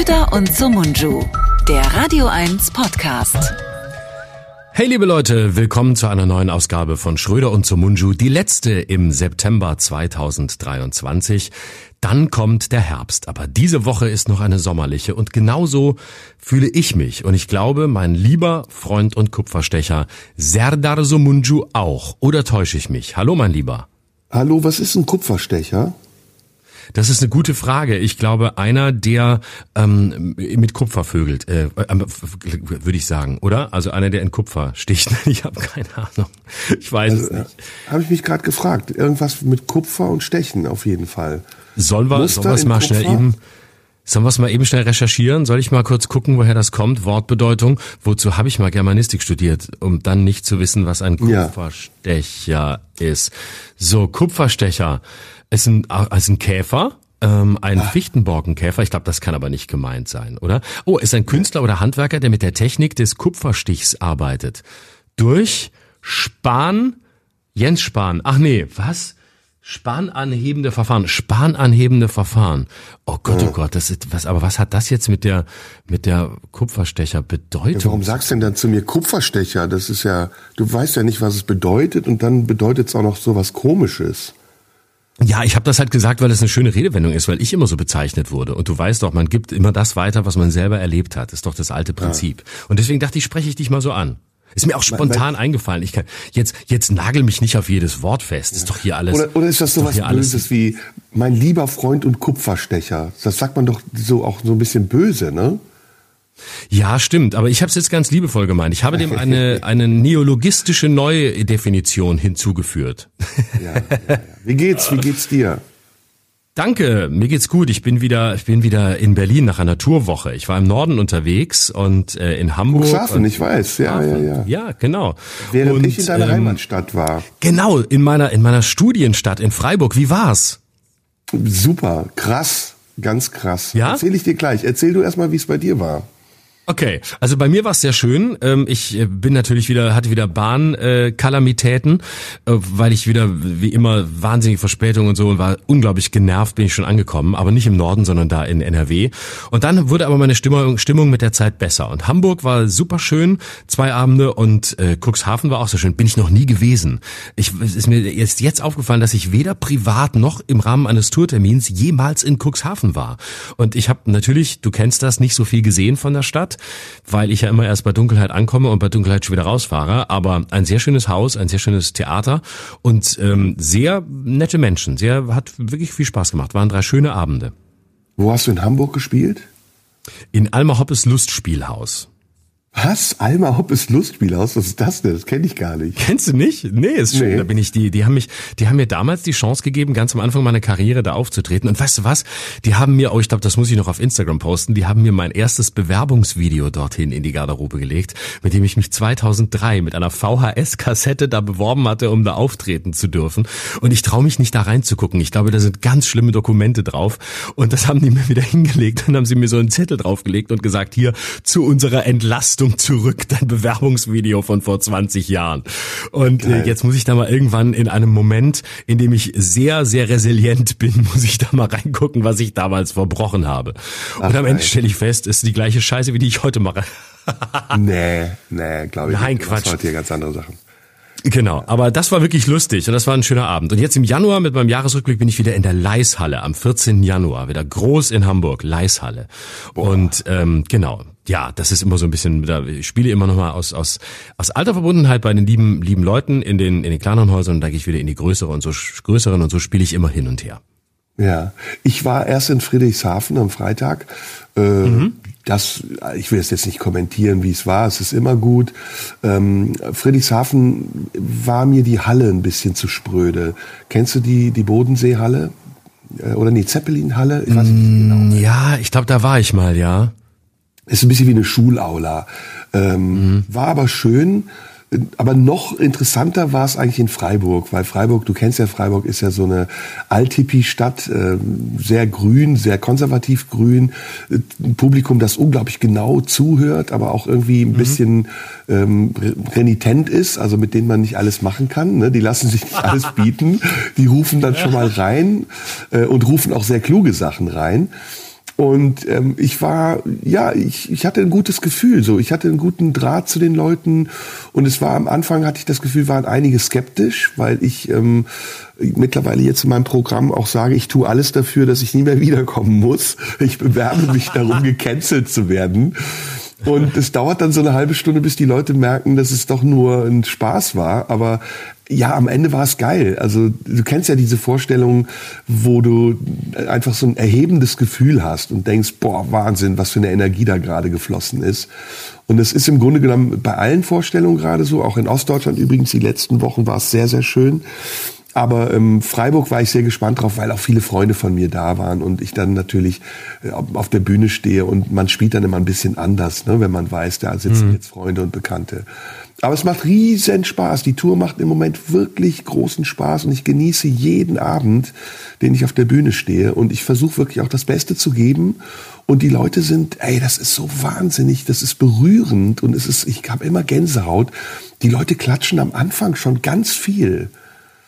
Schröder und Sumunju, der Radio 1 Podcast. Hey liebe Leute, willkommen zu einer neuen Ausgabe von Schröder und Sumunju, die letzte im September 2023. Dann kommt der Herbst, aber diese Woche ist noch eine sommerliche und genauso fühle ich mich und ich glaube, mein lieber Freund und Kupferstecher Serdar Sumunju auch. Oder täusche ich mich? Hallo mein Lieber. Hallo, was ist ein Kupferstecher? Das ist eine gute Frage. Ich glaube, einer, der ähm, mit Kupfer vögelt, äh, äh, würde ich sagen, oder? Also einer, der in Kupfer sticht. Ich habe keine Ahnung. Ich weiß also, es nicht. Äh, habe ich mich gerade gefragt. Irgendwas mit Kupfer und Stechen auf jeden Fall. Sollen wir, sollen wir es mal Kupfer? schnell eben... Sollen wir es mal eben schnell recherchieren? Soll ich mal kurz gucken, woher das kommt? Wortbedeutung. Wozu habe ich mal Germanistik studiert, um dann nicht zu wissen, was ein Kupferstecher ja. ist? So, Kupferstecher ist ein, ist ein Käfer, ähm, ein Ach. Fichtenborkenkäfer. Ich glaube, das kann aber nicht gemeint sein, oder? Oh, ist ein Künstler oder Handwerker, der mit der Technik des Kupferstichs arbeitet. Durch Span, Jens Spahn. Ach nee, was? Spananhebende Verfahren, Spananhebende Verfahren. Oh Gott, oh Gott, das ist was. Aber was hat das jetzt mit der mit der Kupferstecher bedeutet? Ja, warum sagst du denn dann zu mir Kupferstecher? Das ist ja, du weißt ja nicht, was es bedeutet, und dann bedeutet es auch noch so was Komisches. Ja, ich habe das halt gesagt, weil es eine schöne Redewendung ist, weil ich immer so bezeichnet wurde. Und du weißt doch, man gibt immer das weiter, was man selber erlebt hat. Das ist doch das alte Prinzip. Ja. Und deswegen dachte ich, spreche ich dich mal so an. Ist mir auch spontan mein, eingefallen. Ich kann jetzt jetzt nagel mich nicht auf jedes Wort fest. Ist doch hier alles. Oder, oder ist das so was Böses wie mein lieber Freund und Kupferstecher? Das sagt man doch so auch so ein bisschen böse, ne? Ja, stimmt. Aber ich habe es jetzt ganz liebevoll gemeint. Ich habe dem eine, eine neologistische Neudefinition hinzugeführt. Ja, ja, ja. Wie geht's? Wie geht's dir? Danke, mir geht's gut. Ich bin wieder, ich bin wieder in Berlin nach einer Tourwoche. Ich war im Norden unterwegs und äh, in Hamburg. Cuxhaven, ich weiß, ja, ja, ja. Ja, genau. Während und, ich in deiner ähm, Heimatstadt war. Genau, in meiner, in meiner Studienstadt in Freiburg. Wie war's? Super, krass, ganz krass. Ja? Erzähl ich dir gleich. Erzähl du erstmal, wie es bei dir war. Okay, also bei mir war es sehr schön. Ähm, ich äh, bin natürlich wieder, hatte wieder Bahnkalamitäten, äh, weil ich wieder wie immer wahnsinnige Verspätungen und so und war unglaublich genervt, bin ich schon angekommen, aber nicht im Norden, sondern da in NRW. Und dann wurde aber meine Stimmung, Stimmung mit der Zeit besser. Und Hamburg war super schön, zwei Abende und äh, Cuxhaven war auch sehr schön. Bin ich noch nie gewesen. Ich ist mir jetzt jetzt aufgefallen, dass ich weder privat noch im Rahmen eines Tourtermins jemals in Cuxhaven war. Und ich habe natürlich, du kennst das, nicht so viel gesehen von der Stadt weil ich ja immer erst bei Dunkelheit ankomme und bei Dunkelheit schon wieder rausfahre. Aber ein sehr schönes Haus, ein sehr schönes Theater und ähm, sehr nette Menschen. Sehr hat wirklich viel Spaß gemacht. Waren drei schöne Abende. Wo hast du in Hamburg gespielt? In Alma Hoppes Lustspielhaus. Was? Alma Hoppes Lustspielhaus? Was ist das denn? Das kenne ich gar nicht. Kennst du nicht? Nee, ist schön. Nee. Da bin ich die, die haben mich, die haben mir damals die Chance gegeben, ganz am Anfang meiner Karriere da aufzutreten. Und weißt du was? Die haben mir, oh, ich glaube, das muss ich noch auf Instagram posten, die haben mir mein erstes Bewerbungsvideo dorthin in die Garderobe gelegt, mit dem ich mich 2003 mit einer VHS-Kassette da beworben hatte, um da auftreten zu dürfen. Und ich traue mich nicht da reinzugucken. Ich glaube, da sind ganz schlimme Dokumente drauf. Und das haben die mir wieder hingelegt. Dann haben sie mir so einen Zettel draufgelegt und gesagt, hier, zu unserer Entlastung Leistung zurück, dein Bewerbungsvideo von vor 20 Jahren. Und äh, jetzt muss ich da mal irgendwann in einem Moment, in dem ich sehr, sehr resilient bin, muss ich da mal reingucken, was ich damals verbrochen habe. Ach, Und am Ende stelle ich fest, es ist die gleiche Scheiße, wie die ich heute mache. nee, nee, glaube ich. Nein, nicht. Quatsch. heute hier ganz andere Sachen. Genau, aber das war wirklich lustig und das war ein schöner Abend. Und jetzt im Januar mit meinem Jahresrückblick bin ich wieder in der Leishalle am 14. Januar, wieder groß in Hamburg, Leishalle. Boah. Und ähm, genau, ja, das ist immer so ein bisschen, da ich spiele immer noch mal aus aus aus alter Verbundenheit bei den lieben lieben Leuten in den in den kleineren Häusern und da gehe ich wieder in die größere und so größeren und so spiele ich immer hin und her. Ja, ich war erst in Friedrichshafen am Freitag. Äh, mhm das, ich will es jetzt nicht kommentieren, wie es war, es ist immer gut. Ähm, Friedrichshafen war mir die Halle ein bisschen zu spröde. Kennst du die, die Bodenseehalle? Äh, oder die Zeppelin-Halle? Ich weiß nicht genau. Mm, ja, ich glaube, da war ich mal, ja. Ist ein bisschen wie eine Schulaula. Ähm, mhm. War aber schön aber noch interessanter war es eigentlich in Freiburg, weil Freiburg, du kennst ja Freiburg, ist ja so eine Althippie-Stadt, äh, sehr grün, sehr konservativ grün, ein Publikum, das unglaublich genau zuhört, aber auch irgendwie ein mhm. bisschen ähm, renitent ist, also mit denen man nicht alles machen kann. Ne? Die lassen sich nicht alles bieten, die rufen dann schon mal rein äh, und rufen auch sehr kluge Sachen rein. Und ähm, ich war, ja, ich, ich hatte ein gutes Gefühl, so. Ich hatte einen guten Draht zu den Leuten. Und es war am Anfang, hatte ich das Gefühl, waren einige skeptisch, weil ich ähm, mittlerweile jetzt in meinem Programm auch sage, ich tue alles dafür, dass ich nie mehr wiederkommen muss. Ich bewerbe mich darum, gecancelt zu werden. Und es dauert dann so eine halbe Stunde, bis die Leute merken, dass es doch nur ein Spaß war. Aber ja, am Ende war es geil. Also du kennst ja diese Vorstellung, wo du einfach so ein erhebendes Gefühl hast und denkst, boah, Wahnsinn, was für eine Energie da gerade geflossen ist. Und es ist im Grunde genommen bei allen Vorstellungen gerade so, auch in Ostdeutschland übrigens, die letzten Wochen war es sehr, sehr schön. Aber ähm, Freiburg war ich sehr gespannt drauf, weil auch viele Freunde von mir da waren und ich dann natürlich äh, auf der Bühne stehe und man spielt dann immer ein bisschen anders, ne, wenn man weiß, da sitzen mhm. jetzt Freunde und Bekannte. Aber es macht riesen Spaß. Die Tour macht im Moment wirklich großen Spaß und ich genieße jeden Abend, den ich auf der Bühne stehe und ich versuche wirklich auch das Beste zu geben. Und die Leute sind, ey, das ist so wahnsinnig, das ist berührend und es ist, ich habe immer Gänsehaut. Die Leute klatschen am Anfang schon ganz viel.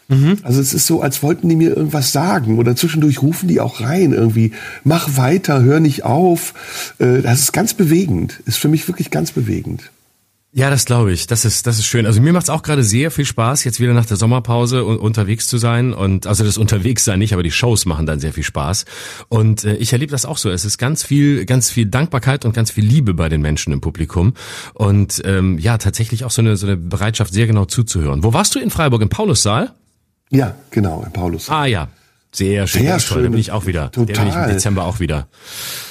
Mhm. Also es ist so, als wollten die mir irgendwas sagen oder zwischendurch rufen die auch rein irgendwie, mach weiter, hör nicht auf. Äh, das ist ganz bewegend, ist für mich wirklich ganz bewegend. Ja, das glaube ich. Das ist, das ist schön. Also mir macht's auch gerade sehr viel Spaß, jetzt wieder nach der Sommerpause unterwegs zu sein. Und also das Unterwegssein nicht, aber die Shows machen dann sehr viel Spaß. Und äh, ich erlebe das auch so. Es ist ganz viel, ganz viel Dankbarkeit und ganz viel Liebe bei den Menschen im Publikum. Und ähm, ja, tatsächlich auch so eine, so eine Bereitschaft, sehr genau zuzuhören. Wo warst du in Freiburg? Im Paulussaal? Ja, genau, im Paulus. Ah ja, sehr schön. Sehr schön. Da bin ich auch wieder. Total. Da bin ich im Dezember auch wieder.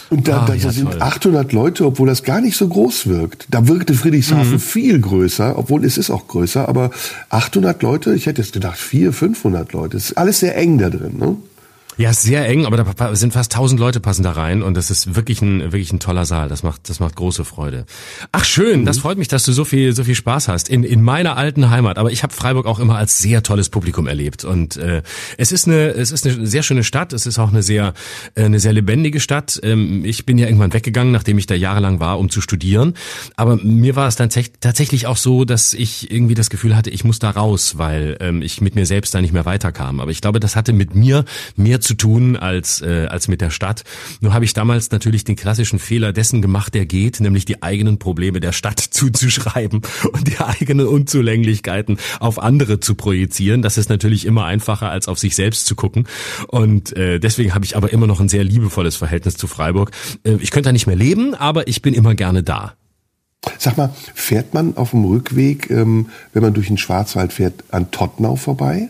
Und da, ah, da ja, sind toll. 800 Leute, obwohl das gar nicht so groß wirkt. Da wirkte Friedrichshafen mhm. viel größer, obwohl es ist auch größer, aber 800 Leute, ich hätte jetzt gedacht 400, 500 Leute. Es ist alles sehr eng da drin, ne? Ja, sehr eng, aber da sind fast tausend Leute passen da rein und das ist wirklich ein wirklich ein toller Saal. Das macht das macht große Freude. Ach schön, mhm. das freut mich, dass du so viel so viel Spaß hast in in meiner alten Heimat. Aber ich habe Freiburg auch immer als sehr tolles Publikum erlebt und äh, es ist eine es ist eine sehr schöne Stadt. Es ist auch eine sehr äh, eine sehr lebendige Stadt. Ähm, ich bin ja irgendwann weggegangen, nachdem ich da jahrelang war, um zu studieren. Aber mir war es dann tatsächlich auch so, dass ich irgendwie das Gefühl hatte, ich muss da raus, weil ähm, ich mit mir selbst da nicht mehr weiterkam. Aber ich glaube, das hatte mit mir mehr zu tun als, äh, als mit der Stadt. Nur habe ich damals natürlich den klassischen Fehler dessen gemacht, der geht, nämlich die eigenen Probleme der Stadt zuzuschreiben und die eigenen Unzulänglichkeiten auf andere zu projizieren. Das ist natürlich immer einfacher, als auf sich selbst zu gucken. Und äh, deswegen habe ich aber immer noch ein sehr liebevolles Verhältnis zu Freiburg. Äh, ich könnte da nicht mehr leben, aber ich bin immer gerne da. Sag mal, fährt man auf dem Rückweg, ähm, wenn man durch den Schwarzwald fährt, an Tottenau vorbei?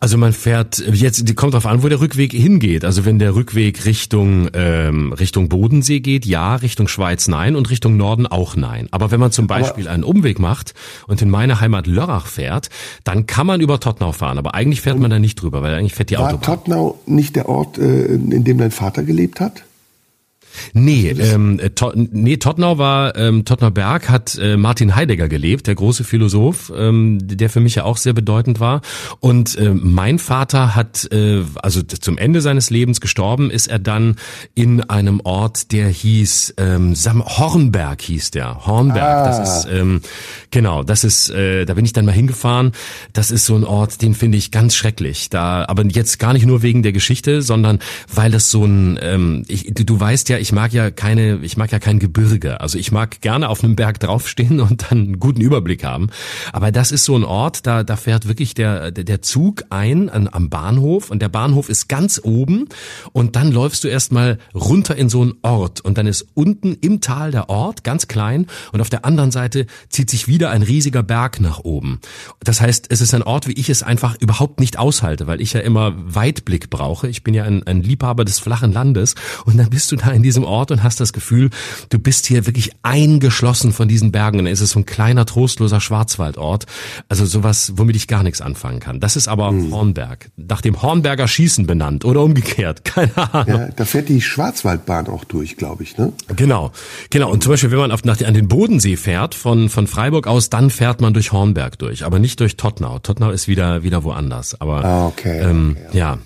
Also man fährt jetzt, die kommt drauf an, wo der Rückweg hingeht. Also wenn der Rückweg Richtung ähm, Richtung Bodensee geht, ja, Richtung Schweiz nein und Richtung Norden auch nein. Aber wenn man zum Beispiel aber einen Umweg macht und in meine Heimat Lörrach fährt, dann kann man über Tottenau fahren. Aber eigentlich fährt man da nicht drüber, weil eigentlich fährt die war Autobahn. War Tottenau nicht der Ort, äh, in dem dein Vater gelebt hat? Nee, ähm, to, nee, Tottenau war, ähm, Tottenau Berg hat äh, Martin Heidegger gelebt, der große Philosoph, ähm, der für mich ja auch sehr bedeutend war. Und äh, mein Vater hat, äh, also zum Ende seines Lebens gestorben, ist er dann in einem Ort, der hieß ähm, Sam Hornberg hieß der. Hornberg, ah. das ist ähm, genau, das ist, äh, da bin ich dann mal hingefahren. Das ist so ein Ort, den finde ich ganz schrecklich. Da, aber jetzt gar nicht nur wegen der Geschichte, sondern weil das so ein, ähm, ich, du, du weißt ja, ich ich mag ja keine, ich mag ja kein Gebirge. Also ich mag gerne auf einem Berg draufstehen und dann einen guten Überblick haben. Aber das ist so ein Ort, da, da fährt wirklich der, der Zug ein an, am Bahnhof und der Bahnhof ist ganz oben und dann läufst du erstmal runter in so einen Ort und dann ist unten im Tal der Ort, ganz klein und auf der anderen Seite zieht sich wieder ein riesiger Berg nach oben. Das heißt, es ist ein Ort, wie ich es einfach überhaupt nicht aushalte, weil ich ja immer Weitblick brauche. Ich bin ja ein, ein Liebhaber des flachen Landes und dann bist du da in diesem diesem Ort und hast das Gefühl, du bist hier wirklich eingeschlossen von diesen Bergen. Und dann ist es so ein kleiner, trostloser Schwarzwaldort. Also sowas, womit ich gar nichts anfangen kann. Das ist aber hm. Hornberg. Nach dem Hornberger Schießen benannt oder umgekehrt. Keine Ahnung. Ja, da fährt die Schwarzwaldbahn auch durch, glaube ich, ne? Genau. Genau. Und zum Beispiel, wenn man auf, nach, an den Bodensee fährt, von, von Freiburg aus, dann fährt man durch Hornberg durch. Aber nicht durch Tottenau. Tottenau ist wieder, wieder woanders. Aber, ah, okay, ähm, okay, okay. ja.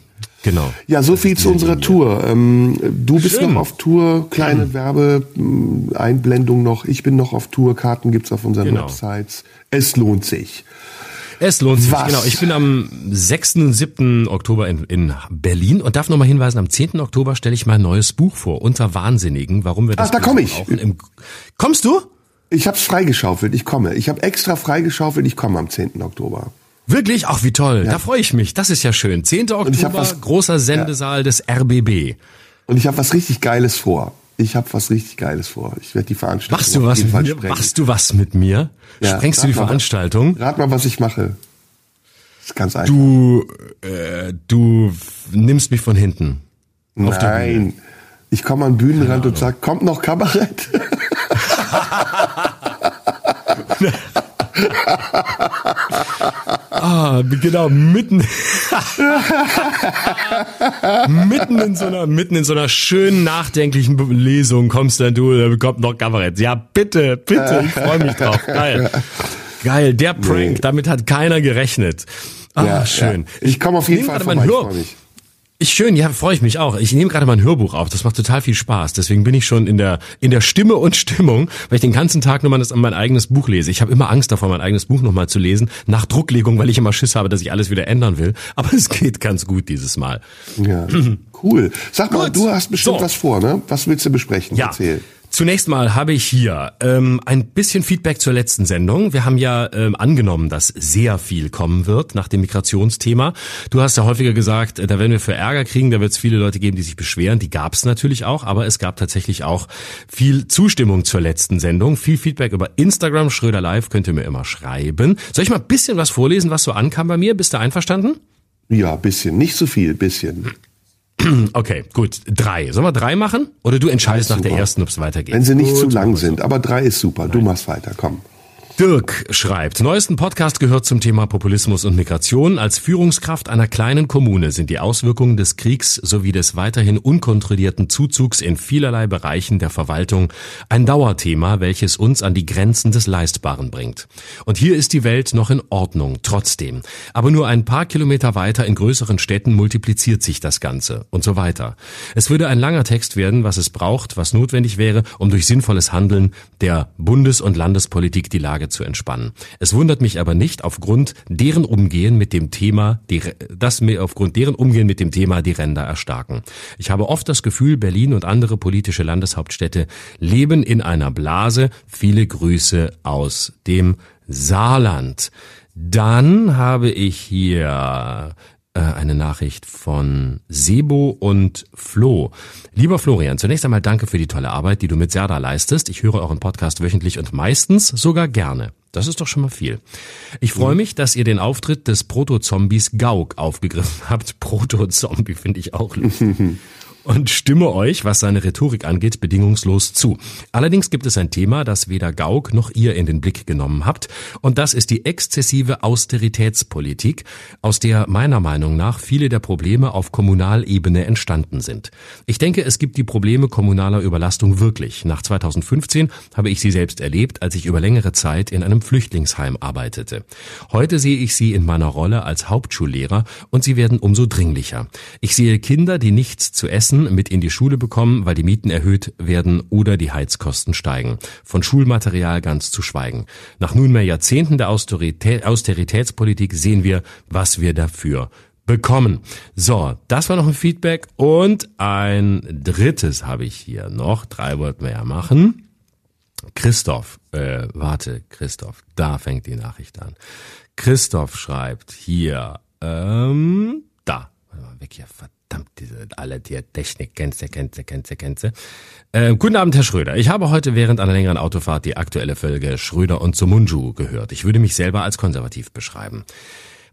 Genau. Ja, so viel zu unserer Tour. Ähm, du bist Schön. noch auf Tour, kleine mhm. Werbeeinblendung noch. Ich bin noch auf Tour, Karten gibt's auf unseren genau. Websites. Es lohnt sich. Es lohnt sich. Was? Genau, ich bin am 6. und 7. Oktober in, in Berlin und darf nochmal hinweisen, am 10. Oktober stelle ich mein neues Buch vor, Unter Wahnsinnigen, warum wir das Ach, da Buch komm ich. Im, kommst du? Ich hab's freigeschaufelt, ich komme. Ich habe extra freigeschaufelt, ich komme am 10. Oktober. Wirklich? Ach, wie toll. Da freue ich mich. Das ist ja schön. 10. ich hab Oktober, was- großer Sendesaal des RBB. Und ich habe was richtig Geiles vor. Ich habe was richtig Geiles vor. Ich werde die Veranstaltung Machst du was mit mir? sprengen. Machst du was mit mir? Ja, Sprengst du die mal, Veranstaltung? Rat mal, was ich mache. Das ist ganz einfach. Du, äh, du nimmst mich von hinten. Nein. Ich komme an den Bühnenrand und sag, kommt noch Kabarett? Ah, genau, mitten, mitten in so einer, mitten in so einer schönen nachdenklichen Lesung kommst dann du, da kommt noch Kabarett. Ja, bitte, bitte, ich freue mich drauf. Geil. Geil, der Prank, Nee. damit hat keiner gerechnet. Ah, Ja, schön. ja. Ich komme auf jeden Fall vorbei. Ich Hör- freu mich. Ich schön, ja, freue ich mich auch. Ich nehme gerade mein Hörbuch auf. Das macht total viel Spaß. Deswegen bin ich schon in der in der Stimme und Stimmung, weil ich den ganzen Tag nur mal das, mein eigenes Buch lese. Ich habe immer Angst davor, mein eigenes Buch nochmal zu lesen nach Drucklegung, weil ich immer Schiss habe, dass ich alles wieder ändern will. Aber es geht ganz gut dieses Mal. Ja, cool. Sag mal, Gut. du hast bestimmt So. was vor, ne? Was willst du besprechen? Ja. Erzähl. Zunächst mal habe ich hier ähm, ein bisschen Feedback zur letzten Sendung. Wir haben ja ähm, angenommen, dass sehr viel kommen wird nach dem Migrationsthema. Du hast ja häufiger gesagt, äh, da werden wir für Ärger kriegen, da wird es viele Leute geben, die sich beschweren. Die gab es natürlich auch, aber es gab tatsächlich auch viel Zustimmung zur letzten Sendung. Viel Feedback über Instagram, Schröder Live, könnt ihr mir immer schreiben. Soll ich mal ein bisschen was vorlesen, was so ankam bei mir? Bist du einverstanden? Ja, bisschen. Nicht so viel, bisschen. Okay, gut. Drei. Sollen wir drei machen? Oder du entscheidest nach der super. ersten, ob es weitergeht? Wenn sie nicht Gut, zu lang sind. Aber drei ist super. Du machst weiter, komm. Dirk schreibt, neuesten Podcast gehört zum Thema Populismus und Migration. Als Führungskraft einer kleinen Kommune sind die Auswirkungen des Kriegs sowie des weiterhin unkontrollierten Zuzugs in vielerlei Bereichen der Verwaltung ein Dauerthema, welches uns an die Grenzen des Leistbaren bringt. Und hier ist die Welt noch in Ordnung, trotzdem. Aber nur ein paar Kilometer weiter in größeren Städten multipliziert sich das Ganze und so weiter. Es würde ein langer Text werden, was es braucht, was notwendig wäre, um durch sinnvolles Handeln der Bundes- und Landespolitik die Lage zu entspannen. Es wundert mich aber nicht aufgrund deren Umgehen mit dem Thema, die, dass mir aufgrund deren Umgehen mit dem Thema die Ränder erstarken. Ich habe oft das Gefühl, Berlin und andere politische Landeshauptstädte leben in einer Blase. Viele Grüße aus dem Saarland. Dann habe ich hier eine Nachricht von Sebo und Flo. Lieber Florian, zunächst einmal danke für die tolle Arbeit, die du mit Serda leistest. Ich höre euren Podcast wöchentlich und meistens sogar gerne. Das ist doch schon mal viel. Ich freue mich, dass ihr den Auftritt des Proto-Zombies Gauk aufgegriffen habt. Proto-Zombie finde ich auch lustig. und stimme euch, was seine Rhetorik angeht, bedingungslos zu. Allerdings gibt es ein Thema, das weder Gauck noch ihr in den Blick genommen habt, und das ist die exzessive Austeritätspolitik, aus der meiner Meinung nach viele der Probleme auf Kommunalebene entstanden sind. Ich denke, es gibt die Probleme kommunaler Überlastung wirklich. Nach 2015 habe ich sie selbst erlebt, als ich über längere Zeit in einem Flüchtlingsheim arbeitete. Heute sehe ich sie in meiner Rolle als Hauptschullehrer und sie werden umso dringlicher. Ich sehe Kinder, die nichts zu essen mit in die Schule bekommen, weil die Mieten erhöht werden oder die Heizkosten steigen. Von Schulmaterial ganz zu schweigen. Nach nunmehr Jahrzehnten der Austerität, Austeritätspolitik sehen wir, was wir dafür bekommen. So, das war noch ein Feedback und ein drittes habe ich hier noch. Drei wollten wir ja machen. Christoph, äh, warte, Christoph, da fängt die Nachricht an. Christoph schreibt hier, ähm, da, warte mal, weg hier, verdammt, diese, alle die Technik, kennst du, kennst du, kennst du, kennst. Äh, guten Abend, Herr Schröder. Ich habe heute während einer längeren Autofahrt die aktuelle Folge Schröder und Sumunju gehört. Ich würde mich selber als konservativ beschreiben.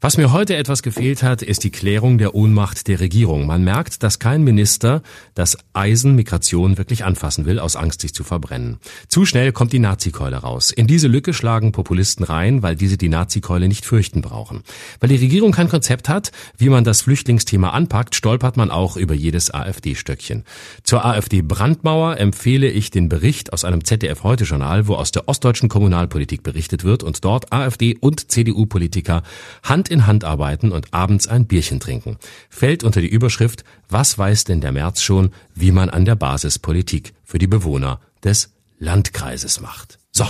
Was mir heute etwas gefehlt hat, ist die Klärung der Ohnmacht der Regierung. Man merkt, dass kein Minister das Eisen Migration wirklich anfassen will, aus Angst, sich zu verbrennen. Zu schnell kommt die Nazikeule raus. In diese Lücke schlagen Populisten rein, weil diese die Nazikeule nicht fürchten brauchen. Weil die Regierung kein Konzept hat, wie man das Flüchtlingsthema anpackt, stolpert man auch über jedes AfD-Stöckchen. Zur AfD-Brandmauer empfehle ich den Bericht aus einem ZDF-Heute-Journal, wo aus der ostdeutschen Kommunalpolitik berichtet wird und dort AfD und CDU-Politiker Hand in Hand arbeiten und abends ein Bierchen trinken. Fällt unter die Überschrift Was weiß denn der März schon, wie man an der Basispolitik für die Bewohner des Landkreises macht. So,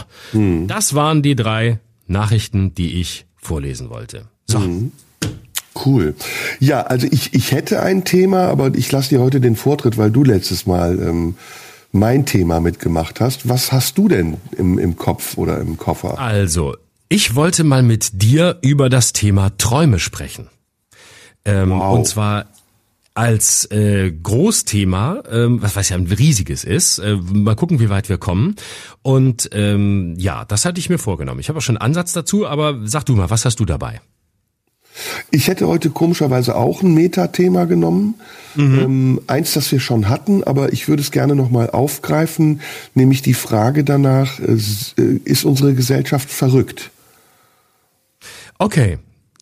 das waren die drei Nachrichten, die ich vorlesen wollte. So. Mhm. Cool. Ja, also ich, ich hätte ein Thema, aber ich lasse dir heute den Vortritt, weil du letztes Mal ähm, mein Thema mitgemacht hast. Was hast du denn im, im Kopf oder im Koffer? Also, ich wollte mal mit dir über das Thema Träume sprechen. Ähm, wow. Und zwar als äh, Großthema, ähm, was weiß ja ein riesiges ist. Äh, mal gucken, wie weit wir kommen. Und ähm, ja, das hatte ich mir vorgenommen. Ich habe auch schon einen Ansatz dazu, aber sag du mal, was hast du dabei? Ich hätte heute komischerweise auch ein Metathema genommen, mhm. ähm, eins, das wir schon hatten, aber ich würde es gerne nochmal aufgreifen, nämlich die Frage danach, äh, ist unsere Gesellschaft verrückt? Okay,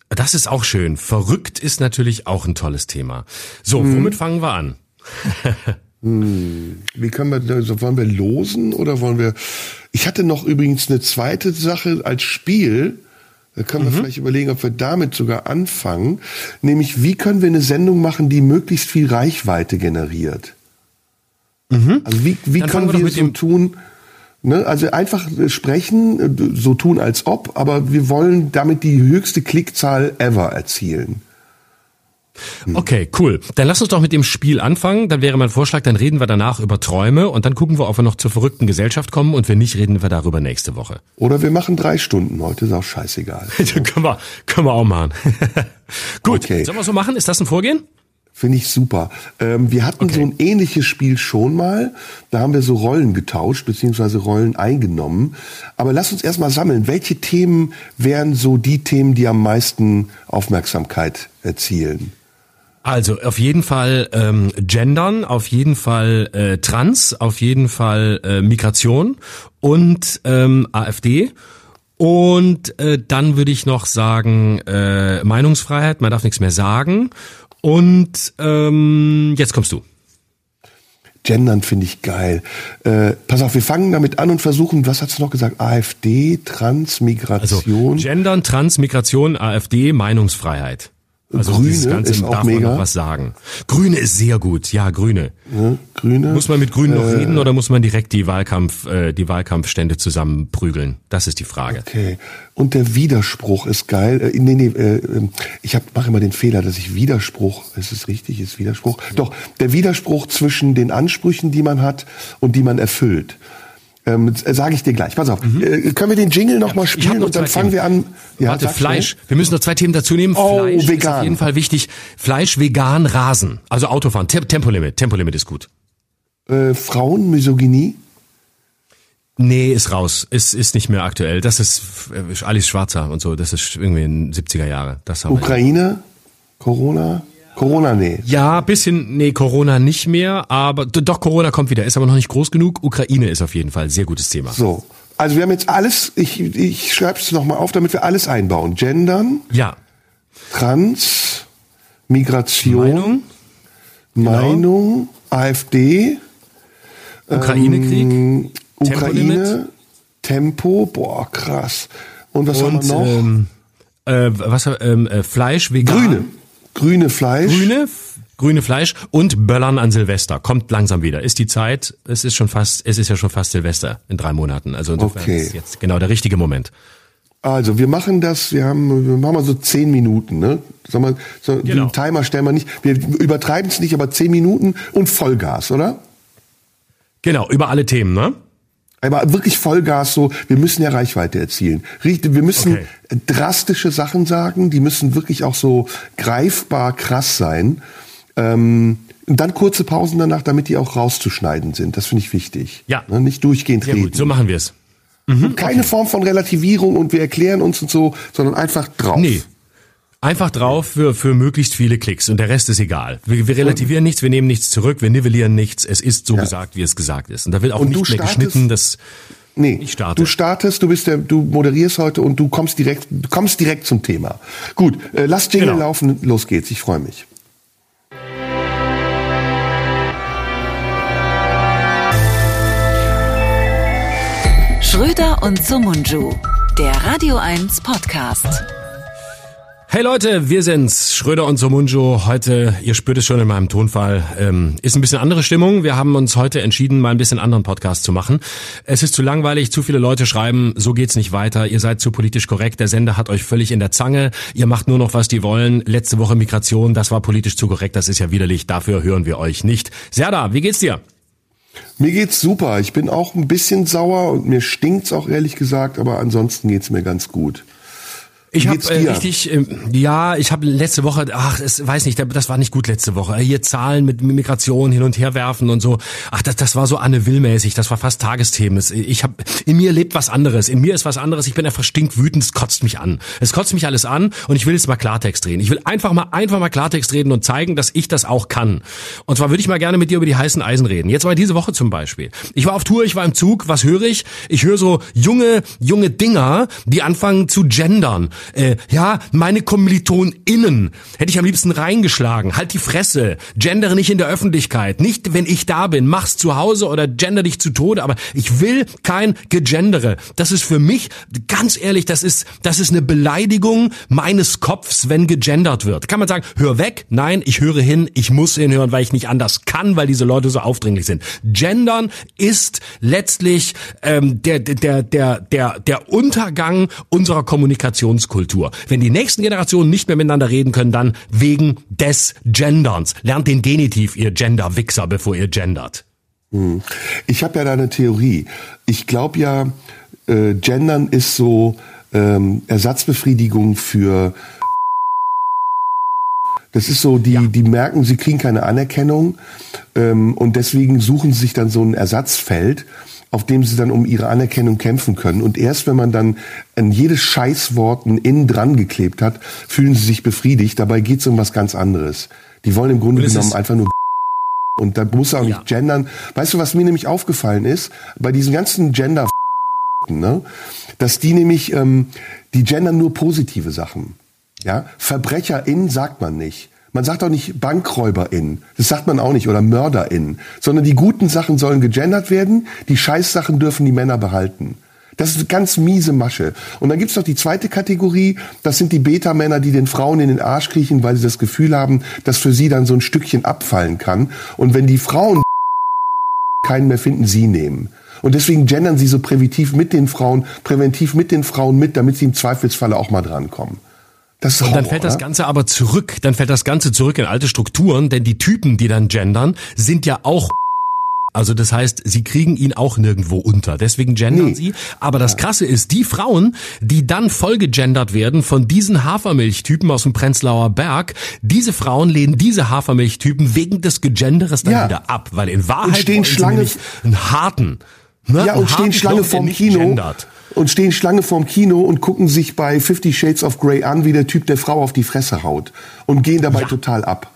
das ist auch schön. Verrückt ist natürlich auch ein tolles Thema. So, hm. womit fangen wir an? hm. Wie können wir, also wollen wir losen oder wollen wir? Ich hatte noch übrigens eine zweite Sache als Spiel. Da können wir mhm. vielleicht überlegen, ob wir damit sogar anfangen. Nämlich, wie können wir eine Sendung machen, die möglichst viel Reichweite generiert? Mhm. Also wie, wie können wir, wir so tun? Ne? Also einfach sprechen, so tun als ob, aber wir wollen damit die höchste Klickzahl ever erzielen. Hm. Okay, cool. Dann lass uns doch mit dem Spiel anfangen. Dann wäre mein Vorschlag, dann reden wir danach über Träume und dann gucken wir, ob wir noch zur verrückten Gesellschaft kommen und wenn nicht, reden wir darüber nächste Woche. Oder wir machen drei Stunden heute, ist auch scheißegal. können, wir, können wir auch machen. Gut, okay. sollen wir so machen? Ist das ein Vorgehen? Finde ich super. Ähm, wir hatten okay. so ein ähnliches Spiel schon mal. Da haben wir so Rollen getauscht, beziehungsweise Rollen eingenommen. Aber lass uns erstmal sammeln. Welche Themen wären so die Themen, die am meisten Aufmerksamkeit erzielen? Also auf jeden Fall ähm, Gendern, auf jeden Fall äh, Trans, auf jeden Fall äh, Migration und ähm, AfD. Und äh, dann würde ich noch sagen äh, Meinungsfreiheit, man darf nichts mehr sagen und ähm, jetzt kommst du. Gendern finde ich geil. Äh, pass auf, wir fangen damit an und versuchen, was hast du noch gesagt? AfD, Transmigration. Also, Gendern, Transmigration, AfD, Meinungsfreiheit. Also Grüne dieses Ganze ist auch darf mega. Man noch was sagen. Grüne ist sehr gut, ja, Grüne. Ja, Grüne. Muss man mit Grünen noch äh, reden oder muss man direkt die Wahlkampf, äh, die Wahlkampfstände zusammenprügeln? Das ist die Frage. Okay. Und der Widerspruch ist geil. Äh, nee, nee, äh, ähm, ich hab, mache immer den Fehler, dass ich Widerspruch, ist es richtig, ist Widerspruch? Doch, der Widerspruch zwischen den Ansprüchen, die man hat und die man erfüllt. Ähm, Sage ich dir gleich. Pass auf. Mhm. Äh, können wir den Jingle noch mal spielen und dann fangen wir an. Ja, Warte, Fleisch. Schnell. Wir müssen noch zwei Themen dazu nehmen. Oh, Fleisch vegan. ist auf jeden Fall wichtig. Fleisch, vegan, Rasen. Also Autofahren. Te Tempolimit. Tempolimit ist gut. Äh, Frauen, Misogynie? Nee, ist raus. Ist, ist nicht mehr aktuell. Das ist äh, Alice Schwarzer und so. Das ist irgendwie in 70er Jahre. Das haben Ukraine? Corona? Corona, nee. Ja, bisschen, nee, Corona nicht mehr, aber doch, Corona kommt wieder, ist aber noch nicht groß genug. Ukraine ist auf jeden Fall ein sehr gutes Thema. So. Also wir haben jetzt alles, ich, ich schreibe es nochmal auf, damit wir alles einbauen. Gendern. Ja. Trans, Migration. Meinung. Genau. Meinung, AfD. Ukraine-Krieg. Ähm, Ukraine. Tempo, boah, krass. Und was Und, haben wir noch? Ähm, äh, was, ähm, äh, Fleisch, vegan. Grüne. Grüne Fleisch. Grüne, grüne Fleisch und Böllern an Silvester. Kommt langsam wieder. Ist die Zeit, es ist schon fast, es ist ja schon fast Silvester in drei Monaten. Also insofern okay. ist jetzt genau der richtige Moment. Also wir machen das, wir haben, wir machen mal so zehn Minuten, ne? Sag mal, so genau. den Timer stellen wir nicht, wir übertreiben es nicht, aber zehn Minuten und Vollgas, oder? Genau, über alle Themen, ne? Aber wirklich Vollgas so, wir müssen ja Reichweite erzielen. Wir müssen okay. drastische Sachen sagen, die müssen wirklich auch so greifbar krass sein. Ähm, und dann kurze Pausen danach, damit die auch rauszuschneiden sind. Das finde ich wichtig. Ja. Ne, nicht durchgehend Sehr reden. Gut, so machen wir es. Mhm, Keine okay. Form von Relativierung und wir erklären uns und so, sondern einfach drauf. Nee. Einfach drauf für, für möglichst viele Klicks und der Rest ist egal. Wir, wir relativieren nichts, wir nehmen nichts zurück, wir nivellieren nichts. Es ist so ja. gesagt, wie es gesagt ist. Und da wird auch und nicht mehr geschnitten, das Nee, ich starte. du startest, du bist der, du moderierst heute und du kommst direkt, du kommst direkt zum Thema. Gut, äh, lass Jingle genau. laufen, los geht's, ich freue mich. Schröder und Sumunju, der Radio 1 Podcast. Hey Leute, wir sind's, Schröder und Somunjo. Heute, ihr spürt es schon in meinem Tonfall, ähm, ist ein bisschen andere Stimmung. Wir haben uns heute entschieden, mal ein bisschen anderen Podcast zu machen. Es ist zu langweilig, zu viele Leute schreiben, so geht's nicht weiter. Ihr seid zu politisch korrekt, der Sender hat euch völlig in der Zange. Ihr macht nur noch, was die wollen. Letzte Woche Migration, das war politisch zu korrekt, das ist ja widerlich. Dafür hören wir euch nicht. Serda, wie geht's dir? Mir geht's super. Ich bin auch ein bisschen sauer und mir stinkt's auch ehrlich gesagt, aber ansonsten geht's mir ganz gut. Ich habe äh, richtig, äh, ja, ich habe letzte Woche, ach, es weiß nicht, das war nicht gut letzte Woche. Hier Zahlen mit Migration hin und her werfen und so. Ach, das, das war so Anne Will-mäßig, das war fast Tagesthemen. Ich habe, in mir lebt was anderes, in mir ist was anderes. Ich bin einfach stinkwütend, es kotzt mich an. Es kotzt mich alles an und ich will jetzt mal Klartext reden. Ich will einfach mal, einfach mal Klartext reden und zeigen, dass ich das auch kann. Und zwar würde ich mal gerne mit dir über die heißen Eisen reden. Jetzt mal diese Woche zum Beispiel. Ich war auf Tour, ich war im Zug. Was höre ich? Ich höre so junge, junge Dinger, die anfangen zu gendern äh, ja, meine KommilitonInnen hätte ich am liebsten reingeschlagen. Halt die Fresse. Gendere nicht in der Öffentlichkeit. Nicht, wenn ich da bin. Mach's zu Hause oder gender dich zu Tode. Aber ich will kein Gegendere. Das ist für mich, ganz ehrlich, das ist, das ist eine Beleidigung meines Kopfs, wenn gegendert wird. Kann man sagen, hör weg? Nein, ich höre hin. Ich muss hinhören, weil ich nicht anders kann, weil diese Leute so aufdringlich sind. Gendern ist letztlich ähm, der, der, der, der, der Untergang unserer Kommunikationskultur. Wenn die nächsten Generationen nicht mehr miteinander reden können, dann wegen des Genderns. Lernt den Genitiv, ihr Gender-Wichser, bevor ihr gendert. Hm. Ich habe ja da eine Theorie. Ich glaube ja, äh, Gendern ist so ähm, Ersatzbefriedigung für das ist so, die, ja. die merken, sie kriegen keine Anerkennung ähm, und deswegen suchen sie sich dann so ein Ersatzfeld auf dem sie dann um ihre Anerkennung kämpfen können. Und erst wenn man dann an jedes Scheißwort ein Innen dran geklebt hat, fühlen sie sich befriedigt. Dabei geht es um was ganz anderes. Die wollen im Grunde genommen einfach nur und da muss er auch nicht ja. gendern. Weißt du, was mir nämlich aufgefallen ist? Bei diesen ganzen Gender ne? dass die nämlich, ähm, die gendern nur positive Sachen. Ja? VerbrecherInnen sagt man nicht. Man sagt auch nicht BankräuberInnen. Das sagt man auch nicht. Oder MörderInnen. Sondern die guten Sachen sollen gegendert werden. Die Scheißsachen dürfen die Männer behalten. Das ist eine ganz miese Masche. Und dann gibt's noch die zweite Kategorie. Das sind die Beta-Männer, die den Frauen in den Arsch kriechen, weil sie das Gefühl haben, dass für sie dann so ein Stückchen abfallen kann. Und wenn die Frauen keinen mehr finden, sie nehmen. Und deswegen gendern sie so präventiv mit den Frauen, präventiv mit den Frauen mit, damit sie im Zweifelsfalle auch mal drankommen. Das und dann fällt das Ganze aber zurück, dann fällt das Ganze zurück in alte Strukturen, denn die Typen, die dann gendern, sind ja auch also das heißt, sie kriegen ihn auch nirgendwo unter. Deswegen gendern nee. sie. Aber das Krasse ist, die Frauen, die dann voll gegendert werden von diesen Hafermilchtypen aus dem Prenzlauer Berg, diese Frauen lehnen diese Hafermilchtypen wegen des Gegenderes dann ja. wieder ab. Weil in Wahrheit und stehen Schlange, einen harten. Ne? Ja, und stehen Schlange vom Kino. Gendert und stehen Schlange vorm Kino und gucken sich bei Fifty Shades of Grey an, wie der Typ der Frau auf die Fresse haut und gehen dabei ja. total ab.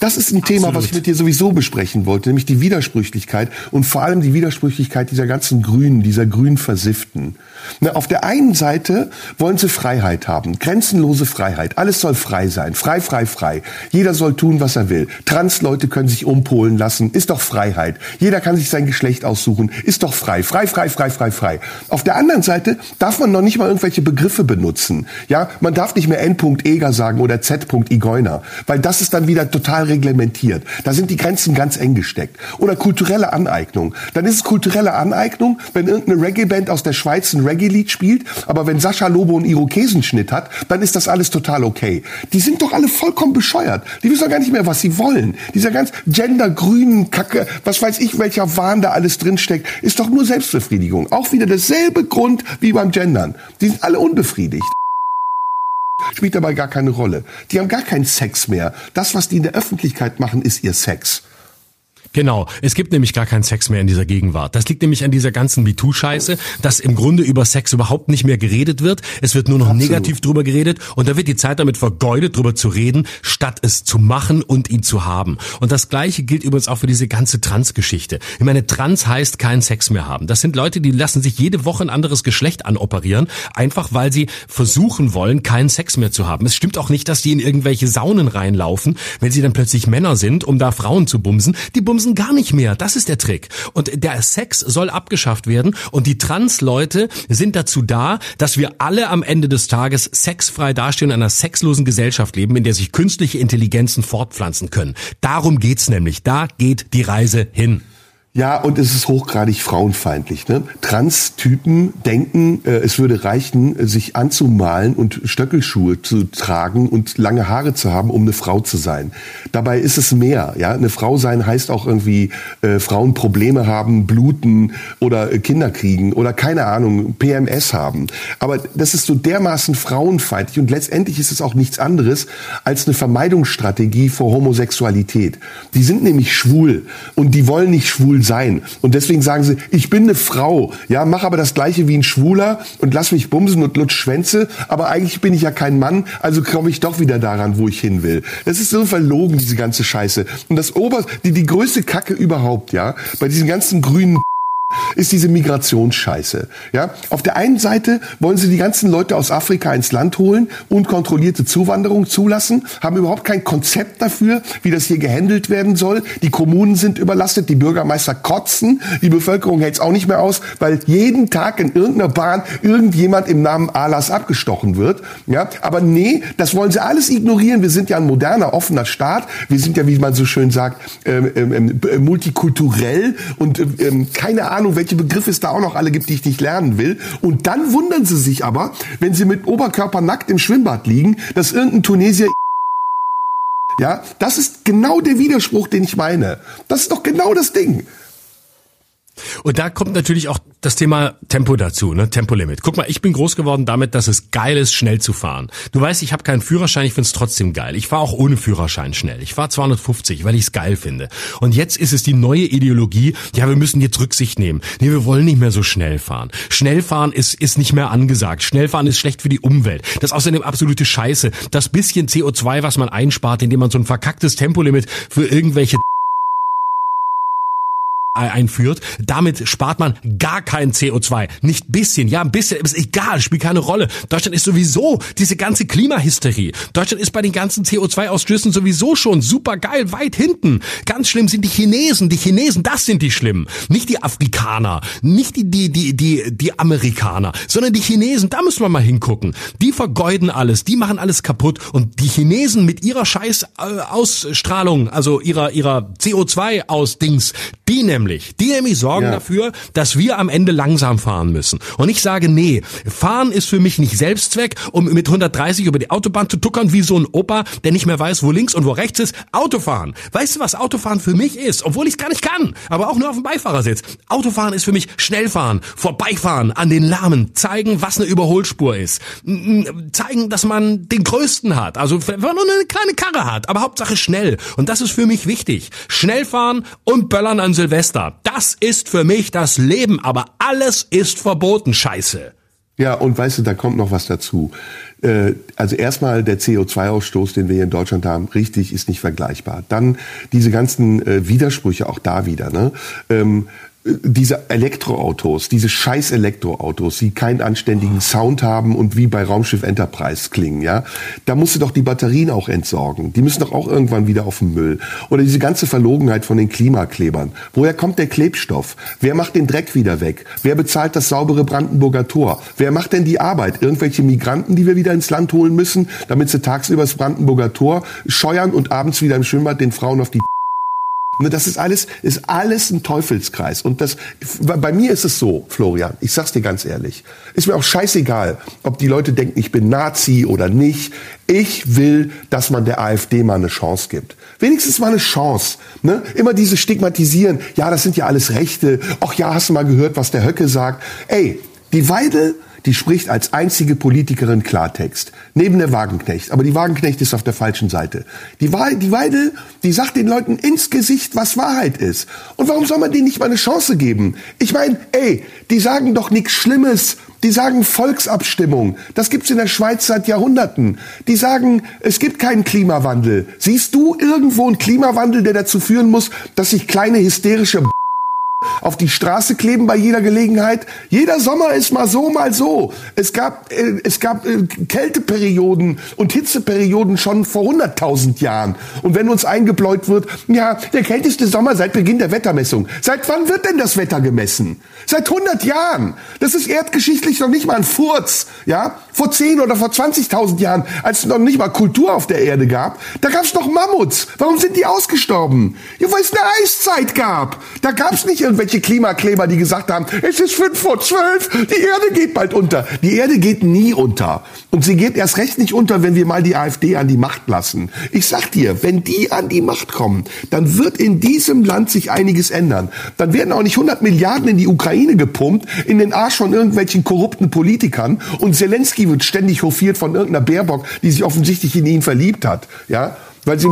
Das ist ein Thema, was ich mit dir sowieso besprechen wollte, nämlich die Widersprüchlichkeit und vor allem die Widersprüchlichkeit dieser ganzen Grünen, dieser Grünversifften. Na, auf der einen Seite wollen sie Freiheit haben, grenzenlose Freiheit. Alles soll frei sein, frei, frei, frei. Jeder soll tun, was er will. Transleute können sich umpolen lassen, ist doch Freiheit. Jeder kann sich sein Geschlecht aussuchen, ist doch frei, frei, frei, frei, frei, frei. Auf der anderen Seite darf man noch nicht mal irgendwelche Begriffe benutzen. Ja, man darf nicht mehr N.Eger sagen oder Z.Igeuner, weil das ist dann wieder total total reglementiert. Da sind die Grenzen ganz eng gesteckt. Oder kulturelle Aneignung. Dann ist es kulturelle Aneignung, wenn irgendeine Reggae-Band aus der Schweiz ein Reggae-Lied spielt, aber wenn Sascha Lobo einen Irokesenschnitt hat, dann ist das alles total okay. Die sind doch alle vollkommen bescheuert. Die wissen doch gar nicht mehr, was sie wollen. Dieser ganz gendergrünen Kacke, was weiß ich, welcher Wahn da alles drinsteckt, ist doch nur Selbstbefriedigung. Auch wieder derselbe Grund wie beim Gendern. Die sind alle unbefriedigt spielt dabei gar keine Rolle. Die haben gar keinen Sex mehr. Das, was die in der Öffentlichkeit machen, ist ihr Sex. Genau, es gibt nämlich gar keinen Sex mehr in dieser Gegenwart. Das liegt nämlich an dieser ganzen MeToo-Scheiße, dass im Grunde über Sex überhaupt nicht mehr geredet wird. Es wird nur noch Absolut. negativ drüber geredet und da wird die Zeit damit vergeudet, drüber zu reden, statt es zu machen und ihn zu haben. Und das Gleiche gilt übrigens auch für diese ganze Trans-Geschichte. Ich meine, Trans heißt keinen Sex mehr haben. Das sind Leute, die lassen sich jede Woche ein anderes Geschlecht anoperieren, einfach weil sie versuchen wollen, keinen Sex mehr zu haben. Es stimmt auch nicht, dass die in irgendwelche Saunen reinlaufen, wenn sie dann plötzlich Männer sind, um da Frauen zu bumsen. Die bumsen bumsen gar nicht mehr. Das ist der Trick. Und der Sex soll abgeschafft werden und die Trans-Leute sind dazu da, dass wir alle am Ende des Tages sexfrei dastehen in einer sexlosen Gesellschaft leben, in der sich künstliche Intelligenzen fortpflanzen können. Darum geht's nämlich. Da geht die Reise hin. Ja, und es ist hochgradig frauenfeindlich. Ne? Trans-Typen denken, äh, es würde reichen, sich anzumalen und Stöckelschuhe zu tragen und lange Haare zu haben, um eine Frau zu sein. Dabei ist es mehr. Ja, eine Frau sein heißt auch irgendwie äh, Frauen Probleme haben, bluten oder äh, Kinder kriegen oder keine Ahnung PMS haben. Aber das ist so dermaßen frauenfeindlich und letztendlich ist es auch nichts anderes als eine Vermeidungsstrategie vor Homosexualität. Die sind nämlich schwul und die wollen nicht schwul sein. Und deswegen sagen sie, ich bin eine Frau, ja, mach aber das gleiche wie ein Schwuler und lass mich bumsen und lutsch Schwänze, aber eigentlich bin ich ja kein Mann, also komme ich doch wieder daran, wo ich hin will. Das ist so verlogen, diese ganze Scheiße. Und das Oberst, die, die größte Kacke überhaupt, ja, bei diesen ganzen grünen ist diese Migrationsscheiße. Ja, auf der einen Seite wollen sie die ganzen Leute aus Afrika ins Land holen und kontrollierte Zuwanderung zulassen, haben überhaupt kein Konzept dafür, wie das hier gehandelt werden soll. Die Kommunen sind überlastet, die Bürgermeister kotzen, die Bevölkerung hält es auch nicht mehr aus, weil jeden Tag in irgendeiner Bahn irgendjemand im Namen Alas abgestochen wird. Ja, aber nee, das wollen sie alles ignorieren. Wir sind ja ein moderner, offener Staat. Wir sind ja, wie man so schön sagt, ähm, ähm, ähm multikulturell und ähm, keine Ahnung Ahnung, welche Begriffe es da auch noch alle gibt, die ich nicht lernen will. Und dann wundern sie sich aber, wenn sie mit Oberkörper nackt im Schwimmbad liegen, dass irgendein Tunesier ja, das ist genau der Widerspruch, den ich meine. Das ist doch genau das Ding. Und da kommt natürlich auch das Thema Tempo dazu, ne? Tempolimit. Guck mal, ich bin groß geworden damit, dass es geil ist, schnell zu fahren. Du weißt, ich habe keinen Führerschein, ich find's trotzdem geil. Ich fahre auch ohne Führerschein schnell. Ich fahre 250, weil ich's geil finde. Und jetzt ist es die neue Ideologie, ja, wir müssen jetzt Rücksicht nehmen. Nee, wir wollen nicht mehr so schnell fahren. Schnellfahren ist, ist nicht mehr angesagt. Schnellfahren ist schlecht für die Umwelt. Das ist außerdem absolute Scheiße. Das bisschen CO2, was man einspart, indem man so ein verkacktes Tempolimit für irgendwelche einführt. Damit spart man gar kein CO2. Nicht bisschen, ja, ein bisschen, ist egal, spielt keine Rolle. Deutschland ist sowieso diese ganze Klimahysterie. Deutschland ist bei den ganzen CO2-Ausstößen sowieso schon super geil weit hinten. Ganz schlimm sind die Chinesen. Die Chinesen, das sind die schlimmen. Nicht die Afrikaner, nicht die, die, die, die, die Amerikaner, sondern die Chinesen, da müssen wir mal hingucken. Die vergeuden alles, die machen alles kaputt und die Chinesen mit ihrer scheiß äh, Ausstrahlung, also ihrer, ihrer CO2-Ausdings, die nämlich nämlich. Die nämlich sorgen ja. dafür, dass wir am Ende langsam fahren müssen. Und ich sage, nee, fahren ist für mich nicht Selbstzweck, um mit 130 über die Autobahn zu tuckern wie so ein Opa, der nicht mehr weiß, wo links und wo rechts ist. Autofahren. Weißt du, was Autofahren für mich ist? Obwohl ich es gar nicht kann, aber auch nur auf dem Beifahrersitz. Autofahren ist für mich Schnellfahren, vorbeifahren, an den Lahmen, zeigen, was eine Überholspur ist. Zeigen, dass man den größten hat. Also wenn man nur eine kleine Karre hat, aber Hauptsache schnell. Und das ist für mich wichtig. Schnellfahren und böllern an Silvester. Silvester. Das ist für mich das Leben, aber alles ist verboten, Scheiße. Ja, und weißt du, da kommt noch was dazu. Äh, also erstmal der CO2-Ausstoß, den wir hier in Deutschland haben, richtig, ist nicht vergleichbar. Dann diese ganzen äh, Widersprüche auch da wieder. Ne? Diese Elektroautos, diese scheiß Elektroautos, die keinen anständigen Sound haben und wie bei Raumschiff Enterprise klingen, ja, da musst du doch die Batterien auch entsorgen. Die müssen doch auch irgendwann wieder auf den Müll. Oder diese ganze Verlogenheit von den Klimaklebern. Woher kommt der Klebstoff? Wer macht den Dreck wieder weg? Wer bezahlt das saubere Brandenburger Tor? Wer macht denn die Arbeit? Irgendwelche Migranten, die wir wieder ins Land holen müssen, damit sie tagsüber das Brandenburger Tor scheuern und abends wieder im Schwimmbad den Frauen auf die das ist alles, ist alles ein Teufelskreis. Und das, bei mir ist es so, Florian, ich sag's dir ganz ehrlich, ist mir auch scheißegal, ob die Leute denken, ich bin Nazi oder nicht. Ich will, dass man der AfD mal eine Chance gibt. Wenigstens mal eine Chance. Ne? Immer diese Stigmatisieren, ja, das sind ja alles Rechte. Ach ja, hast du mal gehört, was der Höcke sagt? Ey, die Weidel die spricht als einzige Politikerin Klartext. Neben der Wagenknecht. Aber die Wagenknecht ist auf der falschen Seite. Die, die Weidel, die sagt den Leuten ins Gesicht, was Wahrheit ist. Und warum soll man denen nicht mal eine Chance geben? Ich meine, ey, die sagen doch nichts Schlimmes. Die sagen Volksabstimmung. Das gibt's in der Schweiz seit Jahrhunderten. Die sagen, es gibt keinen Klimawandel. Siehst du irgendwo einen Klimawandel, der dazu führen muss, dass sich kleine hysterische auf die Straße kleben bei jeder Gelegenheit. Jeder Sommer ist mal so, mal so. Es gab, äh, es gab äh, Kälteperioden und Hitzeperioden schon vor 100.000 Jahren. Und wenn uns eingebläut wird, ja, der kälteste Sommer seit Beginn der Wettermessung. Seit wann wird denn das Wetter gemessen? Seit 100 Jahren. Das ist erdgeschichtlich noch nicht mal ein Furz. Ja, vor 10 oder vor 20.000 Jahren, als es noch nicht mal Kultur auf der Erde gab, da gab es noch Mammuts. Warum sind die ausgestorben? Ja, weil es eine Eiszeit gab. Da gab es nicht irgendwelche Klimakleber, die gesagt haben, es ist 5 vor 12, die Erde geht bald unter. Die Erde geht nie unter. Und sie geht erst recht nicht unter, wenn wir mal die AfD an die Macht lassen. Ich sag dir, wenn die an die Macht kommen, dann wird in diesem Land sich einiges ändern. Dann werden auch nicht 100 Milliarden in die Ukraine gepumpt, in den Arsch von irgendwelchen korrupten Politikern und Zelensky wird ständig hofiert von irgendeiner Baerbock, die sich offensichtlich in ihn verliebt hat, ja, weil sie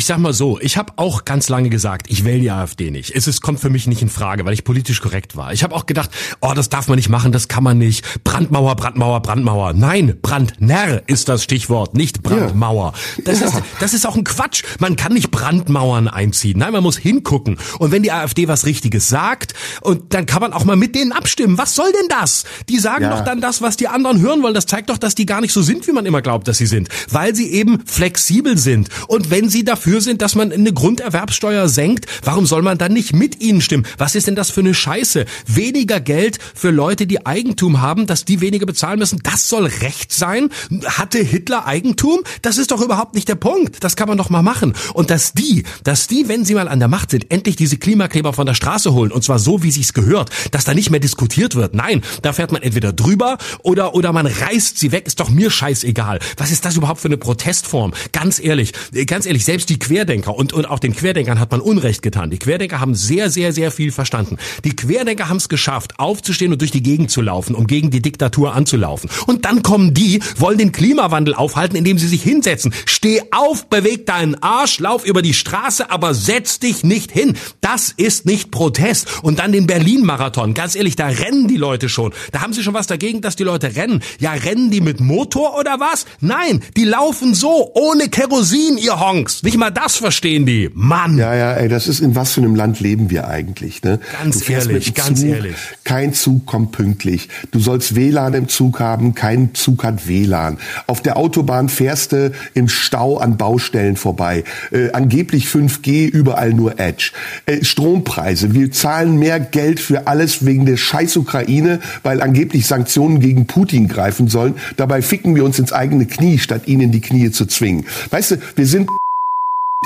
Ich sag mal so, ich habe auch ganz lange gesagt, ich wähle die AfD nicht. Es ist, kommt für mich nicht in Frage, weil ich politisch korrekt war. Ich habe auch gedacht, oh, das darf man nicht machen, das kann man nicht. Brandmauer, Brandmauer, Brandmauer. Nein, Brandner ist das Stichwort, nicht Brandmauer. Das, ja. ist, das ist auch ein Quatsch. Man kann nicht Brandmauern einziehen. Nein, man muss hingucken. Und wenn die AfD was Richtiges sagt, und dann kann man auch mal mit denen abstimmen. Was soll denn das? Die sagen ja. doch dann das, was die anderen hören wollen. Das zeigt doch, dass die gar nicht so sind, wie man immer glaubt, dass sie sind. Weil sie eben flexibel sind. Und wenn sie dafür dafür sind, dass man eine Grunderwerbsteuer senkt, warum soll man dann nicht mit ihnen stimmen? Was ist denn das für eine Scheiße? Weniger Geld für Leute, die Eigentum haben, dass die weniger bezahlen müssen, das soll Recht sein? Hatte Hitler Eigentum? Das ist doch überhaupt nicht der Punkt. Das kann man doch mal machen. Und dass die, dass die, wenn sie mal an der Macht sind, endlich diese Klimakleber von der Straße holen, und zwar so, wie sich's gehört, dass da nicht mehr diskutiert wird. Nein, da fährt man entweder drüber oder, oder man reißt sie weg, ist doch mir scheißegal. Was ist das überhaupt für eine Protestform? Ganz ehrlich, ganz ehrlich, selbst die Querdenker und, und auch den Querdenkern hat man Unrecht getan. Die Querdenker haben sehr, sehr, sehr viel verstanden. Die Querdenker haben es geschafft, aufzustehen und durch die Gegend zu laufen, um gegen die Diktatur anzulaufen. Und dann kommen die, wollen den Klimawandel aufhalten, indem sie sich hinsetzen. Steh auf, beweg deinen Arsch, lauf über die Straße, aber setz dich nicht hin. Das ist nicht Protest. Und dann den Berlin-Marathon. Ganz ehrlich, da rennen die Leute schon. Da haben sie schon was dagegen, dass die Leute rennen. Ja, rennen die mit Motor oder was? Nein, die laufen so, ohne Kerosin, ihr Honks. Nicht mal das verstehen die. Mann. Ja, ja, ey, das ist in was für einem Land leben wir eigentlich, ne? Ganz ehrlich, ganz Zug, ehrlich. Kein Zug kommt pünktlich. Du sollst WLAN im Zug haben, kein Zug hat WLAN. Auf der Autobahn fährst du im Stau an Baustellen vorbei. Äh, angeblich 5G, überall nur Edge. Äh, Strompreise, wir zahlen mehr Geld für alles wegen der scheiß Ukraine, weil angeblich Sanktionen gegen Putin greifen sollen. Dabei ficken wir uns ins eigene Knie, statt ihn in die Knie zu zwingen. Weißt du, wir sind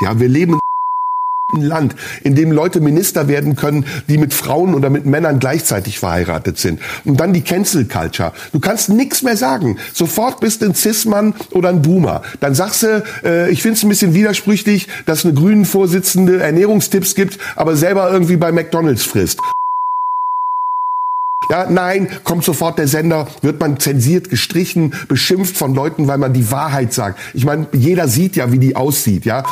ja, wir leben in einem Land, in dem Leute Minister werden können, die mit Frauen oder mit Männern gleichzeitig verheiratet sind. Und dann die Cancel Culture. Du kannst nichts mehr sagen. Sofort bist du ein Cis-Mann oder ein Boomer. Dann sagst du, äh, ich finde es ein bisschen widersprüchlich, dass eine grünen Vorsitzende Ernährungstipps gibt, aber selber irgendwie bei McDonalds frisst. Ja, nein, kommt sofort der Sender, wird man zensiert, gestrichen, beschimpft von Leuten, weil man die Wahrheit sagt. Ich meine, jeder sieht ja, wie die aussieht, ja.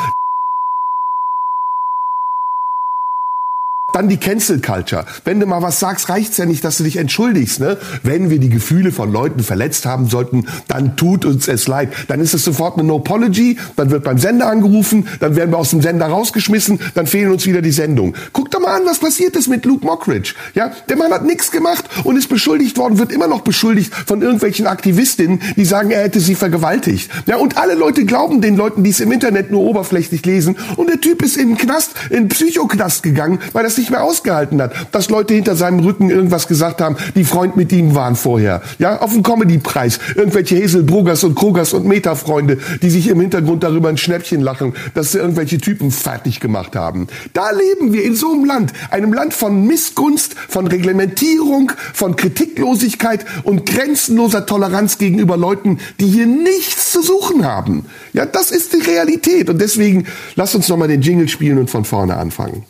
Dann die Cancel Culture. Wenn du mal was sagst, reicht's ja nicht, dass du dich entschuldigst. Ne? Wenn wir die Gefühle von Leuten verletzt haben sollten, dann tut uns es leid. Dann ist es sofort eine No-Apology, dann wird beim Sender angerufen, dann werden wir aus dem Sender rausgeschmissen, dann fehlen uns wieder die Sendung. Guck doch mal an, was passiert ist mit Luke Mockridge. Ja, der Mann hat nichts gemacht und ist beschuldigt worden, wird immer noch beschuldigt von irgendwelchen Aktivistinnen, die sagen, er hätte sie vergewaltigt. Ja, und alle Leute glauben den Leuten, die es im Internet nur oberflächlich lesen. Und der Typ ist in den Knast, in den Psychoknast gegangen, weil das nicht mehr ausgehalten hat, dass Leute hinter seinem Rücken irgendwas gesagt haben, die Freund mit ihm waren vorher. Ja, auf dem Comedy-Preis. Irgendwelche Hesel, Brugers und Krugers und Meta-Freunde, die sich im Hintergrund darüber ein Schnäppchen lachen, dass sie irgendwelche Typen fertig gemacht haben. Da leben wir in so einem Land. Einem Land von Missgunst, von Reglementierung, von Kritiklosigkeit und grenzenloser Toleranz gegenüber Leuten, die hier nichts zu suchen haben. Ja, das ist die Realität. Und deswegen lasst uns nochmal den Jingle spielen und von vorne anfangen.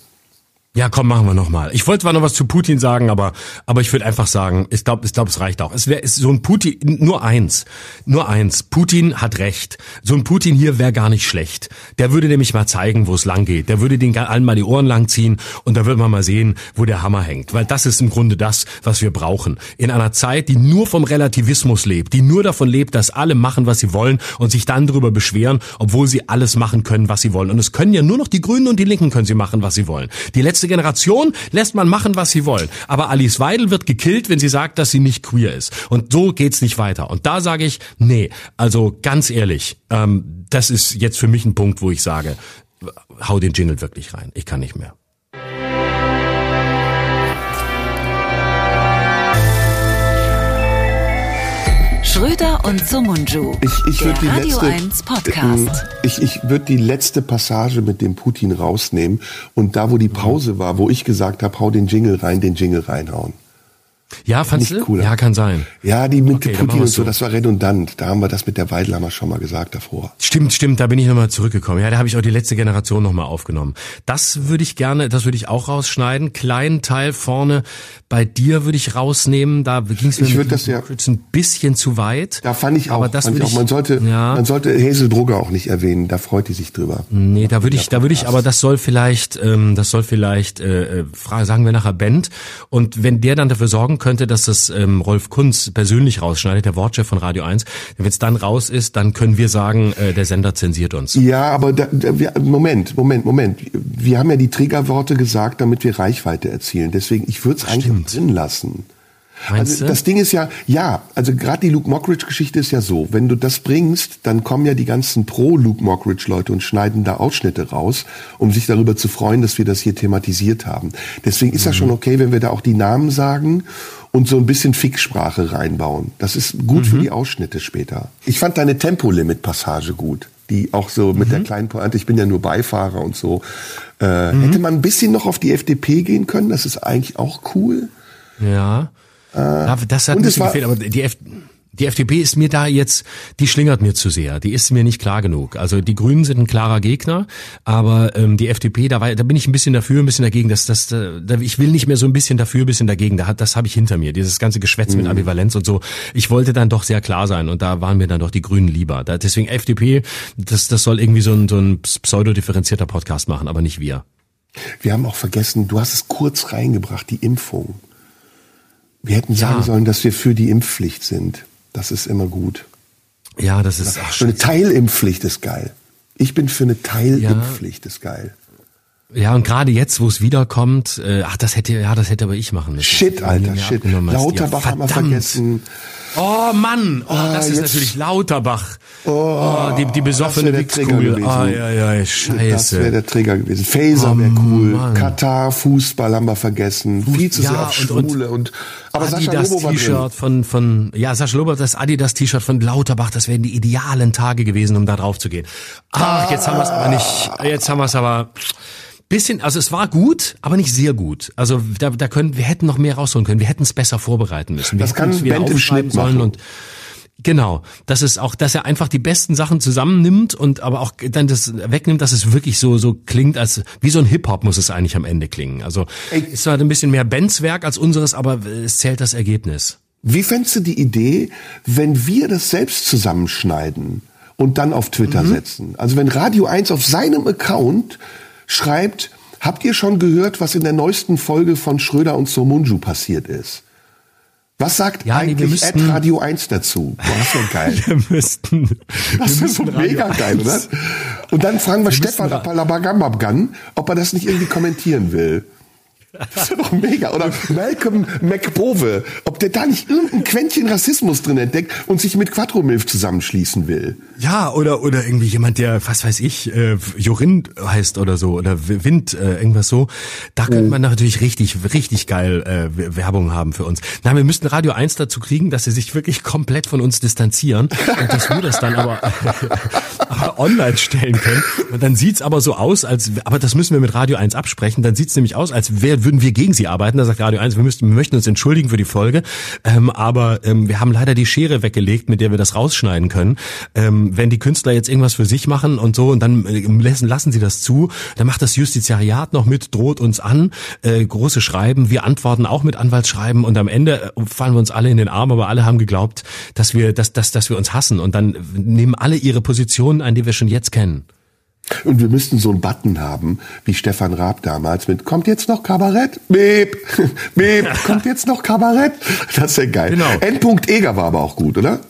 Ja, komm, machen wir nochmal. Ich wollte zwar noch was zu Putin sagen, aber, aber ich würde einfach sagen, ich glaube, ich glaub, es reicht auch. Es wäre so ein Putin, nur eins, nur eins. Putin hat recht. So ein Putin hier wäre gar nicht schlecht. Der würde nämlich mal zeigen, wo es lang geht. Der würde den allen mal die Ohren lang ziehen und da würde man mal sehen, wo der Hammer hängt. Weil das ist im Grunde das, was wir brauchen. In einer Zeit, die nur vom Relativismus lebt, die nur davon lebt, dass alle machen, was sie wollen und sich dann darüber beschweren, obwohl sie alles machen können, was sie wollen. Und es können ja nur noch die Grünen und die Linken können sie machen, was sie wollen. Die letzte nächste Generation lässt man machen, was sie wollen. Aber Alice Weidel wird gekillt, wenn sie sagt, dass sie nicht queer ist. Und so geht's nicht weiter. Und da sage ich, nee, also ganz ehrlich, ähm, das ist jetzt für mich ein Punkt, wo ich sage, hau den Jingle wirklich rein. Ich kann nicht mehr. Schröder und Sumunju. Ich, ich der die Radio letzte, 1 Podcast. Ich, ich würde die letzte Passage mit dem Putin rausnehmen und da, wo die Pause war, wo ich gesagt habe, hau den Jingle rein, den Jingle reinhauen. Ja, fandst Nicht du? cooler. Ja, kann sein. Ja, die mit Okay, Putin und so, das war redundant. Da haben wir das mit der Weidel haben wir schon mal gesagt davor. Stimmt, stimmt, da bin ich nochmal zurückgekommen. Ja, da habe ich auch die letzte Generation nochmal aufgenommen. Das würde ich gerne, das würde ich auch rausschneiden. Kleinen Teil vorne bei dir würde ich rausnehmen. Da ging es mir Ich mit das ja- ein bisschen zu weit. Da fand ich auch, Aber das fand ich auch man sollte, ja, man sollte Hazel Brugger auch nicht erwähnen. Da freut die sich drüber. Nee, da würde ich, da würde ich, aber das soll vielleicht, ähm, das soll vielleicht, äh, äh, sagen wir nachher Band. Und wenn der dann dafür sorgen könnte, dass das ähm, Rolf Kunz persönlich rausschneidet, der Wortchef von Radio 1, wenn es dann raus ist, dann können wir sagen, äh, der Sender zensiert uns. Ja, aber da, da, wir, Moment, Moment, Moment. Wir haben ja die Triggerworte gesagt, damit wir Reichweite erzielen. Deswegen, ich würde es eigentlich drin lassen. Meinst Also du? das Ding ist ja, ja, also gerade die Luke Mockridge-Geschichte ist ja so, wenn du das bringst, dann kommen ja die ganzen Pro-Luke Mockridge-Leute und schneiden da Ausschnitte raus, um sich darüber zu freuen, dass wir das hier thematisiert haben. Deswegen ist das schon okay, wenn wir da auch die Namen sagen und so ein bisschen Fixsprache reinbauen. Das ist gut für die Ausschnitte später. Ich fand deine Tempolimit-Passage gut. Die auch so mit der kleinen Pointe, ich bin ja nur Beifahrer und so. Äh, Hätte man ein bisschen noch auf die FDP gehen können, das ist eigentlich auch cool. Ja. Ja, das hat und ein bisschen gefehlt, aber die, F die FDP ist mir da jetzt, die schlingert mir zu sehr. Die ist mir nicht klar genug. Also die Grünen sind ein klarer Gegner, aber ähm, die FDP, da, war, da bin ich ein bisschen dafür, ein bisschen dagegen. Das, das, äh, da, ich will nicht mehr so ein bisschen dafür, ein bisschen dagegen. Da hat, das habe ich hinter mir. Dieses ganze Geschwätz Mhm. mit Ambivalenz und so. Ich wollte dann doch sehr klar sein und da waren mir dann doch die Grünen lieber. Da, deswegen FDP, das, das soll irgendwie so ein, so ein pseudo-differenzierter Podcast machen, aber nicht wir. Wir haben auch vergessen, du hast es kurz reingebracht, die Impfung. Wir hätten sagen Ja. sollen, dass wir für die Impfpflicht sind. Das ist immer gut. Ja, das ist ach, So eine Teilimpfpflicht ist geil. Ich bin für eine Teilimpfpflicht, ist geil. Ja, und gerade jetzt, wo es wiederkommt, äh, ach, das hätte, ja, das hätte aber ich machen müssen. Shit, Alter, shit. Lauterbach haben wir vergessen. Oh Mann, oh, das ist jetzt- natürlich Lauterbach. Oh, Oh, die, die besoffene Wichskugel. Ah, ja, ja, Das wäre scheiße. der Trigger gewesen. Phaser Oh, wäre cool. Mann. Katar, Fußball haben wir vergessen. Viel zu sehr ja, auf und- und Schwule und, aber Sascha Adidas drin. T-Shirt von, von, ja, Sascha Lobo, das Adidas T-Shirt von Lauterbach, das wären die idealen Tage gewesen, um da drauf zu gehen. Ach, jetzt haben wir es aber nicht, jetzt haben wir es aber, bisschen, also es war gut, aber nicht sehr gut. Also da, da können, wir hätten noch mehr rausholen können. Wir hätten es besser vorbereiten müssen. Wir Das kann es wieder Band aufschreiben sollen machen. und Genau, das ist auch, dass er einfach die besten Sachen zusammennimmt und aber auch dann das wegnimmt, dass es wirklich so so klingt, als wie so ein Hip Hop muss es eigentlich am Ende klingen. Also Ey. ist zwar ein bisschen mehr Bands Werk als unseres, aber es zählt das Ergebnis. Wie fändest du die Idee, wenn wir das selbst zusammenschneiden und dann auf Twitter setzen? Also wenn Radio 1 auf seinem Account schreibt, habt ihr schon gehört, was in der neuesten Folge von Schröder und Somunju passiert ist? Was sagt Ja, nee, eigentlich müssten- Ad Radio 1 dazu? Boah, das wäre geil. Wir müssten. Das ist so müssten mega Radio geil, 1 oder? Und dann fragen wir, Wir Stefan Apalabagambabgan, ob er das nicht irgendwie kommentieren will. Das ist doch mega. Oder Malcolm McBove, ob der da nicht irgendein Quäntchen Rassismus drin entdeckt und sich mit Quattromilf zusammenschließen will. Ja, oder oder irgendwie jemand, der, was weiß ich, äh, Jorin heißt oder so, oder Wind, äh, irgendwas so. Da könnte man natürlich richtig, richtig geil äh, Werbung haben für uns. Na, wir müssten Radio 1 dazu kriegen, dass sie sich wirklich komplett von uns distanzieren und dass wir das dann aber, aber online stellen können. Und dann sieht's aber so aus, als, aber das müssen wir mit Radio 1 absprechen, dann sieht's nämlich aus, als Ende würden wir gegen sie arbeiten. Da sagt Radio 1, wir, müssten, wir möchten uns entschuldigen für die Folge, ähm, aber ähm, wir haben leider die Schere weggelegt, mit der wir das rausschneiden können. Ähm, wenn die Künstler jetzt irgendwas für sich machen und so und dann äh, lassen, lassen sie das zu, dann macht das Justiziariat noch mit, droht uns an, äh, große Schreiben, wir antworten auch mit Anwaltsschreiben und am Ende äh, fallen wir uns alle in den Arm, aber alle haben geglaubt, dass wir, dass, dass, dass wir uns hassen und dann nehmen alle ihre Positionen ein, die wir schon jetzt kennen. Und wir müssten so einen Button haben, wie Stefan Raab damals mit Kommt jetzt noch Kabarett? Beep, beep, kommt jetzt noch Kabarett? Das ist ja geil. Genau. Endpunkt Eger war aber auch gut, oder?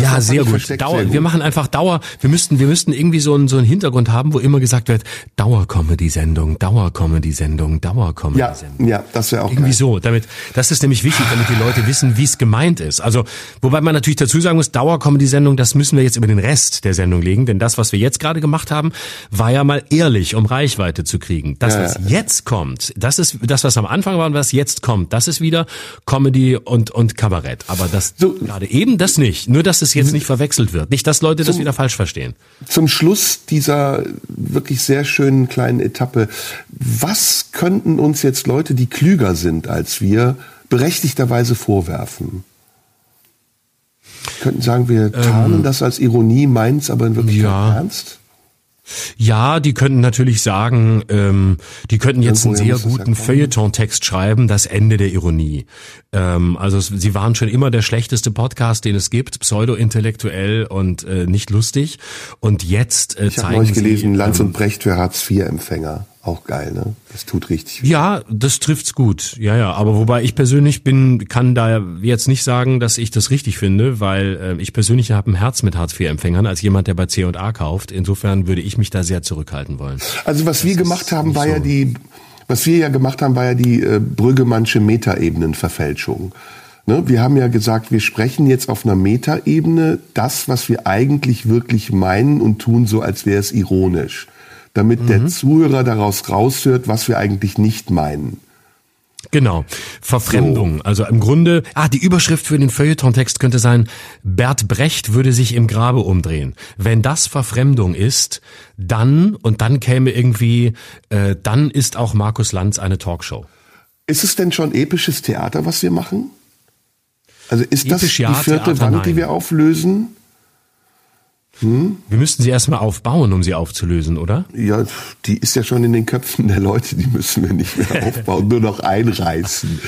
Ja, sehr gut. Dauer, sehr gut. Wir machen einfach Dauer. Wir müssten, wir müssten irgendwie so einen, so einen Hintergrund haben, wo immer gesagt wird, Dauer-Comedy-Sendung, Dauer-Comedy-Sendung, Dauer-Comedy-Sendung. Ja, ja, das wäre auch Irgendwie geil. so, damit, das ist nämlich wichtig, damit die Leute wissen, wie es gemeint ist. Also, wobei man natürlich dazu sagen muss, Dauer-Comedy-Sendung, das müssen wir jetzt über den Rest der Sendung legen, denn das, was wir jetzt gerade gemacht haben, war ja mal ehrlich, um Reichweite zu kriegen. Das, Ja, was ja. jetzt kommt, das ist, das, was am Anfang war und was jetzt kommt, das ist wieder Comedy und, und Kabarett. Aber das, So. gerade eben das nicht. Nur, dass es jetzt nicht verwechselt wird. Nicht, dass Leute das So. wieder falsch verstehen. Zum Schluss dieser wirklich sehr schönen kleinen Etappe, was könnten uns jetzt Leute, die klüger sind als wir, berechtigterweise vorwerfen? Könnten sagen, wir tarnen das als Ironie, meinen es aber in Wirklichkeit ja. ernst? Ja, die könnten natürlich sagen, ähm, die könnten jetzt einen Irgendwoher sehr guten. Feuilleton-Text schreiben, das Ende der Ironie. Ähm, also sie waren schon immer der schlechteste Podcast, den es gibt, pseudo-intellektuell und äh, nicht lustig. Und jetzt äh, Ich zeigen neulich gelesen, sie, Lanz ähm, und Brecht für Hartz-IV-Empfänger. Auch geil, ne? Das tut richtig. Ja, das trifft's gut. Ja, ja. Aber wobei ich persönlich bin, kann da jetzt nicht sagen, dass ich das richtig finde, weil äh, ich persönlich habe ein Herz mit Hartz-IV-Empfängern als jemand, der bei C&A kauft. Insofern würde ich mich da sehr zurückhalten wollen. Also was wir gemacht haben, war ja so. die, was wir ja gemacht haben, war ja die äh, Brüggemannsche Metaebenenverfälschung. Ne? Wir haben ja gesagt, wir sprechen jetzt auf einer Metaebene das, was wir eigentlich wirklich meinen und tun so, als wäre es ironisch. Damit der Zuhörer daraus raushört, was wir eigentlich nicht meinen. Genau. Verfremdung. Also im Grunde, ah, die Überschrift für den Feuilleton-Text könnte sein, Bert Brecht würde sich im Grabe umdrehen. Wenn das Verfremdung ist, dann, und dann käme irgendwie, äh, dann ist auch Markus Lanz eine Talkshow. Ist es denn schon episches Theater, was wir machen? Also ist das Episch die ja, vierte Theater Wand, nein. die wir auflösen? Wir müssten sie erstmal aufbauen, um sie aufzulösen, oder? Ja, die ist ja schon in den Köpfen der Leute, die müssen wir nicht mehr aufbauen, nur noch einreißen.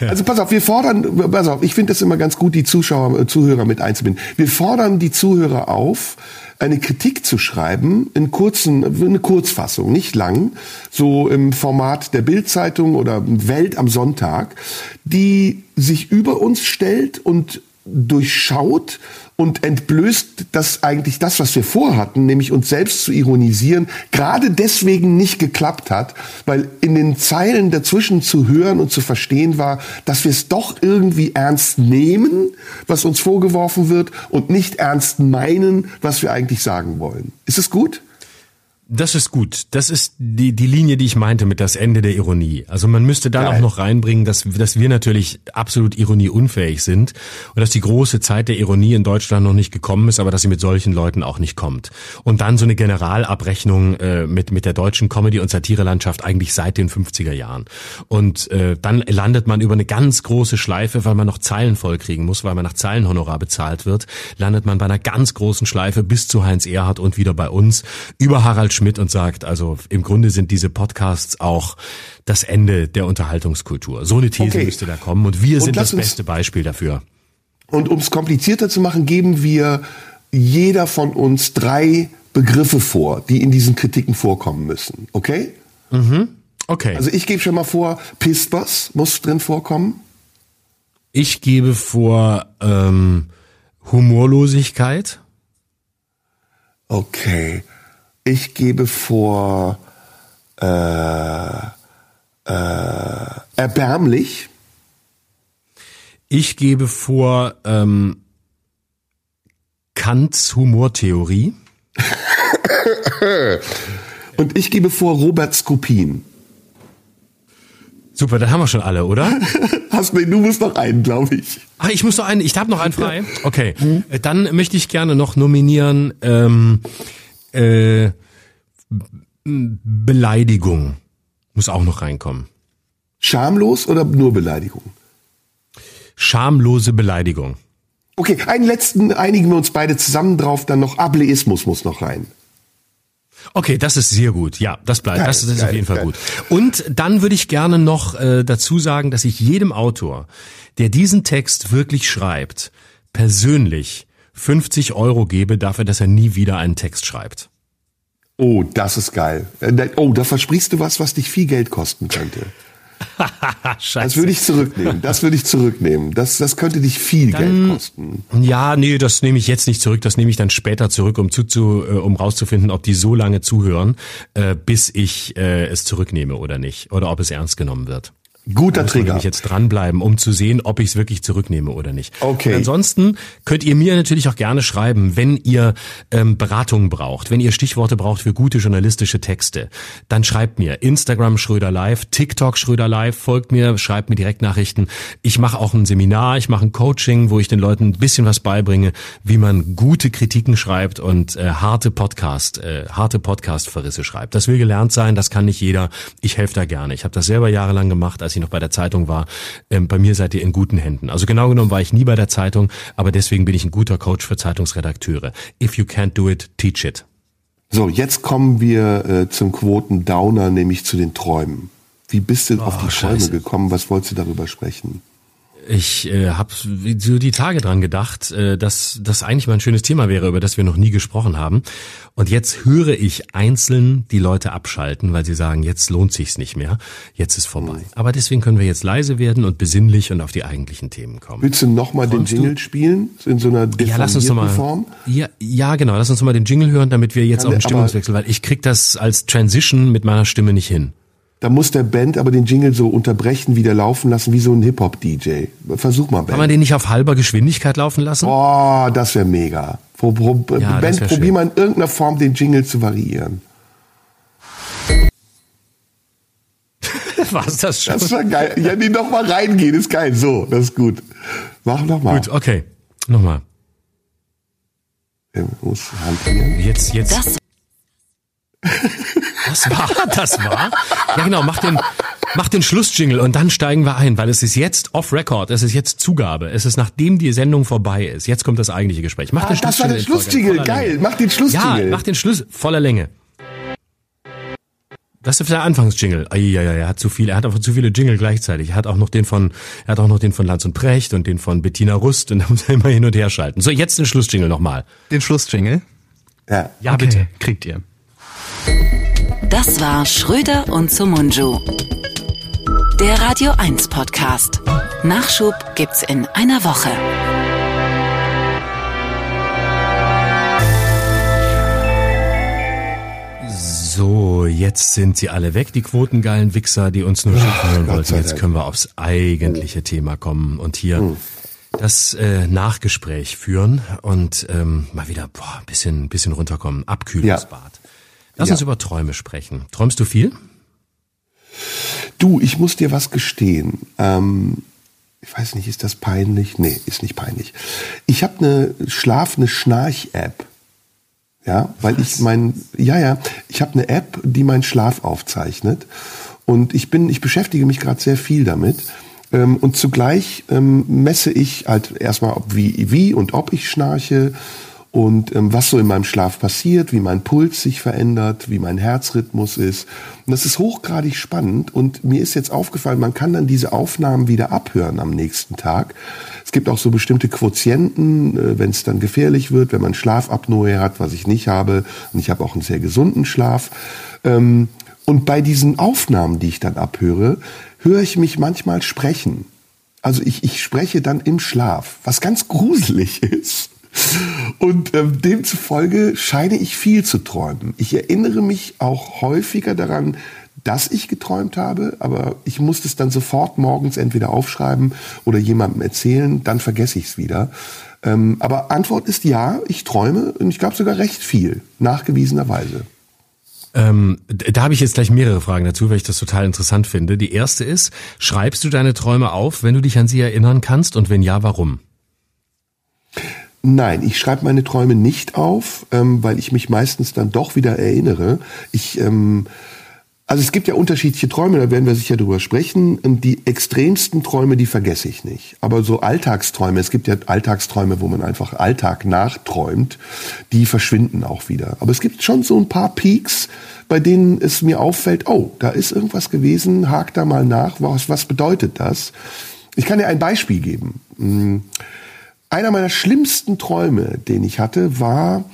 Also pass auf, wir fordern, pass auf, ich finde es immer ganz gut, die Zuschauer, äh, Zuhörer mit einzubinden. Wir fordern die Zuhörer auf, eine Kritik zu schreiben, in kurzen, eine Kurzfassung, nicht lang, so im Format der Bildzeitung oder Welt am Sonntag, die sich über uns stellt und durchschaut und entblößt, dass eigentlich das, was wir vorhatten, nämlich uns selbst zu ironisieren, gerade deswegen nicht geklappt hat, weil in den Zeilen dazwischen zu hören und zu verstehen war, dass wir es doch irgendwie ernst nehmen, was uns vorgeworfen wird, und nicht ernst meinen, was wir eigentlich sagen wollen. Ist es gut? Das ist gut. Das ist die, die Linie, die ich meinte mit das Ende der Ironie. Also man müsste dann Geil. auch noch reinbringen, dass, dass wir natürlich absolut ironieunfähig sind und dass die große Zeit der Ironie in Deutschland noch nicht gekommen ist, aber dass sie mit solchen Leuten auch nicht kommt. Und dann so eine Generalabrechnung äh, mit, mit der deutschen Comedy- und Satirelandschaft eigentlich seit den 50er Jahren. Und äh, dann landet man über eine ganz große Schleife, weil man noch Zeilen vollkriegen muss, weil man nach Zeilenhonorar bezahlt wird, landet man bei einer ganz großen Schleife bis zu Heinz Erhardt und wieder bei uns über Harald Schmidt und sagt, also im Grunde sind diese Podcasts auch das Ende der Unterhaltungskultur. So eine These Okay. müsste da kommen und wir Und sind das beste Beispiel dafür. Und um es komplizierter zu machen, geben wir jeder von uns drei Begriffe vor, die in diesen Kritiken vorkommen müssen. Okay? Okay, Also ich gebe schon mal vor, Pispers muss drin vorkommen. ich gebe vor ähm, Humorlosigkeit. Okay. Ich gebe vor äh, äh, erbärmlich. Ich gebe vor ähm, Kants Humortheorie. Und ich gebe vor Robert Skopin. Super, dann haben wir schon alle, oder? Hast du, du musst noch einen, glaube ich. Ah, ich muss noch einen, ich habe noch einen frei. Okay, Äh, dann möchte ich gerne noch nominieren ähm, äh, Beleidigung. Muss auch noch reinkommen. Schamlos oder nur Beleidigung? Schamlose Beleidigung. Okay, einen letzten einigen wir uns beide zusammen drauf, dann noch Ableismus muss noch rein. Okay, das ist sehr gut. Ja, das bleibt. Geil, das, das ist geil, auf jeden Fall geil. gut. Und dann würde ich gerne noch äh, dazu sagen, dass ich jedem Autor, der diesen Text wirklich schreibt, persönlich 50 Euro gebe dafür, dass er nie wieder einen Text schreibt. Oh, das ist geil. Äh, da- Oh, da versprichst du was, was dich viel Geld kosten könnte. Scheiße. Das würde ich zurücknehmen. Das würde ich zurücknehmen. Das, das könnte dich viel Geld kosten. Ja, nee, das nehme ich jetzt nicht zurück. Das nehme ich dann später zurück, um zuzu, äh, um rauszufinden, ob die so lange zuhören, äh, bis ich äh, es zurücknehme oder nicht, oder ob es ernst genommen wird. Guter Da Trigger. nämlich jetzt dranbleiben, um zu sehen, ob ich es wirklich zurücknehme oder nicht. Okay. Und ansonsten könnt ihr mir natürlich auch gerne schreiben, wenn ihr ähm, Beratung braucht, wenn ihr Stichworte braucht für gute journalistische Texte, dann schreibt mir Instagram Schröder Live, TikTok Schröder Live, folgt mir, schreibt mir Direktnachrichten. Ich mache auch ein Seminar, ich mache ein Coaching, wo ich den Leuten ein bisschen was beibringe, wie man gute Kritiken schreibt und äh, harte Podcast, äh, harte Podcast-Verrisse schreibt. Das will gelernt sein, das kann nicht jeder. Ich helfe da gerne. Ich habe das selber jahrelang gemacht, als ich noch bei der Zeitung war. Ähm, bei mir seid ihr in guten Händen. Also genau genommen war ich nie bei der Zeitung, aber deswegen bin ich ein guter Coach für Zeitungsredakteure. If you can't do it, teach it. So, jetzt kommen wir äh, zum Quoten-Downer, nämlich zu den Träumen. Wie bist du auf die Träume Scheiße. gekommen? Was wolltest du darüber sprechen? Ich äh, habe so die Tage dran gedacht, äh, dass das eigentlich mal ein schönes Thema wäre, über das wir noch nie gesprochen haben. Und jetzt höre ich einzeln die Leute abschalten, weil sie sagen, jetzt lohnt sich's nicht mehr, jetzt ist vorbei. Aber deswegen können wir jetzt leise werden und besinnlich und auf die eigentlichen Themen kommen. Willst du nochmal den Träumst du? Jingle spielen? In so einer Ja, lass uns noch mal. Form? Ja, ja, genau. Lass uns noch mal den Jingle hören, damit wir jetzt Kann auch einen Stimmungswechsel, weil ich krieg das als Transition mit meiner Stimme nicht hin. Da muss der Band aber den Jingle so unterbrechen, wieder laufen lassen, wie so ein Hip-Hop-DJ. Versuch mal, Kann man Band. den nicht auf halber Geschwindigkeit laufen lassen? Oh, das wäre mega. Pro, pro, Ja, das Band, wär probier schön. mal in irgendeiner Form den Jingle zu variieren. War's das schon? Das war geil. Ja, nee, noch mal reingehen, ist geil. So, das ist gut. Mach noch mal. Gut, okay. Nochmal. Jetzt, jetzt. Das Das war, das war. Ja genau, mach den, mach den Schlussjingle und dann steigen wir ein, weil es ist jetzt off record, es ist jetzt Zugabe, es ist nachdem die Sendung vorbei ist. Jetzt kommt das eigentliche Gespräch. Mach Ah, den das war der Schlussjingle. Geil. Länge. Mach den Schlussjingle. Ja, mach den Schluss voller Länge. Das ist der Anfangsjingle. Ja, ja, er hat zu viel, er hat einfach zu viele Jingle gleichzeitig. Er hat auch noch den von, er hat auch noch den von Lanz und Precht und den von Bettina Rust und da muss er immer hin und her schalten. So, jetzt den Schlussjingle nochmal. Den Schlussjingle? Ja. Ja, Okay, bitte. Kriegt ihr. Das war Schröder und Sumunju. Der Radio 1 Podcast. Nachschub gibt's in einer Woche. So, jetzt sind sie alle weg, die quotengeilen Wichser, die uns nur schicken wollten. Jetzt können wir aufs eigentliche Thema kommen und hier das äh, Nachgespräch führen und ähm, mal wieder boah, ein bisschen, bisschen runterkommen. Abkühlungsbad. Lass Ja. uns über Träume sprechen. Träumst du viel? Du, ich muss dir was gestehen. Ähm, ich weiß nicht, ist das peinlich? Nee, ist nicht peinlich. Ich habe eine Schlaf, eine Schnarch-App. Ja, weil ich mein, ja, ja, ich habe eine App, die meinen Schlaf aufzeichnet. Und ich bin, ich beschäftige mich gerade sehr viel damit. Ähm, und zugleich ähm, messe ich halt erstmal, ob wie, wie und ob ich schnarche und ähm, was so in meinem Schlaf passiert, wie mein Puls sich verändert, wie mein Herzrhythmus ist. Und das ist hochgradig spannend und mir ist jetzt aufgefallen, man kann dann diese Aufnahmen wieder abhören am nächsten Tag. Es gibt auch so bestimmte Quotienten, äh, wenn es dann gefährlich wird, wenn man Schlafapnoe hat, was ich nicht habe. Und ich habe auch einen sehr gesunden Schlaf. Ähm, und bei diesen Aufnahmen, die ich dann abhöre, höre ich mich manchmal sprechen. Also ich, ich spreche dann im Schlaf, was ganz gruselig ist. Und ähm, demzufolge scheine ich viel zu träumen. Ich erinnere mich auch häufiger daran, dass ich geträumt habe, aber ich muss es dann sofort morgens entweder aufschreiben oder jemandem erzählen, dann vergesse ich es wieder. Ähm, aber Antwort ist ja, ich träume und ich glaube sogar recht viel, nachgewiesenerweise. Ähm, da habe ich jetzt gleich mehrere Fragen dazu, weil ich das total interessant finde. Die erste ist, schreibst du deine Träume auf, wenn du dich an sie erinnern kannst? Und wenn ja, warum? Nein, ich schreibe meine Träume nicht auf, ähm, weil ich mich meistens dann doch wieder erinnere. Ich ähm, Also es gibt ja unterschiedliche Träume, da werden wir sicher drüber sprechen. Die extremsten Träume, die vergesse ich nicht. Aber so Alltagsträume, es gibt ja Alltagsträume, wo man einfach Alltag nachträumt, die verschwinden auch wieder. Aber es gibt schon so ein paar Peaks, bei denen es mir auffällt, oh, da ist irgendwas gewesen, hak da mal nach, was, was bedeutet das? Ich kann dir ein Beispiel geben. Hm. Einer meiner schlimmsten Träume, den ich hatte, war,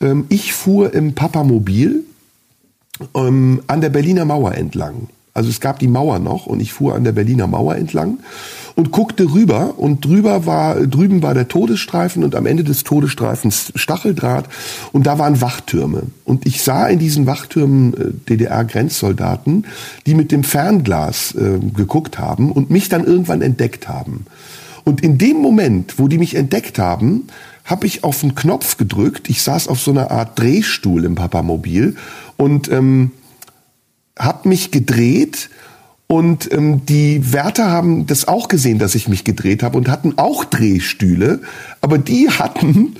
ähm, ich fuhr im Papamobil ähm, an der Berliner Mauer entlang. Also es gab die Mauer noch und ich fuhr an der Berliner Mauer entlang und guckte rüber und drüber war, drüben war der Todesstreifen und am Ende des Todesstreifens Stacheldraht und da waren Wachtürme. Und ich sah in diesen Wachtürmen äh, DDR-Grenzsoldaten, die mit dem Fernglas äh, geguckt haben und mich dann irgendwann entdeckt haben. Und in dem Moment, wo die mich entdeckt haben, habe ich auf einen Knopf gedrückt. Ich saß auf so einer Art Drehstuhl im Papamobil und ähm, habe mich gedreht und ähm, die Wärter haben das auch gesehen, dass ich mich gedreht habe und hatten auch Drehstühle, aber die hatten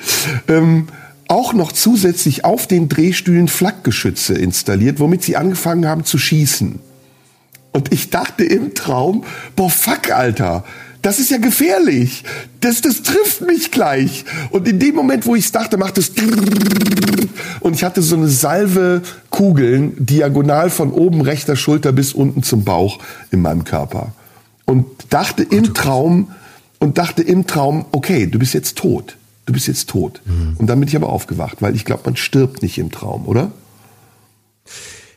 ähm, auch noch zusätzlich auf den Drehstühlen Flakgeschütze installiert, womit sie angefangen haben zu schießen. Und ich dachte im Traum, boah, fuck, Alter, das ist ja gefährlich. Das, das trifft mich gleich. Und in dem Moment, wo ich es dachte, macht es und ich hatte so eine Salve Kugeln diagonal von oben rechter Schulter bis unten zum Bauch in meinem Körper. Und dachte im Traum, und dachte im Traum, okay, du bist jetzt tot. Du bist jetzt tot. Mhm. Und dann bin ich aber aufgewacht, weil ich glaube, man stirbt nicht im Traum, oder?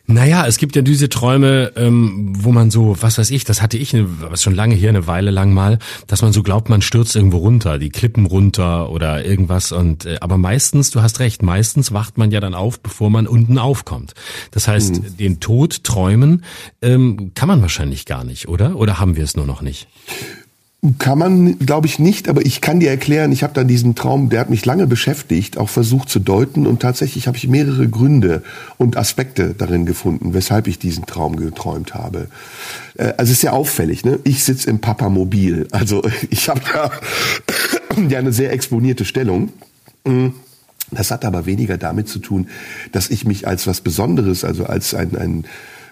Naja, es gibt ja diese Träume, ähm, wo man so, was weiß ich, das hatte ich eine, was schon lange hier, eine Weile lang mal, dass man so glaubt, man stürzt irgendwo runter, die Klippen runter oder irgendwas. Und äh, aber meistens, du hast recht, meistens wacht man ja dann auf, bevor man unten aufkommt. Das heißt, mhm. den Tod träumen ähm, kann man wahrscheinlich gar nicht, oder? Oder haben wir es nur noch nicht? Kann man, glaube ich, nicht, aber ich kann dir erklären, ich habe dann diesen Traum, der hat mich lange beschäftigt, auch versucht zu deuten und tatsächlich habe ich mehrere Gründe und Aspekte darin gefunden, weshalb ich diesen Traum geträumt habe. Äh, also es ist ja auffällig, ne? Ich sitze im Papamobil, also ich habe da ja eine sehr exponierte Stellung. Mm. Das hat aber weniger damit zu tun, dass ich mich als was Besonderes, also als ein, ein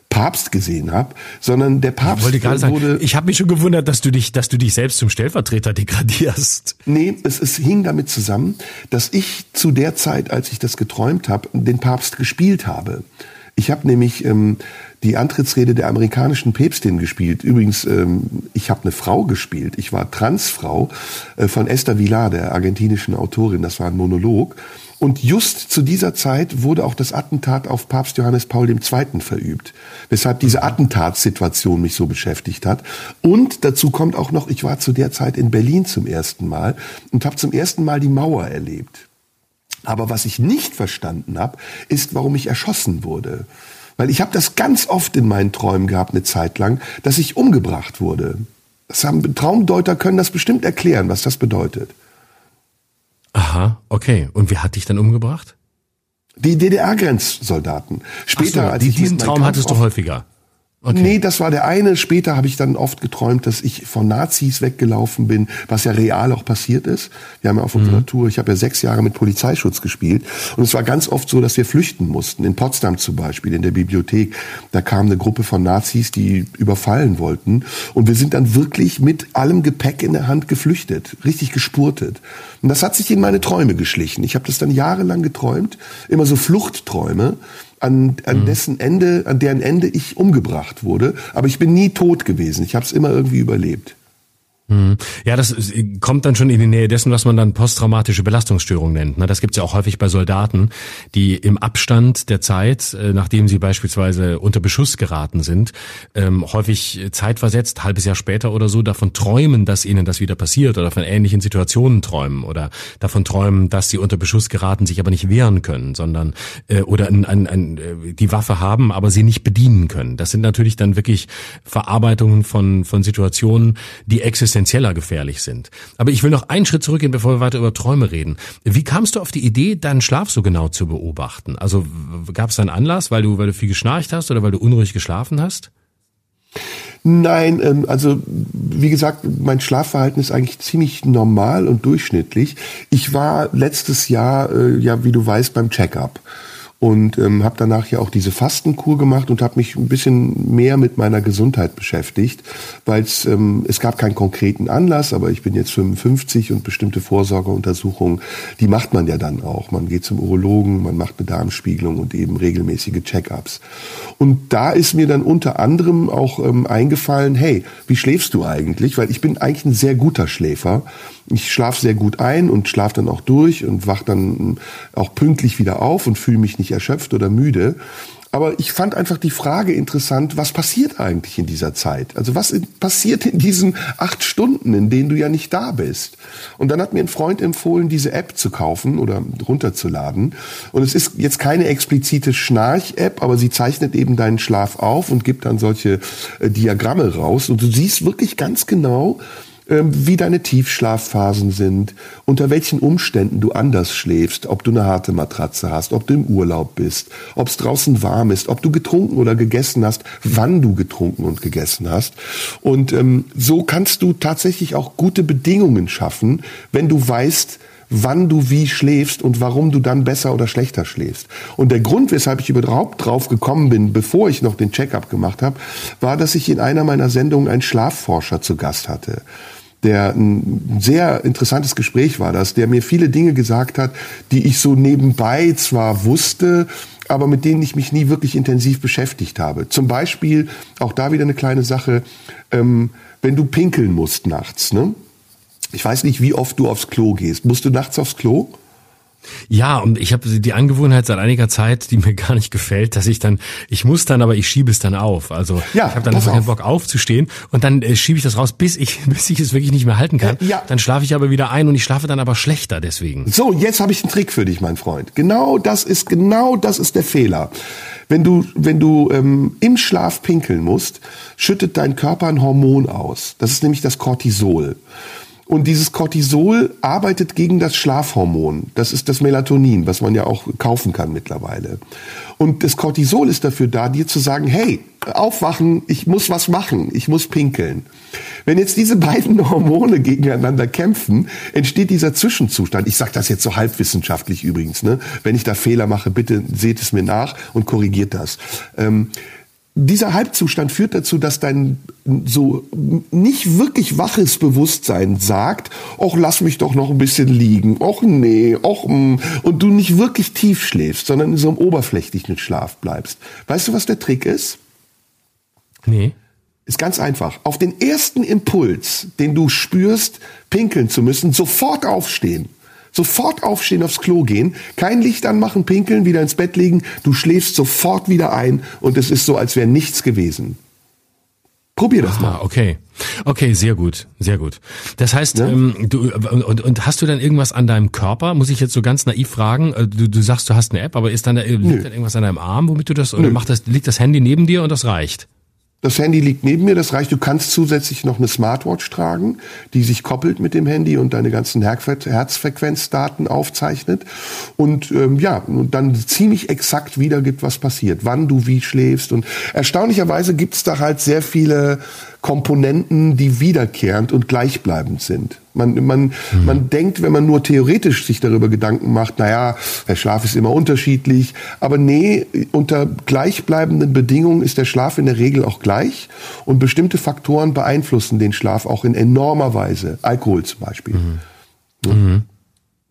Papst gesehen habe, sondern der Papst ich wurde. Sagen, ich habe mich schon gewundert, dass du dich, dass du dich selbst zum Stellvertreter degradierst. Nee, es, es hing damit zusammen, dass ich zu der Zeit, als ich das geträumt habe, den Papst gespielt habe. Ich habe nämlich ähm, die Antrittsrede der amerikanischen Päpstin gespielt. Übrigens, ähm, ich habe eine Frau gespielt. Ich war Transfrau äh, von Esther Villar, der argentinischen Autorin. Das war ein Monolog. Und just zu dieser Zeit wurde auch das Attentat auf Papst Johannes Paul II. verübt, weshalb diese Attentatssituation mich so beschäftigt hat. Und dazu kommt auch noch, ich war zu der Zeit in Berlin zum ersten Mal und habe zum ersten Mal die Mauer erlebt. Aber was ich nicht verstanden habe, ist, warum ich erschossen wurde. Weil ich habe das ganz oft in meinen Träumen gehabt, eine Zeit lang, dass ich umgebracht wurde. Das haben, Traumdeuter können das bestimmt erklären, was das bedeutet. Aha, okay. Und wer hat dich dann umgebracht? Die DDR-Grenzsoldaten. Später, so, als ich diesen Traum hattest du häufiger. Okay. Nee, das war der eine. Später habe ich dann oft geträumt, dass ich von Nazis weggelaufen bin, was ja real auch passiert ist. Wir haben ja auf unserer mhm. Tour, ich habe ja sechs Jahre mit Polizeischutz gespielt. Und es war ganz oft so, dass wir flüchten mussten. In Potsdam zum Beispiel, in der Bibliothek. Da kam eine Gruppe von Nazis, die überfallen wollten. Und wir sind dann wirklich mit allem Gepäck in der Hand geflüchtet. Richtig gespurtet. Und das hat sich in meine Träume geschlichen. Ich habe das dann jahrelang geträumt. Immer so Fluchtträume an, an mhm. dessen Ende, an deren Ende ich umgebracht wurde. Aber ich bin nie tot gewesen. Ich habe es immer irgendwie überlebt. Mhm. Ja, das kommt dann schon in die Nähe dessen, was man dann posttraumatische Belastungsstörung nennt. Ne? Das gibt's ja auch häufig bei Soldaten, die im Abstand der Zeit, äh, nachdem sie beispielsweise unter Beschuss geraten sind, ähm, häufig zeitversetzt, halbes Jahr später oder so, davon träumen, dass ihnen das wieder passiert oder von ähnlichen Situationen träumen oder davon träumen, dass sie unter Beschuss geraten, sich aber nicht wehren können, sondern äh, oder ein, ein, ein, äh, die Waffe haben, aber sie nicht bedienen können. Das sind natürlich dann wirklich Verarbeitungen von, von Situationen, die existieren existenzieller gefährlich sind. Aber ich will noch einen Schritt zurückgehen, bevor wir weiter über Träume reden. Wie kamst du auf die Idee, deinen Schlaf so genau zu beobachten? Also gab es einen Anlass, weil du, weil du viel geschnarcht hast oder weil du unruhig geschlafen hast? Nein, ähm, also wie gesagt, mein Schlafverhalten ist eigentlich ziemlich normal und durchschnittlich. Ich war letztes Jahr, äh, ja, wie du weißt, beim Checkup. Und ähm, habe danach ja auch diese Fastenkur gemacht und habe mich ein bisschen mehr mit meiner Gesundheit beschäftigt, weil ähm, es gab keinen konkreten Anlass, aber ich bin jetzt 55 und bestimmte Vorsorgeuntersuchungen, die macht man ja dann auch. Man geht zum Urologen, man macht eine Darmspiegelung und eben regelmäßige Check-ups. Und da ist mir dann unter anderem auch ähm, eingefallen, hey, wie schläfst du eigentlich? Weil ich bin eigentlich ein sehr guter Schläfer ich schlafe sehr gut ein und schlafe dann auch durch und wach dann auch pünktlich wieder auf und fühle mich nicht erschöpft oder müde. Aber ich fand einfach die Frage interessant, was passiert eigentlich in dieser Zeit? Also was passiert in diesen acht Stunden, in denen du ja nicht da bist? Und dann hat mir ein Freund empfohlen, diese App zu kaufen oder runterzuladen. Und es ist jetzt keine explizite Schnarch-App, aber sie zeichnet eben deinen Schlaf auf und gibt dann solche äh, Diagramme raus. Und du siehst wirklich ganz genau, wie deine Tiefschlafphasen sind, unter welchen Umständen du anders schläfst, ob du eine harte Matratze hast, ob du im Urlaub bist, ob es draußen warm ist, ob du getrunken oder gegessen hast, wann du getrunken und gegessen hast. Und ähm, so kannst du tatsächlich auch gute Bedingungen schaffen, wenn du weißt, wann du wie schläfst und warum du dann besser oder schlechter schläfst. Und der Grund, weshalb ich überhaupt drauf gekommen bin, bevor ich noch den Checkup gemacht habe, war, dass ich in einer meiner Sendungen einen Schlafforscher zu Gast hatte der ein sehr interessantes Gespräch war das, der mir viele Dinge gesagt hat, die ich so nebenbei zwar wusste, aber mit denen ich mich nie wirklich intensiv beschäftigt habe. Zum Beispiel, auch da wieder eine kleine Sache, ähm, wenn du pinkeln musst nachts, ne? Ich weiß nicht, wie oft du aufs Klo gehst. Musst du nachts aufs Klo? Ja, und ich habe die Angewohnheit seit einiger Zeit, die mir gar nicht gefällt, dass ich dann, ich muss dann, aber ich schiebe es dann auf. Also ja, ich habe dann einfach keinen Bock aufzustehen und dann äh, schiebe ich das raus, bis ich, bis ich es wirklich nicht mehr halten kann. Äh, ja. Dann schlafe ich aber wieder ein und ich schlafe dann aber schlechter deswegen. So, jetzt habe ich einen Trick für dich, mein Freund. Genau das ist, genau das ist der Fehler. Wenn du, wenn du ähm, im Schlaf pinkeln musst, schüttet dein Körper ein Hormon aus. Das ist nämlich das Cortisol. Und dieses Cortisol arbeitet gegen das Schlafhormon. Das ist das Melatonin, was man ja auch kaufen kann mittlerweile. Und das Cortisol ist dafür da, dir zu sagen, hey, aufwachen, ich muss was machen, ich muss pinkeln. Wenn jetzt diese beiden Hormone gegeneinander kämpfen, entsteht dieser Zwischenzustand. Ich sage das jetzt so halbwissenschaftlich übrigens. Ne? Wenn ich da Fehler mache, bitte seht es mir nach und korrigiert das. Ähm, dieser Halbzustand führt dazu, dass dein so nicht wirklich waches Bewusstsein sagt, ach, lass mich doch noch ein bisschen liegen, ach nee, ach, mm, und du nicht wirklich tief schläfst, sondern in so einem oberflächlichen Schlaf bleibst. Weißt du, was der Trick ist? Nee. Ist ganz einfach. Auf den ersten Impuls, den du spürst, pinkeln zu müssen, sofort aufstehen sofort aufstehen, aufs Klo gehen, kein Licht anmachen, pinkeln, wieder ins Bett legen, du schläfst sofort wieder ein und es ist so, als wäre nichts gewesen. Probier das Aha, mal. Okay. Okay, sehr gut, sehr gut. Das heißt, ja? ähm, du und, und hast du dann irgendwas an deinem Körper? Muss ich jetzt so ganz naiv fragen? Äh, du, du sagst, du hast eine App, aber ist dann da, liegt dann irgendwas an deinem Arm, womit du das oder macht das liegt das Handy neben dir und das reicht? Das Handy liegt neben mir, das reicht. Du kannst zusätzlich noch eine Smartwatch tragen, die sich koppelt mit dem Handy und deine ganzen Herzfrequenzdaten aufzeichnet und ähm, ja, und dann ziemlich exakt wiedergibt, was passiert, wann du wie schläfst. Und erstaunlicherweise gibt's da halt sehr viele Komponenten, die wiederkehrend und gleichbleibend sind. Man, man, mhm. man denkt, wenn man nur theoretisch sich darüber Gedanken macht, naja, der Schlaf ist immer unterschiedlich. Aber nee, unter gleichbleibenden Bedingungen ist der Schlaf in der Regel auch gleich. Und bestimmte Faktoren beeinflussen den Schlaf auch in enormer Weise. Alkohol zum Beispiel. Mhm. Mhm.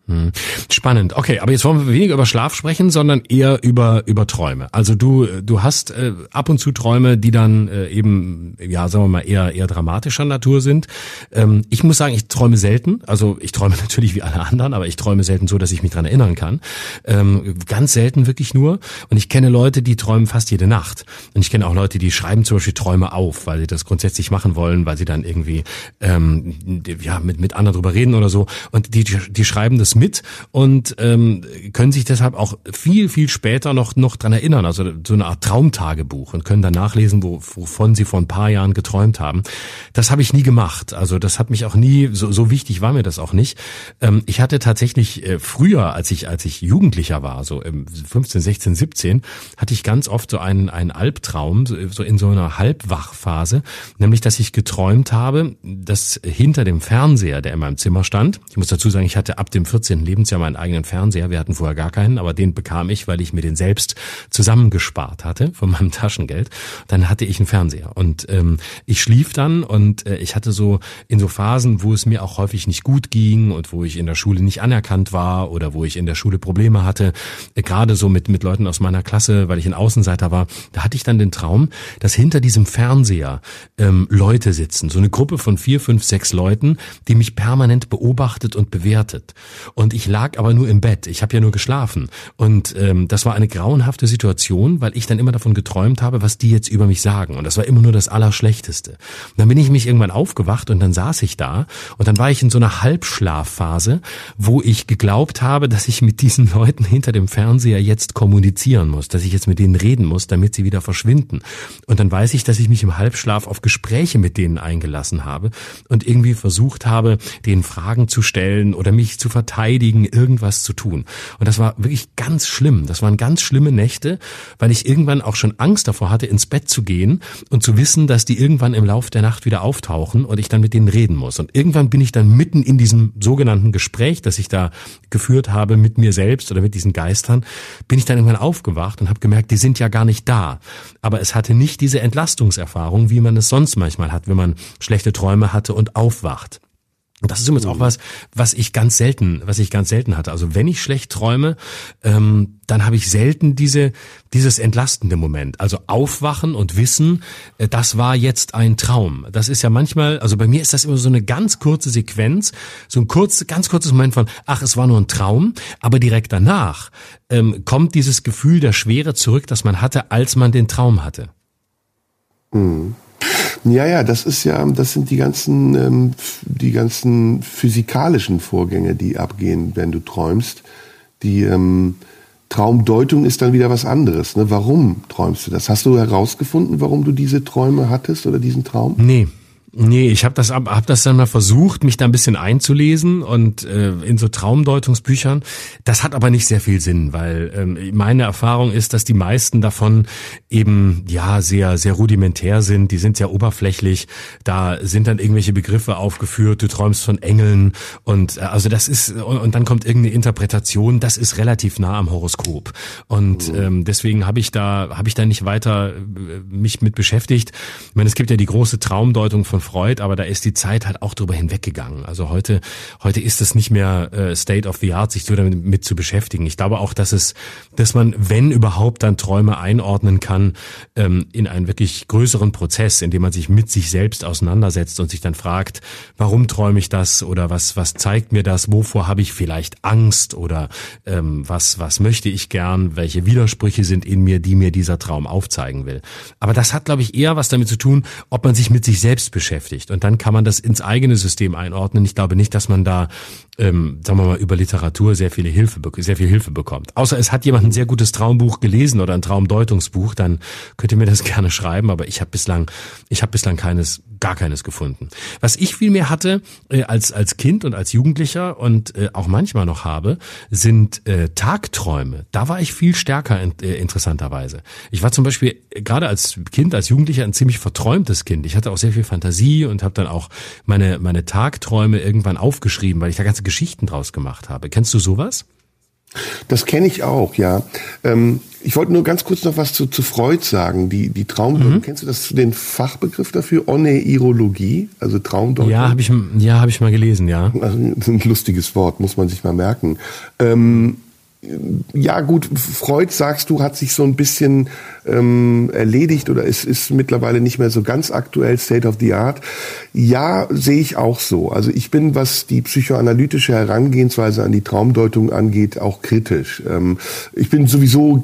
Hm. Spannend. Okay, aber jetzt wollen wir weniger über Schlaf sprechen, sondern eher über über Träume. Also du du hast äh, ab und zu Träume, die dann äh, eben ja sagen wir mal eher eher dramatischer Natur sind. Ähm, ich muss sagen, ich träume selten. Also ich träume natürlich wie alle anderen, aber ich träume selten so, dass ich mich dran erinnern kann. Ähm, ganz selten wirklich nur. Und ich kenne Leute, die träumen fast jede Nacht. Und ich kenne auch Leute, die schreiben zum Beispiel Träume auf, weil sie das grundsätzlich machen wollen, weil sie dann irgendwie ähm, ja mit mit anderen drüber reden oder so. Und die die schreiben das mit und ähm, können sich deshalb auch viel, viel später noch, noch dran erinnern. Also so eine Art Traumtagebuch und können dann nachlesen, wo, wovon sie vor ein paar Jahren geträumt haben. Das habe ich nie gemacht. Also das hat mich auch nie, so, so wichtig war mir das auch nicht. Ähm, ich hatte tatsächlich äh, früher, als ich, als ich Jugendlicher war, so im 15, 16, 17, hatte ich ganz oft so einen, einen Albtraum, so, so in so einer Halbwachphase, nämlich, dass ich geträumt habe, dass hinter dem Fernseher, der in meinem Zimmer stand, ich muss dazu sagen, ich hatte ab dem 14 14. Lebensjahr meinen eigenen Fernseher. Wir hatten vorher gar keinen, aber den bekam ich, weil ich mir den selbst zusammengespart hatte von meinem Taschengeld. Dann hatte ich einen Fernseher und ähm, ich schlief dann und äh, ich hatte so in so Phasen, wo es mir auch häufig nicht gut ging und wo ich in der Schule nicht anerkannt war oder wo ich in der Schule Probleme hatte, äh, gerade so mit mit Leuten aus meiner Klasse, weil ich ein Außenseiter war. Da hatte ich dann den Traum, dass hinter diesem Fernseher ähm, Leute sitzen, so eine Gruppe von vier, fünf, sechs Leuten, die mich permanent beobachtet und bewertet. Und ich lag aber nur im Bett. Ich habe ja nur geschlafen. Und ähm, das war eine grauenhafte Situation, weil ich dann immer davon geträumt habe, was die jetzt über mich sagen. Und das war immer nur das Allerschlechteste. Und dann bin ich mich irgendwann aufgewacht und dann saß ich da und dann war ich in so einer Halbschlafphase, wo ich geglaubt habe, dass ich mit diesen Leuten hinter dem Fernseher jetzt kommunizieren muss, dass ich jetzt mit denen reden muss, damit sie wieder verschwinden. Und dann weiß ich, dass ich mich im Halbschlaf auf Gespräche mit denen eingelassen habe und irgendwie versucht habe, denen Fragen zu stellen oder mich zu verteidigen, irgendwas zu tun. Und das war wirklich ganz schlimm. Das waren ganz schlimme Nächte, weil ich irgendwann auch schon Angst davor hatte, ins Bett zu gehen und zu wissen, dass die irgendwann im Lauf der Nacht wieder auftauchen und ich dann mit denen reden muss. Und irgendwann bin ich dann mitten in diesem sogenannten Gespräch, das ich da geführt habe mit mir selbst oder mit diesen Geistern, bin ich dann irgendwann aufgewacht und habe gemerkt, die sind ja gar nicht da. Aber es hatte nicht diese Entlastungserfahrung, wie man es sonst manchmal hat, wenn man schlechte Träume hatte und aufwacht. Und das ist übrigens auch mhm. was, was ich ganz selten, was ich ganz selten hatte. Also wenn ich schlecht träume, ähm, dann habe ich selten diese dieses entlastende Moment. Also aufwachen und wissen, äh, das war jetzt ein Traum. Das ist ja manchmal, also bei mir ist das immer so eine ganz kurze Sequenz, so ein kurz, ganz kurzes Moment von, ach, es war nur ein Traum. Aber direkt danach ähm, kommt dieses Gefühl der Schwere zurück, das man hatte, als man den Traum hatte. Mhm. Ja, ja, das ist ja, das sind die ganzen, ähm, die ganzen physikalischen Vorgänge, die abgehen, wenn du träumst. Die ähm, Traumdeutung ist dann wieder was anderes. Ne? Warum träumst du das? Hast du herausgefunden, warum du diese Träume hattest oder diesen Traum? Nee, Nee, ich habe das hab das dann mal versucht, mich da ein bisschen einzulesen und äh, in so Traumdeutungsbüchern. Das hat aber nicht sehr viel Sinn, weil ähm, meine Erfahrung ist, dass die meisten davon eben ja sehr sehr rudimentär sind. Die sind sehr oberflächlich. Da sind dann irgendwelche Begriffe aufgeführt. Du träumst von Engeln und äh, also das ist und, und, dann kommt irgendeine Interpretation. Das ist relativ nah am Horoskop und mhm. ähm, deswegen habe ich da habe ich da nicht weiter äh, mich mit beschäftigt. Ich meine, es gibt ja die große Traumdeutung von Freud, aber da ist die Zeit halt auch drüber hinweggegangen. Also heute, heute ist es nicht mehr äh, State of the Art, sich damit mit zu beschäftigen. Ich glaube auch, dass es, dass man, wenn überhaupt, dann Träume einordnen kann ähm, in einen wirklich größeren Prozess, in dem man sich mit sich selbst auseinandersetzt und sich dann fragt, warum träume ich das oder was, was zeigt mir das, wovor habe ich vielleicht Angst oder ähm, was, was möchte ich gern, welche Widersprüche sind in mir, die mir dieser Traum aufzeigen will. Aber das hat, glaube ich, eher was damit zu tun, ob man sich mit sich selbst beschäftigt beschäftigt. Und dann kann man das ins eigene System einordnen. Ich glaube nicht, dass man da, ähm, sagen wir mal, über Literatur sehr viele Hilfe, sehr viel Hilfe bekommt. Außer es hat jemand ein sehr gutes Traumbuch gelesen oder ein Traumdeutungsbuch, dann könnt ihr mir das gerne schreiben. Aber ich habe bislang, ich habe bislang keines gar keines gefunden. Was ich viel mehr hatte äh, als als Kind und als Jugendlicher und äh, auch manchmal noch habe, sind äh, Tagträume. Da war ich viel stärker in, äh, interessanterweise. Ich war zum Beispiel äh, gerade als Kind, als Jugendlicher ein ziemlich verträumtes Kind. Ich hatte auch sehr viel Fantasie und habe dann auch meine meine Tagträume irgendwann aufgeschrieben, weil ich da ganze Geschichten draus gemacht habe. Kennst du sowas? Das kenne ich auch, ja. Ähm, ich wollte nur ganz kurz noch was zu, zu Freud sagen. Die, die Traumdeutung, mhm. kennst du das, den Fachbegriff dafür? Oneirologie, also Traumdeutung? Ja, habe ich, ja, hab ich mal gelesen, ja. Also, ein lustiges Wort, muss man sich mal merken. Ähm, ja gut, Freud, sagst du, hat sich so ein bisschen ähm, erledigt oder ist, ist mittlerweile nicht mehr so ganz aktuell, State of the Art. Ja, sehe ich auch so. Also ich bin, was die psychoanalytische Herangehensweise an die Traumdeutung angeht, auch kritisch. Ähm, ich bin sowieso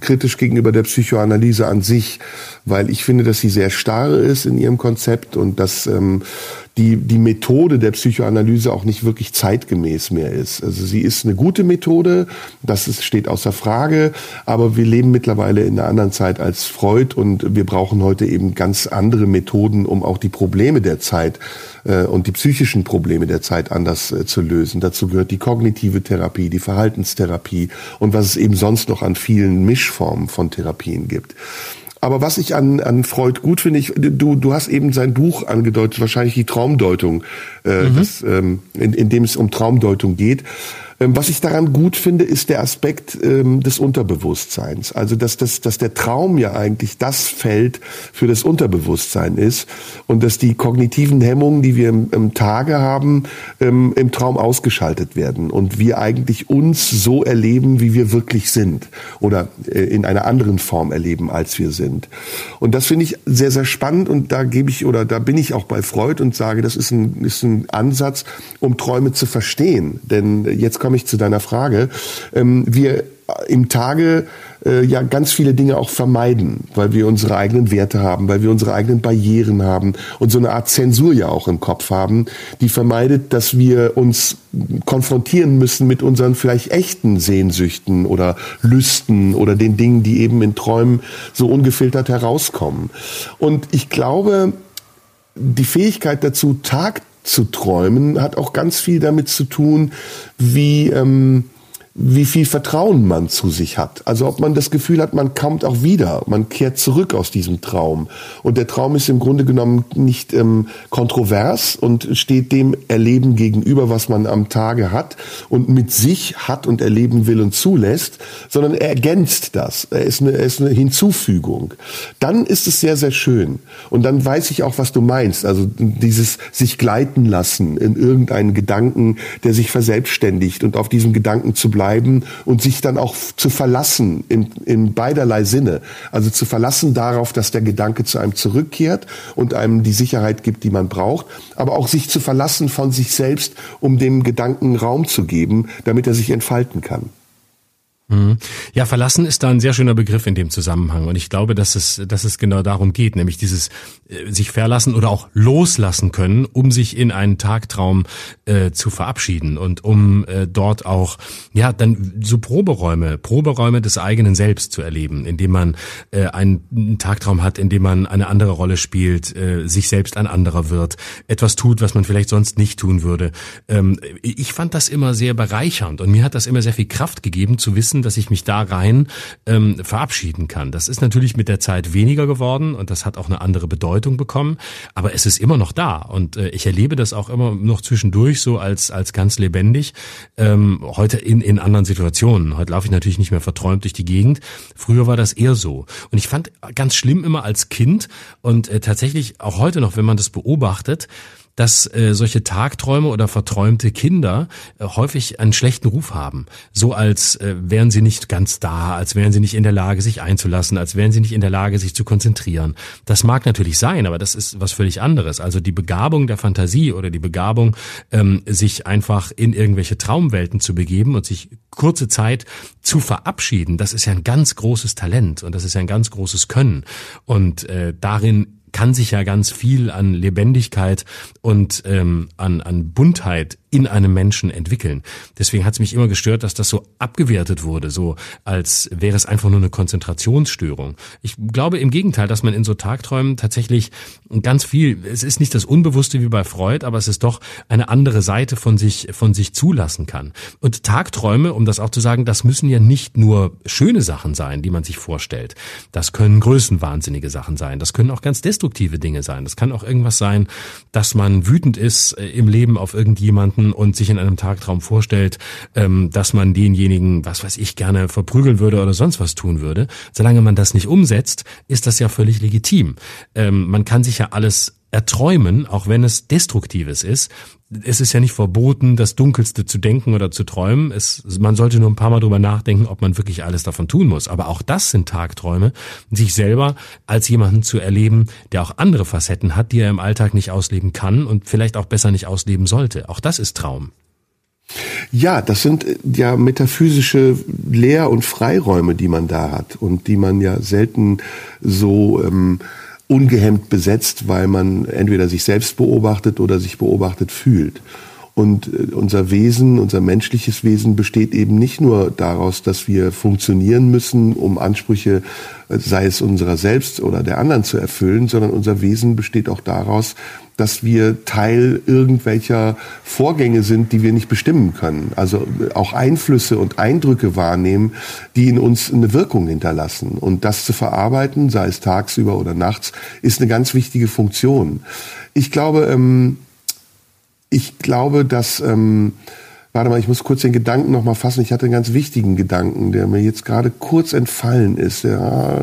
kritisch gegenüber der Psychoanalyse an sich, weil ich finde, dass sie sehr starr ist in ihrem Konzept und dass ähm, die, die Methode der Psychoanalyse auch nicht wirklich zeitgemäß mehr ist. Also sie ist eine gute Methode, das ist, steht außer Frage, aber wir leben mittlerweile in einer anderen Zeit als Freud und wir brauchen heute eben ganz andere Methoden, um auch die Probleme der Zeit äh, und die psychischen Probleme der Zeit anders äh, zu lösen. Dazu gehört die kognitive Therapie, die Verhaltenstherapie und was es eben sonst noch an vielen Mischformen von Therapien gibt. Aber was ich an, an Freud gut finde, ich, du, du hast eben sein Buch angedeutet, wahrscheinlich die Traumdeutung, äh, mhm. das, ähm, in, in dem es um Traumdeutung geht. Ähm, was ich daran gut finde, ist der Aspekt ähm, des Unterbewusstseins. Also, dass, dass, dass der Traum ja eigentlich das Feld für das Unterbewusstsein ist und dass die kognitiven Hemmungen, die wir im, im Tage haben, ähm, im Traum ausgeschaltet werden und wir eigentlich uns so erleben, wie wir wirklich sind oder äh, in einer anderen Form erleben, als wir sind. Und das finde ich sehr, sehr spannend und da gebe ich oder da bin ich auch bei Freud und sage, das ist ein, ist ein Ansatz, um Träume zu verstehen. Denn jetzt komme ich zu deiner Frage. Ähm, wir im Tage äh, ja ganz viele Dinge auch vermeiden, weil wir unsere eigenen Werte haben, weil wir unsere eigenen Barrieren haben und so eine Art Zensur ja auch im Kopf haben, die vermeidet, dass wir uns konfrontieren müssen mit unseren vielleicht echten Sehnsüchten oder Lüsten oder den Dingen, die eben in Träumen so ungefiltert herauskommen. Und ich glaube, die Fähigkeit dazu, Tag zu träumen, hat auch ganz viel damit zu tun, wie ähm, wie viel Vertrauen man zu sich hat. Also ob man das Gefühl hat, man kommt auch wieder, man kehrt zurück aus diesem Traum. Und der Traum ist im Grunde genommen nicht ähm, kontrovers und steht dem Erleben gegenüber, was man am Tage hat und mit sich hat und erleben will und zulässt, sondern er ergänzt das. Er ist eine, er ist eine Hinzufügung. Dann ist es sehr, sehr schön. Und dann weiß ich auch, was du meinst. Also dieses sich gleiten lassen in irgendeinen Gedanken, der sich verselbstständigt und auf diesem Gedanken zu bleiben bleiben und sich dann auch zu verlassen in, in beiderlei Sinne. Also zu verlassen darauf, dass der Gedanke zu einem zurückkehrt und einem die Sicherheit gibt, die man braucht, aber auch sich zu verlassen von sich selbst, um dem Gedanken Raum zu geben, damit er sich entfalten kann. Mhm. Ja, verlassen ist da ein sehr schöner Begriff in dem Zusammenhang. Und ich glaube, dass es, dass es genau darum geht, nämlich dieses äh, sich verlassen oder auch loslassen können, um sich in einen Tagtraum äh, zu verabschieden und um äh, dort auch, ja, dann so Proberäume, Proberäume des eigenen Selbst zu erleben, indem man äh, einen Tagtraum hat, in dem man eine andere Rolle spielt, äh, sich selbst ein anderer wird, etwas tut, was man vielleicht sonst nicht tun würde. Ähm, ich fand das immer sehr bereichernd und mir hat das immer sehr viel Kraft gegeben, zu wissen, wissen, dass ich mich da rein ähm, verabschieden kann. Das ist natürlich mit der Zeit weniger geworden und das hat auch eine andere Bedeutung bekommen, aber es ist immer noch da und äh, ich erlebe das auch immer noch zwischendurch so als als ganz lebendig. Ähm, heute in in anderen Situationen. Heute laufe ich natürlich nicht mehr verträumt durch die Gegend. Früher war das eher so und ich fand ganz schlimm immer als Kind und äh, tatsächlich auch heute noch, wenn man das beobachtet dass äh, solche Tagträume oder verträumte Kinder äh, häufig einen schlechten Ruf haben. So als äh, wären sie nicht ganz da, als wären sie nicht in der Lage, sich einzulassen, als wären sie nicht in der Lage, sich zu konzentrieren. Das mag natürlich sein, aber das ist was völlig anderes. Also die Begabung der Fantasie oder die Begabung, ähm, sich einfach in irgendwelche Traumwelten zu begeben und sich kurze Zeit zu verabschieden, das ist ja ein ganz großes Talent und das ist ja ein ganz großes Können. Und äh, darin kann sich ja ganz viel an Lebendigkeit und ähm, an, an Buntheit in einem Menschen entwickeln. Deswegen hat es mich immer gestört, dass das so abgewertet wurde, so als wäre es einfach nur eine Konzentrationsstörung. Ich glaube im Gegenteil, dass man in so Tagträumen tatsächlich ganz viel, es ist nicht das Unbewusste wie bei Freud, aber es ist doch eine andere Seite von sich, von sich zulassen kann. Und Tagträume, um das auch zu sagen, das müssen ja nicht nur schöne Sachen sein, die man sich vorstellt. Das können größenwahnsinnige Sachen sein. Das können auch ganz destruktive Dinge sein. Das kann auch irgendwas sein, dass man wütend ist äh, im Leben auf irgendjemanden und sich in einem Tagtraum vorstellt, ähm, dass man denjenigen, was weiß ich, gerne verprügeln würde oder sonst was tun würde. Solange man das nicht umsetzt, ist das ja völlig legitim. Ähm, man kann sich ja alles erträumen, auch wenn es Destruktives ist. Es ist ja nicht verboten, das Dunkelste zu denken oder zu träumen. Es, man sollte nur ein paar Mal drüber nachdenken, ob man wirklich alles davon tun muss. Aber auch das sind Tagträume, sich selber als jemanden zu erleben, der auch andere Facetten hat, die er im Alltag nicht ausleben kann und vielleicht auch besser nicht ausleben sollte. Auch das ist Traum. Ja, das sind äh, ja metaphysische Lehr- und Freiräume, die man da hat und die man ja selten so ähm, ungehemmt besetzt, weil man entweder sich selbst beobachtet oder sich beobachtet fühlt. Und äh, unser Wesen, unser menschliches Wesen besteht eben nicht nur daraus, dass wir funktionieren müssen, um Ansprüche, äh, sei es unserer selbst oder der anderen zu erfüllen, sondern unser Wesen besteht auch daraus, dass wir Teil irgendwelcher Vorgänge sind, die wir nicht bestimmen können. Also auch Einflüsse und Eindrücke wahrnehmen, die in uns eine Wirkung hinterlassen. Und das zu verarbeiten, sei es tagsüber oder nachts, ist eine ganz wichtige Funktion. Ich glaube, ähm, ich glaube, dass ähm, Warte mal, ich muss kurz den Gedanken noch mal fassen. Ich hatte einen ganz wichtigen Gedanken, der mir jetzt gerade kurz entfallen ist. Ja,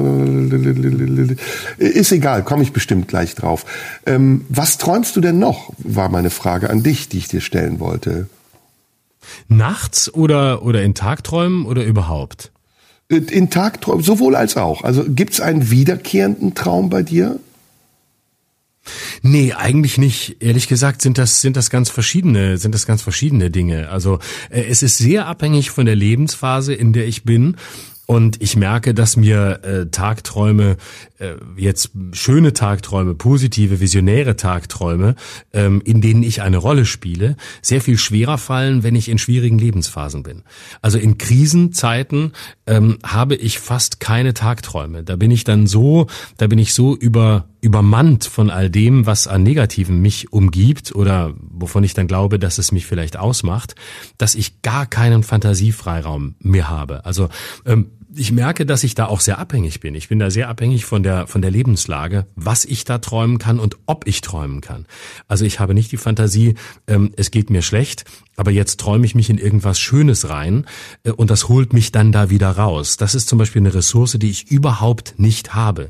ist egal, komme ich bestimmt gleich drauf. Ähm, was träumst du denn noch? War meine Frage an dich, die ich dir stellen wollte. Nachts oder oder in Tagträumen oder überhaupt? In Tagträumen, sowohl als auch. Also gibt es einen wiederkehrenden Traum bei dir? Nee, eigentlich nicht. Ehrlich gesagt sind das, sind das ganz verschiedene, sind das ganz verschiedene Dinge. Also äh, es ist sehr abhängig von der Lebensphase, in der ich bin. Und ich merke, dass mir äh, Tagträume, äh, jetzt schöne Tagträume, positive, visionäre Tagträume, ähm, in denen ich eine Rolle spiele, sehr viel schwerer fallen, wenn ich in schwierigen Lebensphasen bin. Also in Krisenzeiten ähm, habe ich fast keine Tagträume. Da bin ich dann so, da bin ich so über übermannt von all dem, was an Negativen mich umgibt oder wovon ich dann glaube, dass es mich vielleicht ausmacht, dass ich gar keinen Fantasiefreiraum mehr habe. Also ähm, ich merke, dass ich da auch sehr abhängig bin. Ich bin da sehr abhängig von der, von der Lebenslage, was ich da träumen kann und ob ich träumen kann. Also ich habe nicht die Fantasie, ähm, es geht mir schlecht, aber jetzt träume ich mich in irgendwas Schönes rein äh, und das holt mich dann da wieder raus. Das ist zum Beispiel eine Ressource, die ich überhaupt nicht habe.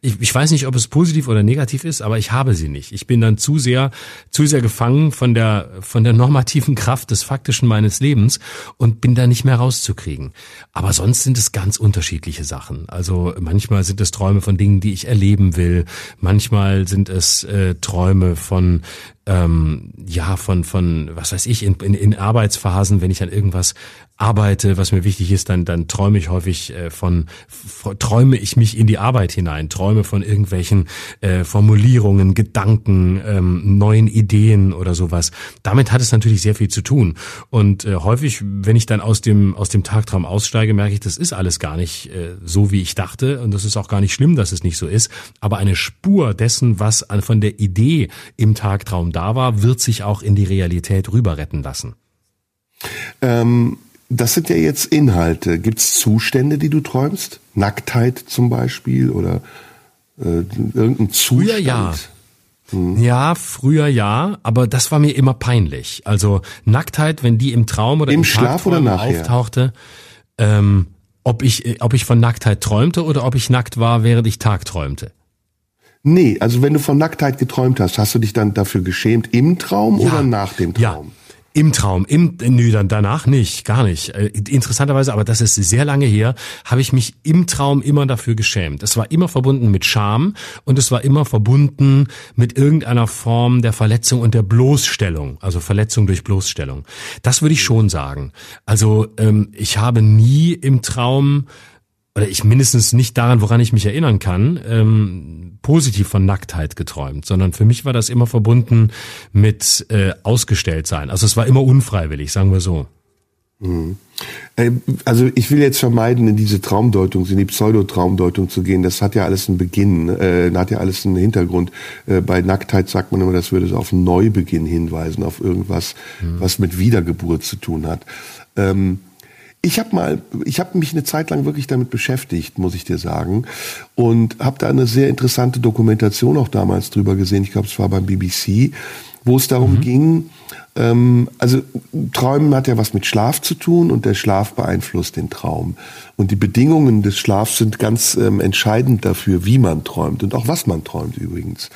Ich, ich weiß nicht, ob es positiv oder negativ ist, aber ich habe sie nicht. Ich bin dann zu sehr, zu sehr gefangen von der, von der normativen Kraft des Faktischen meines Lebens und bin da nicht mehr rauszukriegen. Aber sonst sind es ganz unterschiedliche Sachen. Also manchmal sind es Träume von Dingen, die ich erleben will. Manchmal sind es äh, Träume von ähm, ja von von was weiß ich in, in, in Arbeitsphasen, wenn ich an irgendwas arbeite, was mir wichtig ist, dann dann träume ich häufig äh, von träume ich mich in die Arbeit hinein, träume von irgendwelchen äh, Formulierungen, Gedanken, ähm, neuen Ideen oder sowas. Damit hat es natürlich sehr viel zu tun und äh, häufig, wenn ich dann aus dem aus dem Tagtraum aussteige, merke ich, das ist alles gar nicht äh, so, wie ich dachte und das ist auch gar nicht schlimm, dass es nicht so ist. Aber eine Spur dessen, was an, von der Idee im Tagtraum da war, wird sich auch in die Realität rüber retten lassen. Ähm, das sind ja jetzt Inhalte. Gibt es Zustände, die du träumst? Nacktheit zum Beispiel oder äh, irgendein Zustand? Früher ja. Hm. Ja, früher ja, aber das war mir immer peinlich. Also Nacktheit, wenn die im Traum oder im, im Schlaf oder nachher auftauchte, ähm, ob ich ob ich von Nacktheit träumte oder ob ich nackt war, während ich Tag träumte. Nee, also wenn du von Nacktheit geträumt hast, hast du dich dann dafür geschämt im Traum ja, oder nach dem Traum? Ja. Im Traum, im, nö, dann danach nicht, gar nicht. Äh, interessanterweise, aber das ist sehr lange her, habe ich mich im Traum immer dafür geschämt. Es war immer verbunden mit Scham und es war immer verbunden mit irgendeiner Form der Verletzung und der Bloßstellung, also Verletzung durch Bloßstellung. Das würde ich schon sagen. Also ähm, ich habe nie im Traum oder ich mindestens nicht daran, woran ich mich erinnern kann, ähm, positiv von Nacktheit geträumt, sondern für mich war das immer verbunden mit äh, ausgestellt sein. Also es war immer unfreiwillig, sagen wir so. Mhm. Äh, also ich will jetzt vermeiden, in diese Traumdeutung, in die Pseudotraumdeutung zu gehen. Das hat ja alles einen Beginn, äh, hat ja alles einen Hintergrund. Äh, bei Nacktheit sagt man immer, das würde auf einen Neubeginn hinweisen, auf irgendwas, mhm. was mit Wiedergeburt zu tun hat. Ähm, ich habe mal, ich habe mich eine Zeit lang wirklich damit beschäftigt, muss ich dir sagen, und habe da eine sehr interessante Dokumentation auch damals drüber gesehen. Ich glaube, es war beim BBC, wo es darum mhm. ging. Ähm, also Träumen hat ja was mit Schlaf zu tun und der Schlaf beeinflusst den Traum. Und die Bedingungen des Schlafs sind ganz ähm, entscheidend dafür, wie man träumt und auch was man träumt übrigens.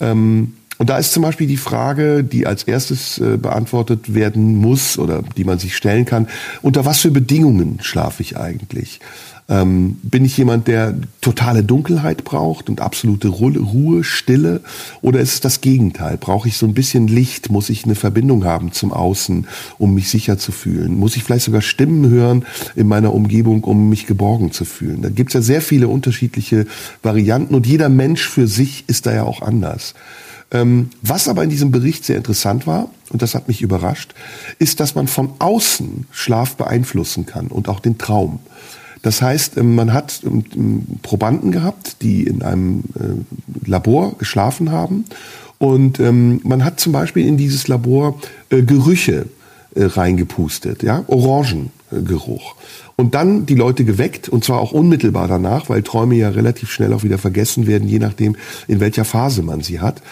Ähm, und da ist zum Beispiel die Frage, die als erstes äh, beantwortet werden muss oder die man sich stellen kann, unter was für Bedingungen schlafe ich eigentlich? Ähm, bin ich jemand, der totale Dunkelheit braucht und absolute Ruhe, Stille? Oder ist es das Gegenteil? Brauche ich so ein bisschen Licht? Muss ich eine Verbindung haben zum Außen, um mich sicher zu fühlen? Muss ich vielleicht sogar Stimmen hören in meiner Umgebung, um mich geborgen zu fühlen? Da gibt es ja sehr viele unterschiedliche Varianten und jeder Mensch für sich ist da ja auch anders. Ähm, was aber in diesem Bericht sehr interessant war, und das hat mich überrascht, ist, dass man von außen Schlaf beeinflussen kann und auch den Traum. Das heißt, ähm, man hat ähm, Probanden gehabt, die in einem äh, Labor geschlafen haben. Und man hat zum Beispiel in dieses Labor äh, Gerüche äh, reingepustet, ja, Orangengeruch. Und dann die Leute geweckt, und zwar auch unmittelbar danach, weil Träume ja relativ schnell auch wieder vergessen werden, je nachdem, in welcher Phase man sie hat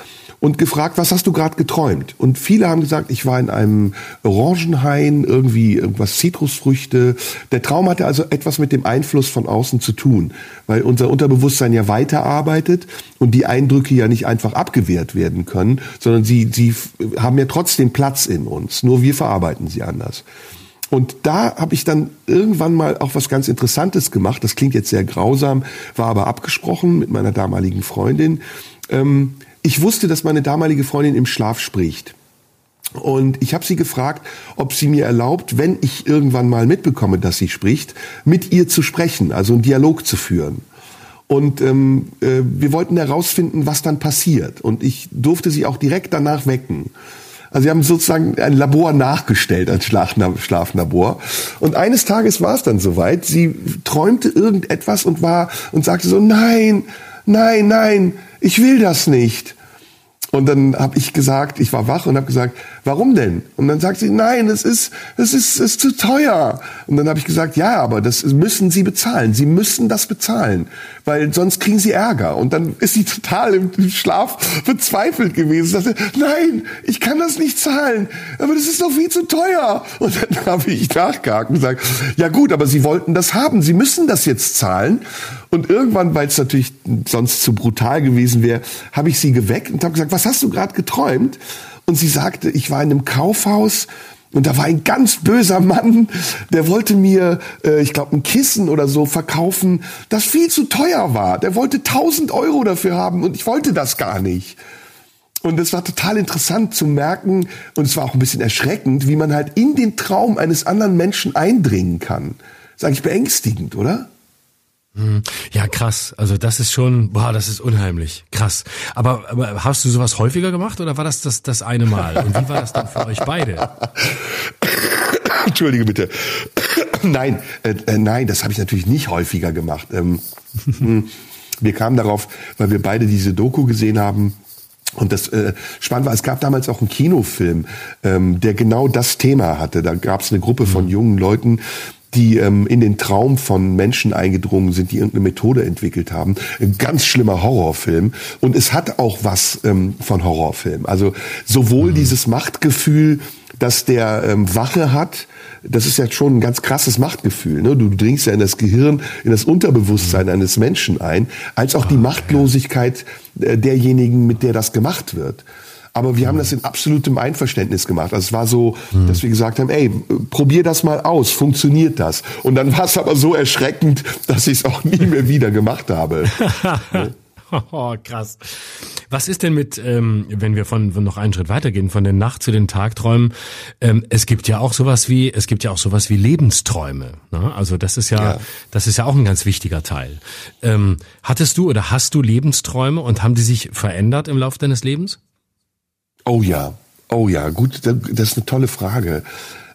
und gefragt, was hast du gerade geträumt? Und viele haben gesagt, ich war in einem Orangenhain, irgendwie irgendwas Zitrusfrüchte. Der Traum hatte also etwas mit dem Einfluss von außen zu tun, weil unser Unterbewusstsein ja weiterarbeitet und die Eindrücke ja nicht einfach abgewehrt werden können, sondern sie, sie haben ja trotzdem Platz in uns. Nur wir verarbeiten sie anders. Und da habe ich dann irgendwann mal auch was ganz Interessantes gemacht. Das klingt jetzt sehr grausam, war aber abgesprochen mit meiner damaligen Freundin. Ähm, ich wusste, dass meine damalige Freundin im Schlaf spricht. Und ich habe sie gefragt, ob sie mir erlaubt, wenn ich irgendwann mal mitbekomme, dass sie spricht, mit ihr zu sprechen, also einen Dialog zu führen. Und ähm, äh, wir wollten herausfinden, was dann passiert. Und ich durfte sie auch direkt danach wecken. Also sie haben sozusagen ein Labor nachgestellt, ein Schlaflabor. Und eines Tages war es dann soweit. Sie träumte irgendetwas und war und sagte so: Nein, nein, nein, ich will das nicht. Und dann habe ich gesagt, ich war wach und habe gesagt, warum denn? Und dann sagt sie, nein, es ist, es ist, es ist zu teuer. Und dann habe ich gesagt, ja, aber das müssen Sie bezahlen. Sie müssen das bezahlen, weil sonst kriegen Sie Ärger. Und dann ist sie total im Schlaf verzweifelt gewesen. Sagte, nein, ich kann das nicht zahlen. Aber das ist doch viel zu teuer. Und dann habe ich nachgehakt und gesagt, ja gut, aber Sie wollten das haben. Sie müssen das jetzt zahlen. Und irgendwann, weil es natürlich sonst zu brutal gewesen wäre, habe ich sie geweckt und habe gesagt, was hast du gerade geträumt? Und sie sagte, ich war in einem Kaufhaus und da war ein ganz böser Mann, der wollte mir, äh, ich glaube, ein Kissen oder so verkaufen, das viel zu teuer war. Der wollte 1000 Euro dafür haben und ich wollte das gar nicht. Und es war total interessant zu merken und es war auch ein bisschen erschreckend, wie man halt in den Traum eines anderen Menschen eindringen kann. Das ist eigentlich beängstigend, oder? Hm. Ja, krass. Also das ist schon, boah, das ist unheimlich. Krass. Aber, aber hast du sowas häufiger gemacht oder war das das, das eine Mal? Und wie war das dann für euch beide? Entschuldige bitte. nein, äh, äh, nein, das habe ich natürlich nicht häufiger gemacht. Ähm, hm, wir kamen darauf, weil wir beide diese Doku gesehen haben. Und das äh, spannend war, es gab damals auch einen Kinofilm, ähm, der genau das Thema hatte. Da gab es eine Gruppe von hm. jungen Leuten, die ähm, in den Traum von Menschen eingedrungen sind, die irgendeine Methode entwickelt haben. Ein ganz schlimmer Horrorfilm. Und es hat auch was ähm, von Horrorfilm. Also sowohl mhm. dieses Machtgefühl, dass der ähm, Wache hat, das ist ja schon ein ganz krasses Machtgefühl. Ne? Du dringst ja in das Gehirn, in das Unterbewusstsein eines Menschen ein, als auch die ah, Machtlosigkeit äh, derjenigen, mit der das gemacht wird. Aber wir haben das in absolutem Einverständnis gemacht. Also es war so, dass wir gesagt haben, ey, probier das mal aus, funktioniert das? Und dann war es aber so erschreckend, dass ich es auch nie mehr wieder gemacht habe. Oh, krass. Was ist denn mit, ähm, wenn wir von, von noch einen Schritt weitergehen, von der Nacht zu den Tagträumen? Ähm, es gibt ja auch sowas wie, es gibt ja auch sowas wie Lebensträume. Ne? Also das ist ja, ja, das ist ja auch ein ganz wichtiger Teil. Ähm, hattest du oder hast du Lebensträume und haben die sich verändert im Laufe deines Lebens? Oh ja, oh ja, gut, das ist eine tolle Frage.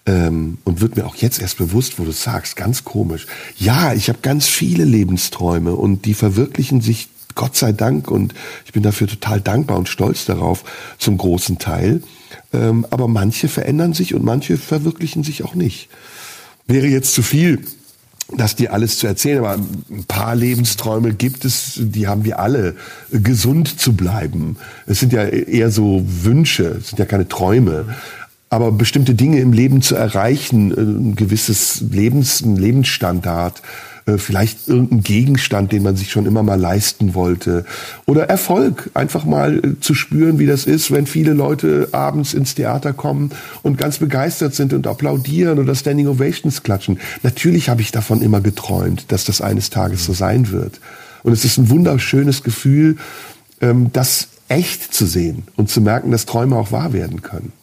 Ähm, und wird mir auch jetzt erst bewusst, wo du sagst, ganz komisch. Ja, ich habe ganz viele Lebensträume und die verwirklichen sich Gott sei Dank und ich bin dafür total dankbar und stolz darauf zum großen Teil. Ähm, aber manche verändern sich und manche verwirklichen sich auch nicht. Wäre jetzt zu viel, das dir alles zu erzählen, aber ein paar Lebensträume gibt es, die haben wir alle, gesund zu bleiben. Es sind ja eher so Wünsche, es sind ja keine Träume. Aber bestimmte Dinge im Leben zu erreichen, ein gewisses Lebens, ein Lebensstandard, äh, vielleicht irgendein Gegenstand, den man sich schon immer mal leisten wollte. Oder Erfolg, einfach mal äh, zu spüren, wie das ist, wenn viele Leute abends ins Theater kommen und ganz begeistert sind und applaudieren oder Standing Ovations klatschen. Natürlich habe ich davon immer geträumt, dass das eines Tages so sein wird. Und es ist ein wunderschönes Gefühl, ähm, das echt zu sehen und zu merken, dass Träume auch wahr werden können.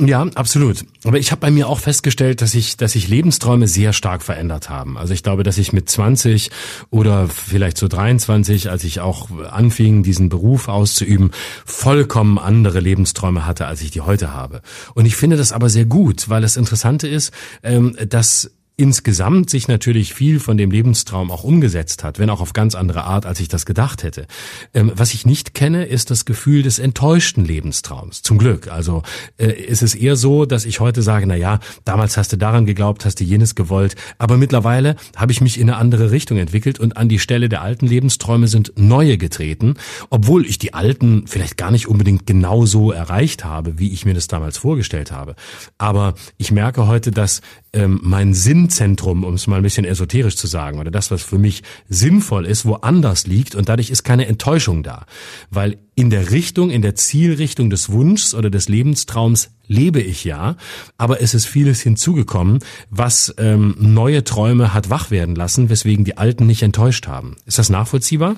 Ja, absolut. Aber ich habe bei mir auch festgestellt, dass sich dass sich Lebensträume sehr stark verändert haben. Also ich glaube, dass ich mit 20 oder vielleicht so 23, als ich auch anfing, diesen Beruf auszuüben, vollkommen andere Lebensträume hatte, als ich die heute habe. Und ich finde das aber sehr gut, weil das Interessante ist, ähm, dass insgesamt sich natürlich viel von dem Lebenstraum auch umgesetzt hat, wenn auch auf ganz andere Art, als ich das gedacht hätte. Ähm, was ich nicht kenne, ist das Gefühl des enttäuschten Lebenstraums. Zum Glück. Also äh, ist es eher so, dass ich heute sage, na ja, damals hast du daran geglaubt, hast du jenes gewollt, aber mittlerweile habe ich mich in eine andere Richtung entwickelt und an die Stelle der alten Lebensträume sind neue getreten, obwohl ich die alten vielleicht gar nicht unbedingt genau so erreicht habe, wie ich mir das damals vorgestellt habe. Aber ich merke heute, dass ähm, mein Sinnzentrum, um es mal ein bisschen esoterisch zu sagen, oder das, was für mich sinnvoll ist, woanders liegt und dadurch ist keine Enttäuschung da. Weil in der Richtung, in der Zielrichtung des Wunschs oder des Lebenstraums lebe ich ja, aber es ist vieles hinzugekommen, was ähm, neue Träume hat wach werden lassen, weswegen die alten nicht enttäuscht haben. Ist das nachvollziehbar?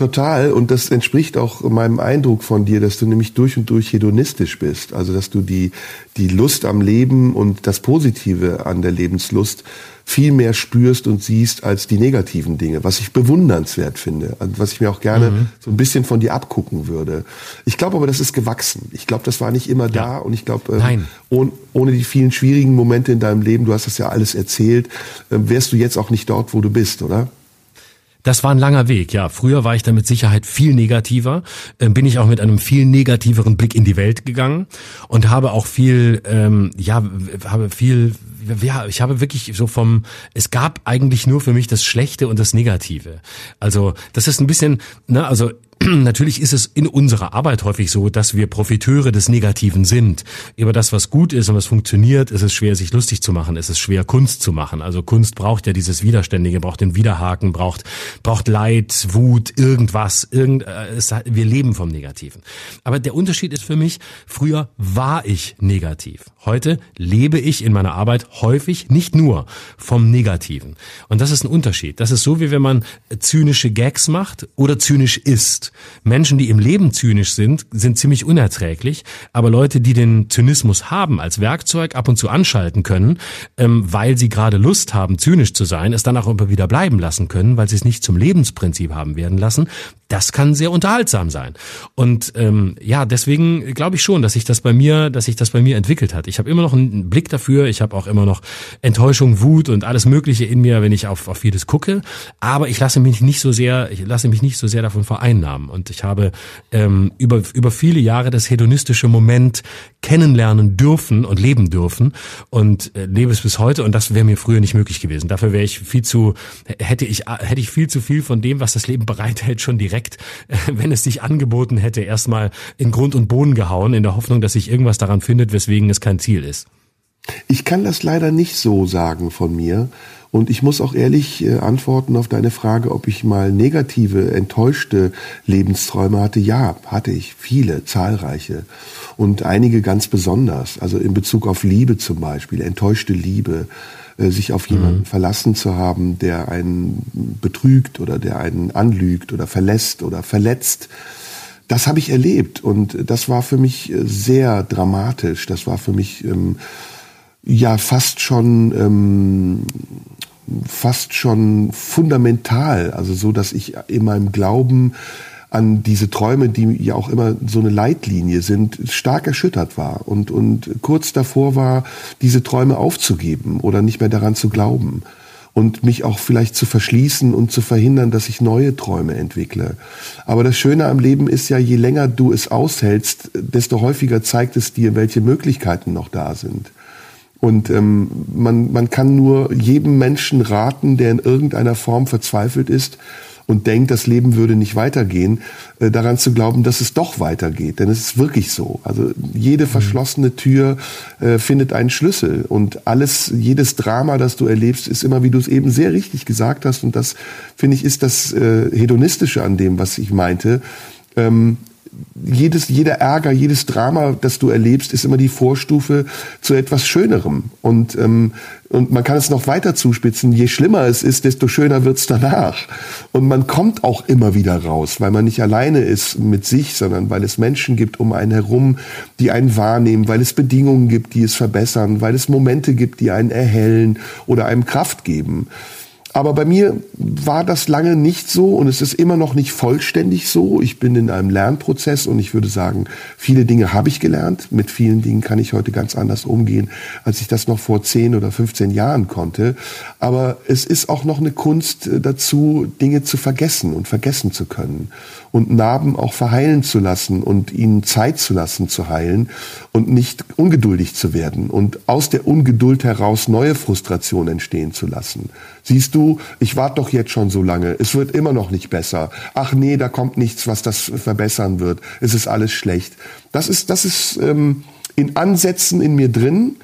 Total. Und das entspricht auch meinem Eindruck von dir, dass du nämlich durch und durch hedonistisch bist. Also, dass du die, die Lust am Leben und das Positive an der Lebenslust viel mehr spürst und siehst als die negativen Dinge, was ich bewundernswert finde, und was ich mir auch gerne mhm. so ein bisschen von dir abgucken würde. Ich glaube aber, das ist gewachsen. Ich glaube, das war nicht immer ja. da und ich glaube, ähm, ohne, ohne die vielen schwierigen Momente in deinem Leben, du hast das ja alles erzählt, äh, wärst du jetzt auch nicht dort, wo du bist, oder? Das war ein langer Weg, ja. Früher war ich da mit Sicherheit viel negativer, äh, bin ich auch mit einem viel negativeren Blick in die Welt gegangen und habe auch viel, ähm, ja, habe viel, ja, ich habe wirklich so vom, es gab eigentlich nur für mich das Schlechte und das Negative. Also das ist ein bisschen, ne, also natürlich ist es in unserer Arbeit häufig so, dass wir Profiteure des Negativen sind. Über das, was gut ist und was funktioniert, ist es schwer, sich lustig zu machen. Es ist schwer, Kunst zu machen. Also Kunst braucht ja dieses Widerständige, braucht den Widerhaken, braucht, braucht Leid, Wut, irgendwas. Irgend, äh, es, wir leben vom Negativen. Aber der Unterschied ist für mich, früher war ich negativ. Heute lebe ich in meiner Arbeit häufig nicht nur vom Negativen. Und das ist ein Unterschied. Das ist so, wie wenn man zynische Gags macht oder zynisch ist. Menschen, die im Leben zynisch sind, sind ziemlich unerträglich, aber Leute, die den Zynismus haben, als Werkzeug ab und zu anschalten können, ähm, weil sie gerade Lust haben, zynisch zu sein, es dann auch immer wieder bleiben lassen können, weil sie es nicht zum Lebensprinzip haben werden lassen, das kann sehr unterhaltsam sein. Und ähm, ja, deswegen glaube ich schon, dass sich das bei mir, dass sich das bei mir entwickelt hat. Ich habe immer noch einen Blick dafür, ich habe auch immer noch Enttäuschung, Wut und alles Mögliche in mir, wenn ich auf, auf vieles gucke. Aber ich lasse mich nicht so sehr, ich lasse mich nicht so sehr davon vereinnahmen. Und ich habe ähm, über über viele Jahre das hedonistische Moment kennenlernen dürfen und leben dürfen und äh, lebe es bis heute. Und das wäre mir früher nicht möglich gewesen. Dafür wäre ich viel zu, hätte ich hätte ich viel zu viel von dem, was das Leben bereithält, schon direkt direkt, wenn es sich angeboten hätte, erstmal in Grund und Boden gehauen, in der Hoffnung, dass sich irgendwas daran findet, weswegen es kein Ziel ist. Ich kann das leider nicht so sagen von mir. Und ich muss auch ehrlich äh, antworten auf deine Frage, ob ich mal negative, enttäuschte Lebensträume hatte. Ja, hatte ich. Viele, zahlreiche. Und einige ganz besonders. Also in Bezug auf Liebe zum Beispiel. Enttäuschte Liebe. Äh, sich auf jemanden mhm. verlassen zu haben, der einen betrügt oder der einen anlügt oder verlässt oder verletzt. Das habe ich erlebt und das war für mich äh, sehr dramatisch. Das war für mich ähm, ja fast schon ähm, fast schon fundamental, also so, dass ich in meinem Glauben an diese Träume, die ja auch immer so eine Leitlinie sind, stark erschüttert war und, und kurz davor war, diese Träume aufzugeben oder nicht mehr daran zu glauben und mich auch vielleicht zu verschließen und zu verhindern, dass ich neue Träume entwickle. Aber das Schöne am Leben ist ja, je länger du es aushältst, desto häufiger zeigt es dir, welche Möglichkeiten noch da sind. Und ähm, man, man kann nur jedem Menschen raten, der in irgendeiner Form verzweifelt ist, und denkt, das Leben würde nicht weitergehen, äh, daran zu glauben, dass es doch weitergeht. Denn es ist wirklich so. Also jede mhm. verschlossene Tür äh, findet einen Schlüssel und alles, jedes Drama, das du erlebst, ist immer, wie du es eben sehr richtig gesagt hast. Und das finde ich ist das äh, hedonistische an dem, was ich meinte. Ähm, jedes, jeder Ärger, jedes Drama, das du erlebst, ist immer die Vorstufe zu etwas Schönerem. Und, ähm, und man kann es noch weiter zuspitzen. Je schlimmer es ist, desto schöner wird's danach. Und man kommt auch immer wieder raus, weil man nicht alleine ist mit sich, sondern weil es Menschen gibt um einen herum, die einen wahrnehmen, weil es Bedingungen gibt, die es verbessern, weil es Momente gibt, die einen erhellen oder einem Kraft geben. Aber bei mir war das lange nicht so und es ist immer noch nicht vollständig so. Ich bin in einem Lernprozess und ich würde sagen, viele Dinge habe ich gelernt. Mit vielen Dingen kann ich heute ganz anders umgehen, als ich das noch vor 10 oder 15 Jahren konnte. Aber es ist auch noch eine Kunst äh, dazu, Dinge zu vergessen und vergessen zu können und Narben auch verheilen zu lassen und ihnen Zeit zu lassen zu heilen und nicht ungeduldig zu werden und aus der Ungeduld heraus neue Frustration entstehen zu lassen. Siehst du, ich warte doch jetzt schon so lange, es wird immer noch nicht besser. Ach nee, da kommt nichts, was das verbessern wird. Es ist alles schlecht. Das ist, das ist ähm, in Ansätzen in mir drin,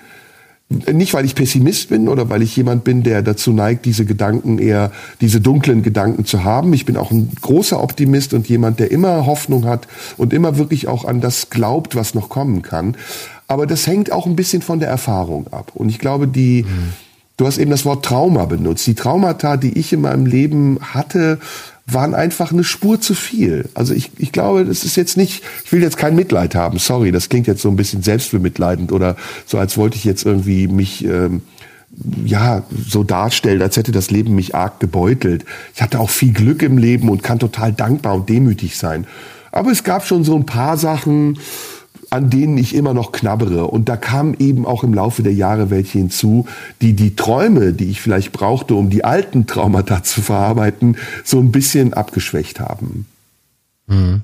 nicht, weil ich Pessimist bin oder weil ich jemand bin, der dazu neigt, diese Gedanken eher, diese dunklen Gedanken zu haben. Ich bin auch ein großer Optimist und jemand, der immer Hoffnung hat und immer wirklich auch an das glaubt, was noch kommen kann. Aber das hängt auch ein bisschen von der Erfahrung ab. Und ich glaube, die, mhm. Du hast eben das Wort Trauma benutzt. Die Traumata, die ich in meinem Leben hatte, waren einfach eine Spur zu viel. Also ich, ich glaube, das ist jetzt nicht, ich will jetzt kein Mitleid haben, sorry, das klingt jetzt so ein bisschen selbstbemitleidend oder so, als wollte ich jetzt irgendwie mich ähm, ja so darstellen, als hätte das Leben mich arg gebeutelt. Ich hatte auch viel Glück im Leben und kann total dankbar und demütig sein. Aber es gab schon so ein paar Sachen, an denen ich immer noch knabbere. Und da kamen eben auch im Laufe der Jahre welche hinzu, die die Träume, die ich vielleicht brauchte, um die alten Traumata zu verarbeiten, so ein bisschen abgeschwächt haben. Mhm.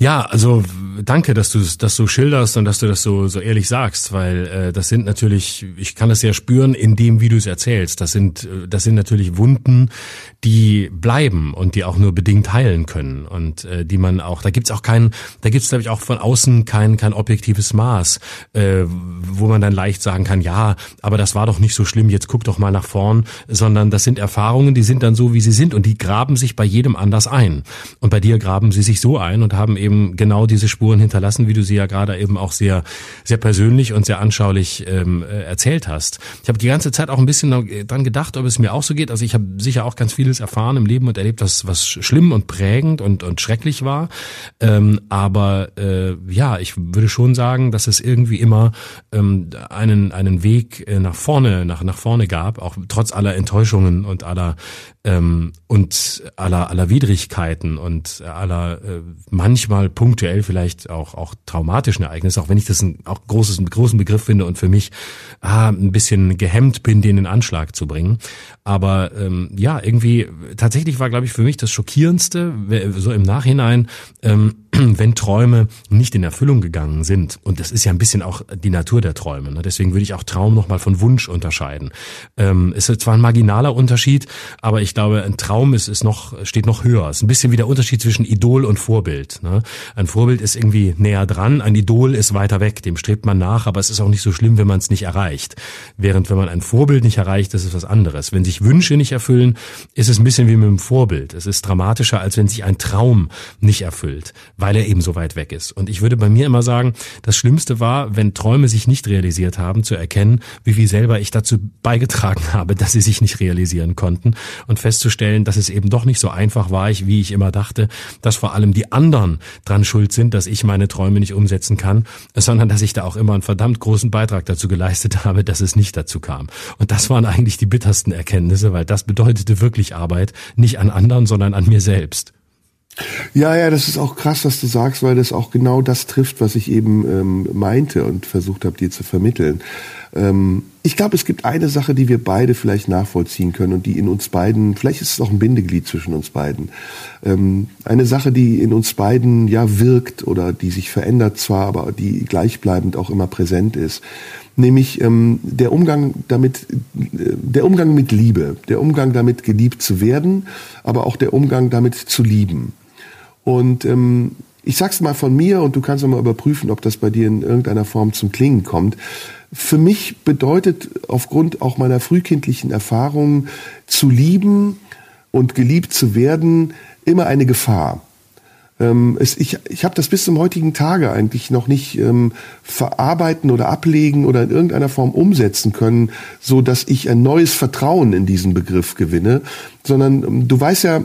Ja, also danke, dass du das so schilderst und dass du das so so ehrlich sagst, weil äh, das sind natürlich, ich kann das ja spüren in dem, wie du es erzählst. Das sind äh, das sind natürlich Wunden, die bleiben und die auch nur bedingt heilen können und äh, die man auch, da gibt's auch kein, da gibt's glaube ich auch von außen kein kein objektives Maß, äh, wo man dann leicht sagen kann, ja, aber das war doch nicht so schlimm. Jetzt guck doch mal nach vorn, sondern das sind Erfahrungen, die sind dann so, wie sie sind und die graben sich bei jedem anders ein. Und bei dir graben sie sich so ein und haben eben eben genau diese Spuren hinterlassen, wie du sie ja gerade eben auch sehr, sehr persönlich und sehr anschaulich ähm, äh, erzählt hast. Ich habe die ganze Zeit auch ein bisschen dran gedacht, ob es mir auch so geht. Also ich habe sicher auch ganz vieles erfahren im Leben und erlebt, was, was schlimm und prägend und, und schrecklich war. Ähm, aber äh, ja, ich würde schon sagen, dass es irgendwie immer ähm, einen, einen Weg äh, nach vorne, nach, nach vorne gab, auch trotz aller Enttäuschungen und aller ähm, und aller, aller Widrigkeiten und aller äh, manchmal punktuell vielleicht auch, auch traumatischen Ereignisse, auch wenn ich das ein auch großes, großen Begriff finde und für mich ah, ein bisschen gehemmt bin, den in Anschlag zu bringen. Aber ähm, ja, irgendwie tatsächlich war, glaube ich, für mich das Schockierendste, so im Nachhinein, ähm, wenn Träume nicht in Erfüllung gegangen sind. Und das ist ja ein bisschen auch die Natur der Träume. Ne? Deswegen würde ich auch Traum nochmal von Wunsch unterscheiden. Ähm, ist zwar ein marginaler Unterschied, aber ich glaube, ein Traum ist, ist noch, steht noch höher. Es ist ein bisschen wie der Unterschied zwischen Idol und Vorbild. Ne? Ein Vorbild ist irgendwie näher dran, ein Idol ist weiter weg, dem strebt man nach, aber es ist auch nicht so schlimm, wenn man es nicht erreicht. Während wenn man ein Vorbild nicht erreicht, das ist was anderes. Wenn sich Wünsche nicht erfüllen, ist es ein bisschen wie mit dem Vorbild. Es ist dramatischer, als wenn sich ein Traum nicht erfüllt, weil er eben so weit weg ist. Und ich würde bei mir immer sagen, das Schlimmste war, wenn Träume sich nicht realisiert haben, zu erkennen, wie viel selber ich dazu beigetragen habe, dass sie sich nicht realisieren konnten und festzustellen, dass es eben doch nicht so einfach war, wie ich immer dachte, dass vor allem die anderen dran schuld sind, dass ich meine Träume nicht umsetzen kann, sondern dass ich da auch immer einen verdammt großen Beitrag dazu geleistet habe, dass es nicht dazu kam. Und das waren eigentlich die bittersten Erkenntnisse, weil das bedeutete wirklich Arbeit, nicht an anderen, sondern an mir selbst. Ja, ja, das ist auch krass, was du sagst, weil das auch genau das trifft, was ich eben ähm, meinte und versucht habe, dir zu vermitteln. Ähm, ich glaube, es gibt eine Sache, die wir beide vielleicht nachvollziehen können und die in uns beiden, vielleicht ist es auch ein Bindeglied zwischen uns beiden. Ähm, eine Sache, die in uns beiden ja wirkt oder die sich verändert zwar, aber die gleichbleibend auch immer präsent ist nämlich ähm, der Umgang damit, äh, der Umgang mit Liebe, der Umgang damit geliebt zu werden, aber auch der Umgang damit zu lieben. Und ähm, ich sag's mal von mir und du kannst mal überprüfen, ob das bei dir in irgendeiner Form zum Klingen kommt. Für mich bedeutet aufgrund auch meiner frühkindlichen Erfahrungen zu lieben und geliebt zu werden immer eine Gefahr. Ähm, es, ich ich habe das bis zum heutigen Tage eigentlich noch nicht ähm, verarbeiten oder ablegen oder in irgendeiner Form umsetzen können, so dass ich ein neues Vertrauen in diesen Begriff gewinne, sondern ähm, du weißt ja,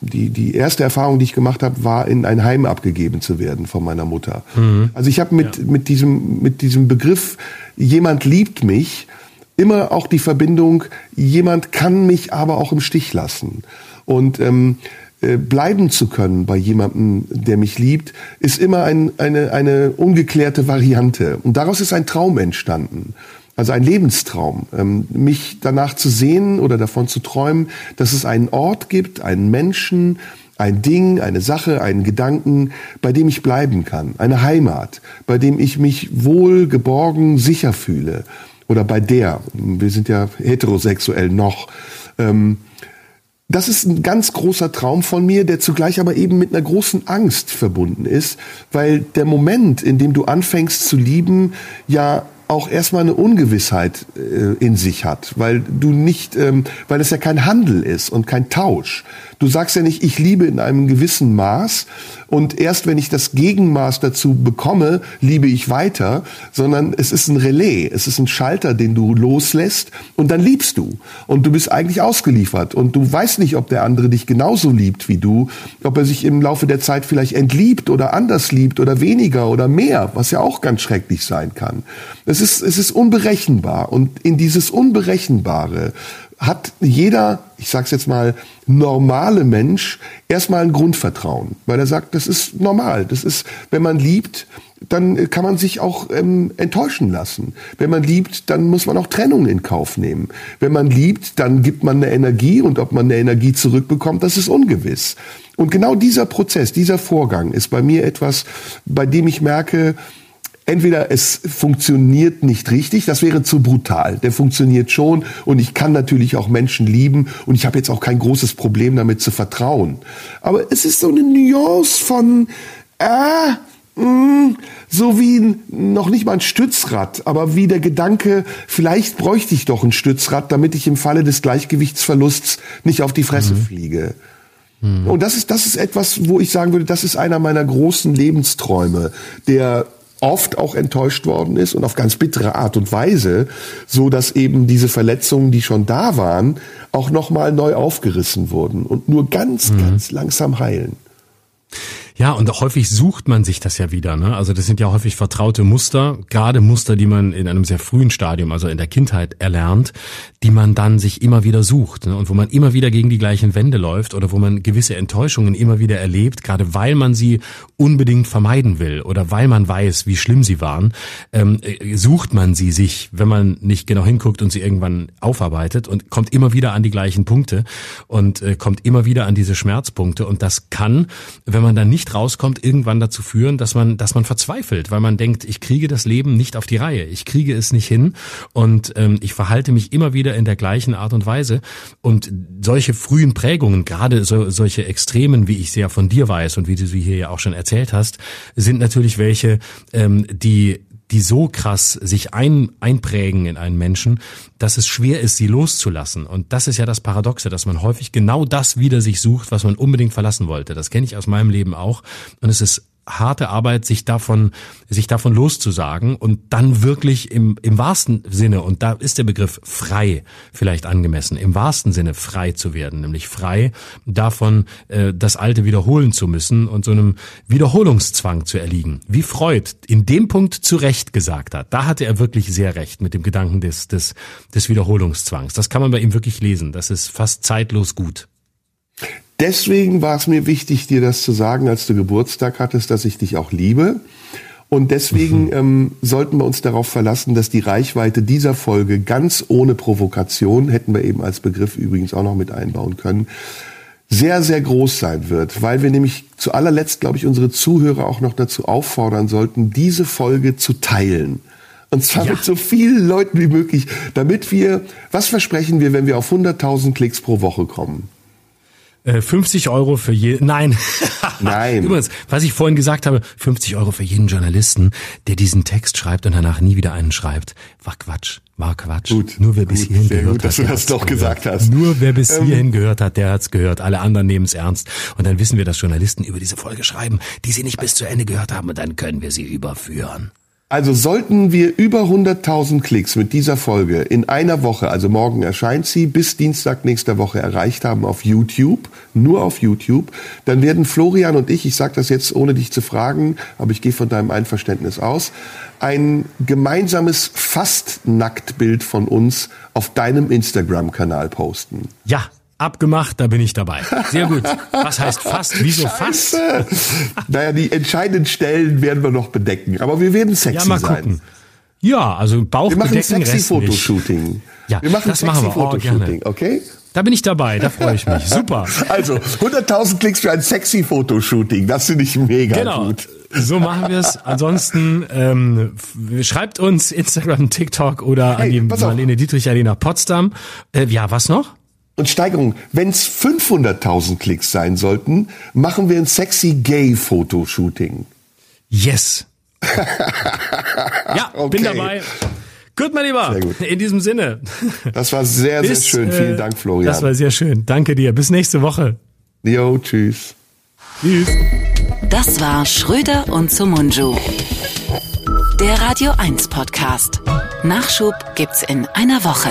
die, die erste Erfahrung, die ich gemacht habe, war in ein Heim abgegeben zu werden von meiner Mutter. Mhm. Also ich habe mit, ja. mit, diesem, mit diesem Begriff, jemand liebt mich, immer auch die Verbindung, jemand kann mich aber auch im Stich lassen. Und ähm, äh, bleiben zu können bei jemandem, der mich liebt, ist immer ein, eine, eine ungeklärte Variante. Und daraus ist ein Traum entstanden. Also ein Lebenstraum, ähm, mich danach zu sehen oder davon zu träumen, dass es einen Ort gibt, einen Menschen, ein Ding, eine Sache, einen Gedanken, bei dem ich bleiben kann, eine Heimat, bei dem ich mich wohl, geborgen, sicher fühle. Oder bei der, wir sind ja heterosexuell noch. Ähm, das ist ein ganz großer Traum von mir, der zugleich aber eben mit einer großen Angst verbunden ist, weil der Moment, in dem du anfängst zu lieben, ja auch erstmal eine Ungewissheit äh, in sich hat, weil du nicht, ähm, weil es ja kein Handel ist und kein Tausch. Du sagst ja nicht, ich liebe in einem gewissen Maß und erst wenn ich das Gegenmaß dazu bekomme, liebe ich weiter, sondern es ist ein Relais, es ist ein Schalter, den du loslässt und dann liebst du und du bist eigentlich ausgeliefert und du weißt nicht, ob der andere dich genauso liebt wie du, ob er sich im Laufe der Zeit vielleicht entliebt oder anders liebt oder weniger oder mehr, was ja auch ganz schrecklich sein kann. Es ist, es ist unberechenbar und in dieses Unberechenbare hat jeder, ich sag's jetzt mal, normale Mensch erstmal ein Grundvertrauen, weil er sagt, das ist normal, das ist, wenn man liebt, dann kann man sich auch ähm, enttäuschen lassen. Wenn man liebt, dann muss man auch Trennung in Kauf nehmen. Wenn man liebt, dann gibt man eine Energie und ob man eine Energie zurückbekommt, das ist ungewiss. Und genau dieser Prozess, dieser Vorgang ist bei mir etwas, bei dem ich merke, entweder es funktioniert nicht richtig, das wäre zu brutal. Der funktioniert schon und ich kann natürlich auch Menschen lieben und ich habe jetzt auch kein großes Problem damit zu vertrauen. Aber es ist so eine Nuance von, äh, mh, mm, so wie noch nicht mal ein Stützrad, aber wie der Gedanke, vielleicht bräuchte ich doch ein Stützrad, damit ich im Falle des Gleichgewichtsverlusts nicht auf die Fresse mhm. fliege. Mhm. Und das ist, das ist etwas, wo ich sagen würde, das ist einer meiner großen Lebensträume, der oft auch enttäuscht worden ist und auf ganz bittere Art und Weise, so dass eben diese Verletzungen, die schon da waren, auch nochmal neu aufgerissen wurden und nur ganz, mhm. ganz langsam heilen. Ja, und häufig sucht man sich das ja wieder. Ne? Also das sind ja häufig vertraute Muster, gerade Muster, die man in einem sehr frühen Stadium, also in der Kindheit erlernt, die man dann sich immer wieder sucht ne? und wo man immer wieder gegen die gleichen Wände läuft oder wo man gewisse Enttäuschungen immer wieder erlebt, gerade weil man sie unbedingt vermeiden will oder weil man weiß, wie schlimm sie waren, ähm, äh, sucht man sie sich, wenn man nicht genau hinguckt und sie irgendwann aufarbeitet und kommt immer wieder an die gleichen Punkte und äh, kommt immer wieder an diese Schmerzpunkte und das kann, wenn man dann nicht rauskommt, irgendwann dazu führen, dass man, dass man verzweifelt, weil man denkt, ich kriege das Leben nicht auf die Reihe, ich kriege es nicht hin und ähm, ich verhalte mich immer wieder in der gleichen Art und Weise. Und solche frühen Prägungen, gerade so, solche Extremen, wie ich sie ja von dir weiß und wie du sie hier ja auch schon erzählt hast, sind natürlich welche, ähm, die die so krass sich ein, einprägen in einen Menschen, dass es schwer ist, sie loszulassen. Und das ist ja das Paradoxe, dass man häufig genau das wieder sich sucht, was man unbedingt verlassen wollte. Das kenne ich aus meinem Leben auch. Und es ist harte Arbeit, sich davon, sich davon loszusagen und dann wirklich im, im wahrsten Sinne, und da ist der Begriff frei vielleicht angemessen, im wahrsten Sinne frei zu werden, nämlich frei davon, äh, das Alte wiederholen zu müssen und so einem Wiederholungszwang zu erliegen. Wie Freud in dem Punkt zu Recht gesagt hat, da hatte er wirklich sehr recht mit dem Gedanken des, des, des Wiederholungszwangs. Das kann man bei ihm wirklich lesen. Das ist fast zeitlos gut. Deswegen war es mir wichtig, dir das zu sagen, als du Geburtstag hattest, dass ich dich auch liebe. Und deswegen mhm. ähm, sollten wir uns darauf verlassen, dass die Reichweite dieser Folge ganz ohne Provokation, hätten wir eben als Begriff übrigens auch noch mit einbauen können, sehr, sehr groß sein wird, weil wir nämlich zu allerletzt, glaube ich, unsere Zuhörer auch noch dazu auffordern sollten, diese Folge zu teilen. Und zwar ja. mit so vielen Leuten wie möglich, damit wir, was versprechen wir, wenn wir auf 100.000 Klicks pro Woche kommen? Äh, 50 Euro für je, nein. Nein. Übrigens, was ich vorhin gesagt habe, 50 Euro für jeden Journalisten, der diesen Text schreibt und danach nie wieder einen schreibt, war Quatsch. War Quatsch. Gut, Nur wer bis hierhin gehört gut, hat. dass du der das doch gehört. gesagt hast. Nur wer bis Ähm, hierhin gehört hat, der hat's gehört. Alle anderen nehmen es ernst. Und dann wissen wir, dass Journalisten über diese Folge schreiben, die sie nicht bis zu Ende gehört haben und dann können wir sie überführen. Also sollten wir über 100.000 Klicks mit dieser Folge in einer Woche, also morgen erscheint sie, bis Dienstag nächster Woche erreicht haben auf YouTube, nur auf YouTube, dann werden Florian und ich, ich sage das jetzt ohne dich zu fragen, aber ich gehe von deinem Einverständnis aus, ein gemeinsames Fast-Nacktbild von uns auf deinem Instagram-Kanal posten. Ja, abgemacht, da bin ich dabei. Sehr gut. Was heißt fast? Wieso fast? Naja, die entscheidenden Stellen werden wir noch bedecken, aber wir werden sexy Ja, mal sein. gucken. Ja, also Bauch Wir machen bedecken, sexy Rest nicht. Fotoshooting. Ja, wir machen das sexy machen wir. Oh, Fotoshooting, gerne. okay? Da bin ich dabei, da freue ich mich. Super. Also 100.000 Klicks für ein sexy Fotoshooting, das finde ich mega Genau. gut. So machen wir es. Ansonsten ähm, schreibt uns Instagram, TikTok oder Hey, an die. Marlene Dietrich Alina Potsdam. Äh, ja, was noch? Und Steigerung, wenn es 500.000 Klicks sein sollten, machen wir ein sexy gay Fotoshooting. Yes. ja, bin Okay. dabei. Gut, mein Lieber. Sehr gut. In diesem Sinne. Das war sehr, sehr Bis, schön. äh, Vielen Dank, Florian. Das war sehr schön. Danke dir. Bis nächste Woche. Jo, tschüss. Tschüss. Das war Schröder und Sumunju. Der Radio 1 Podcast. Nachschub gibt's in einer Woche.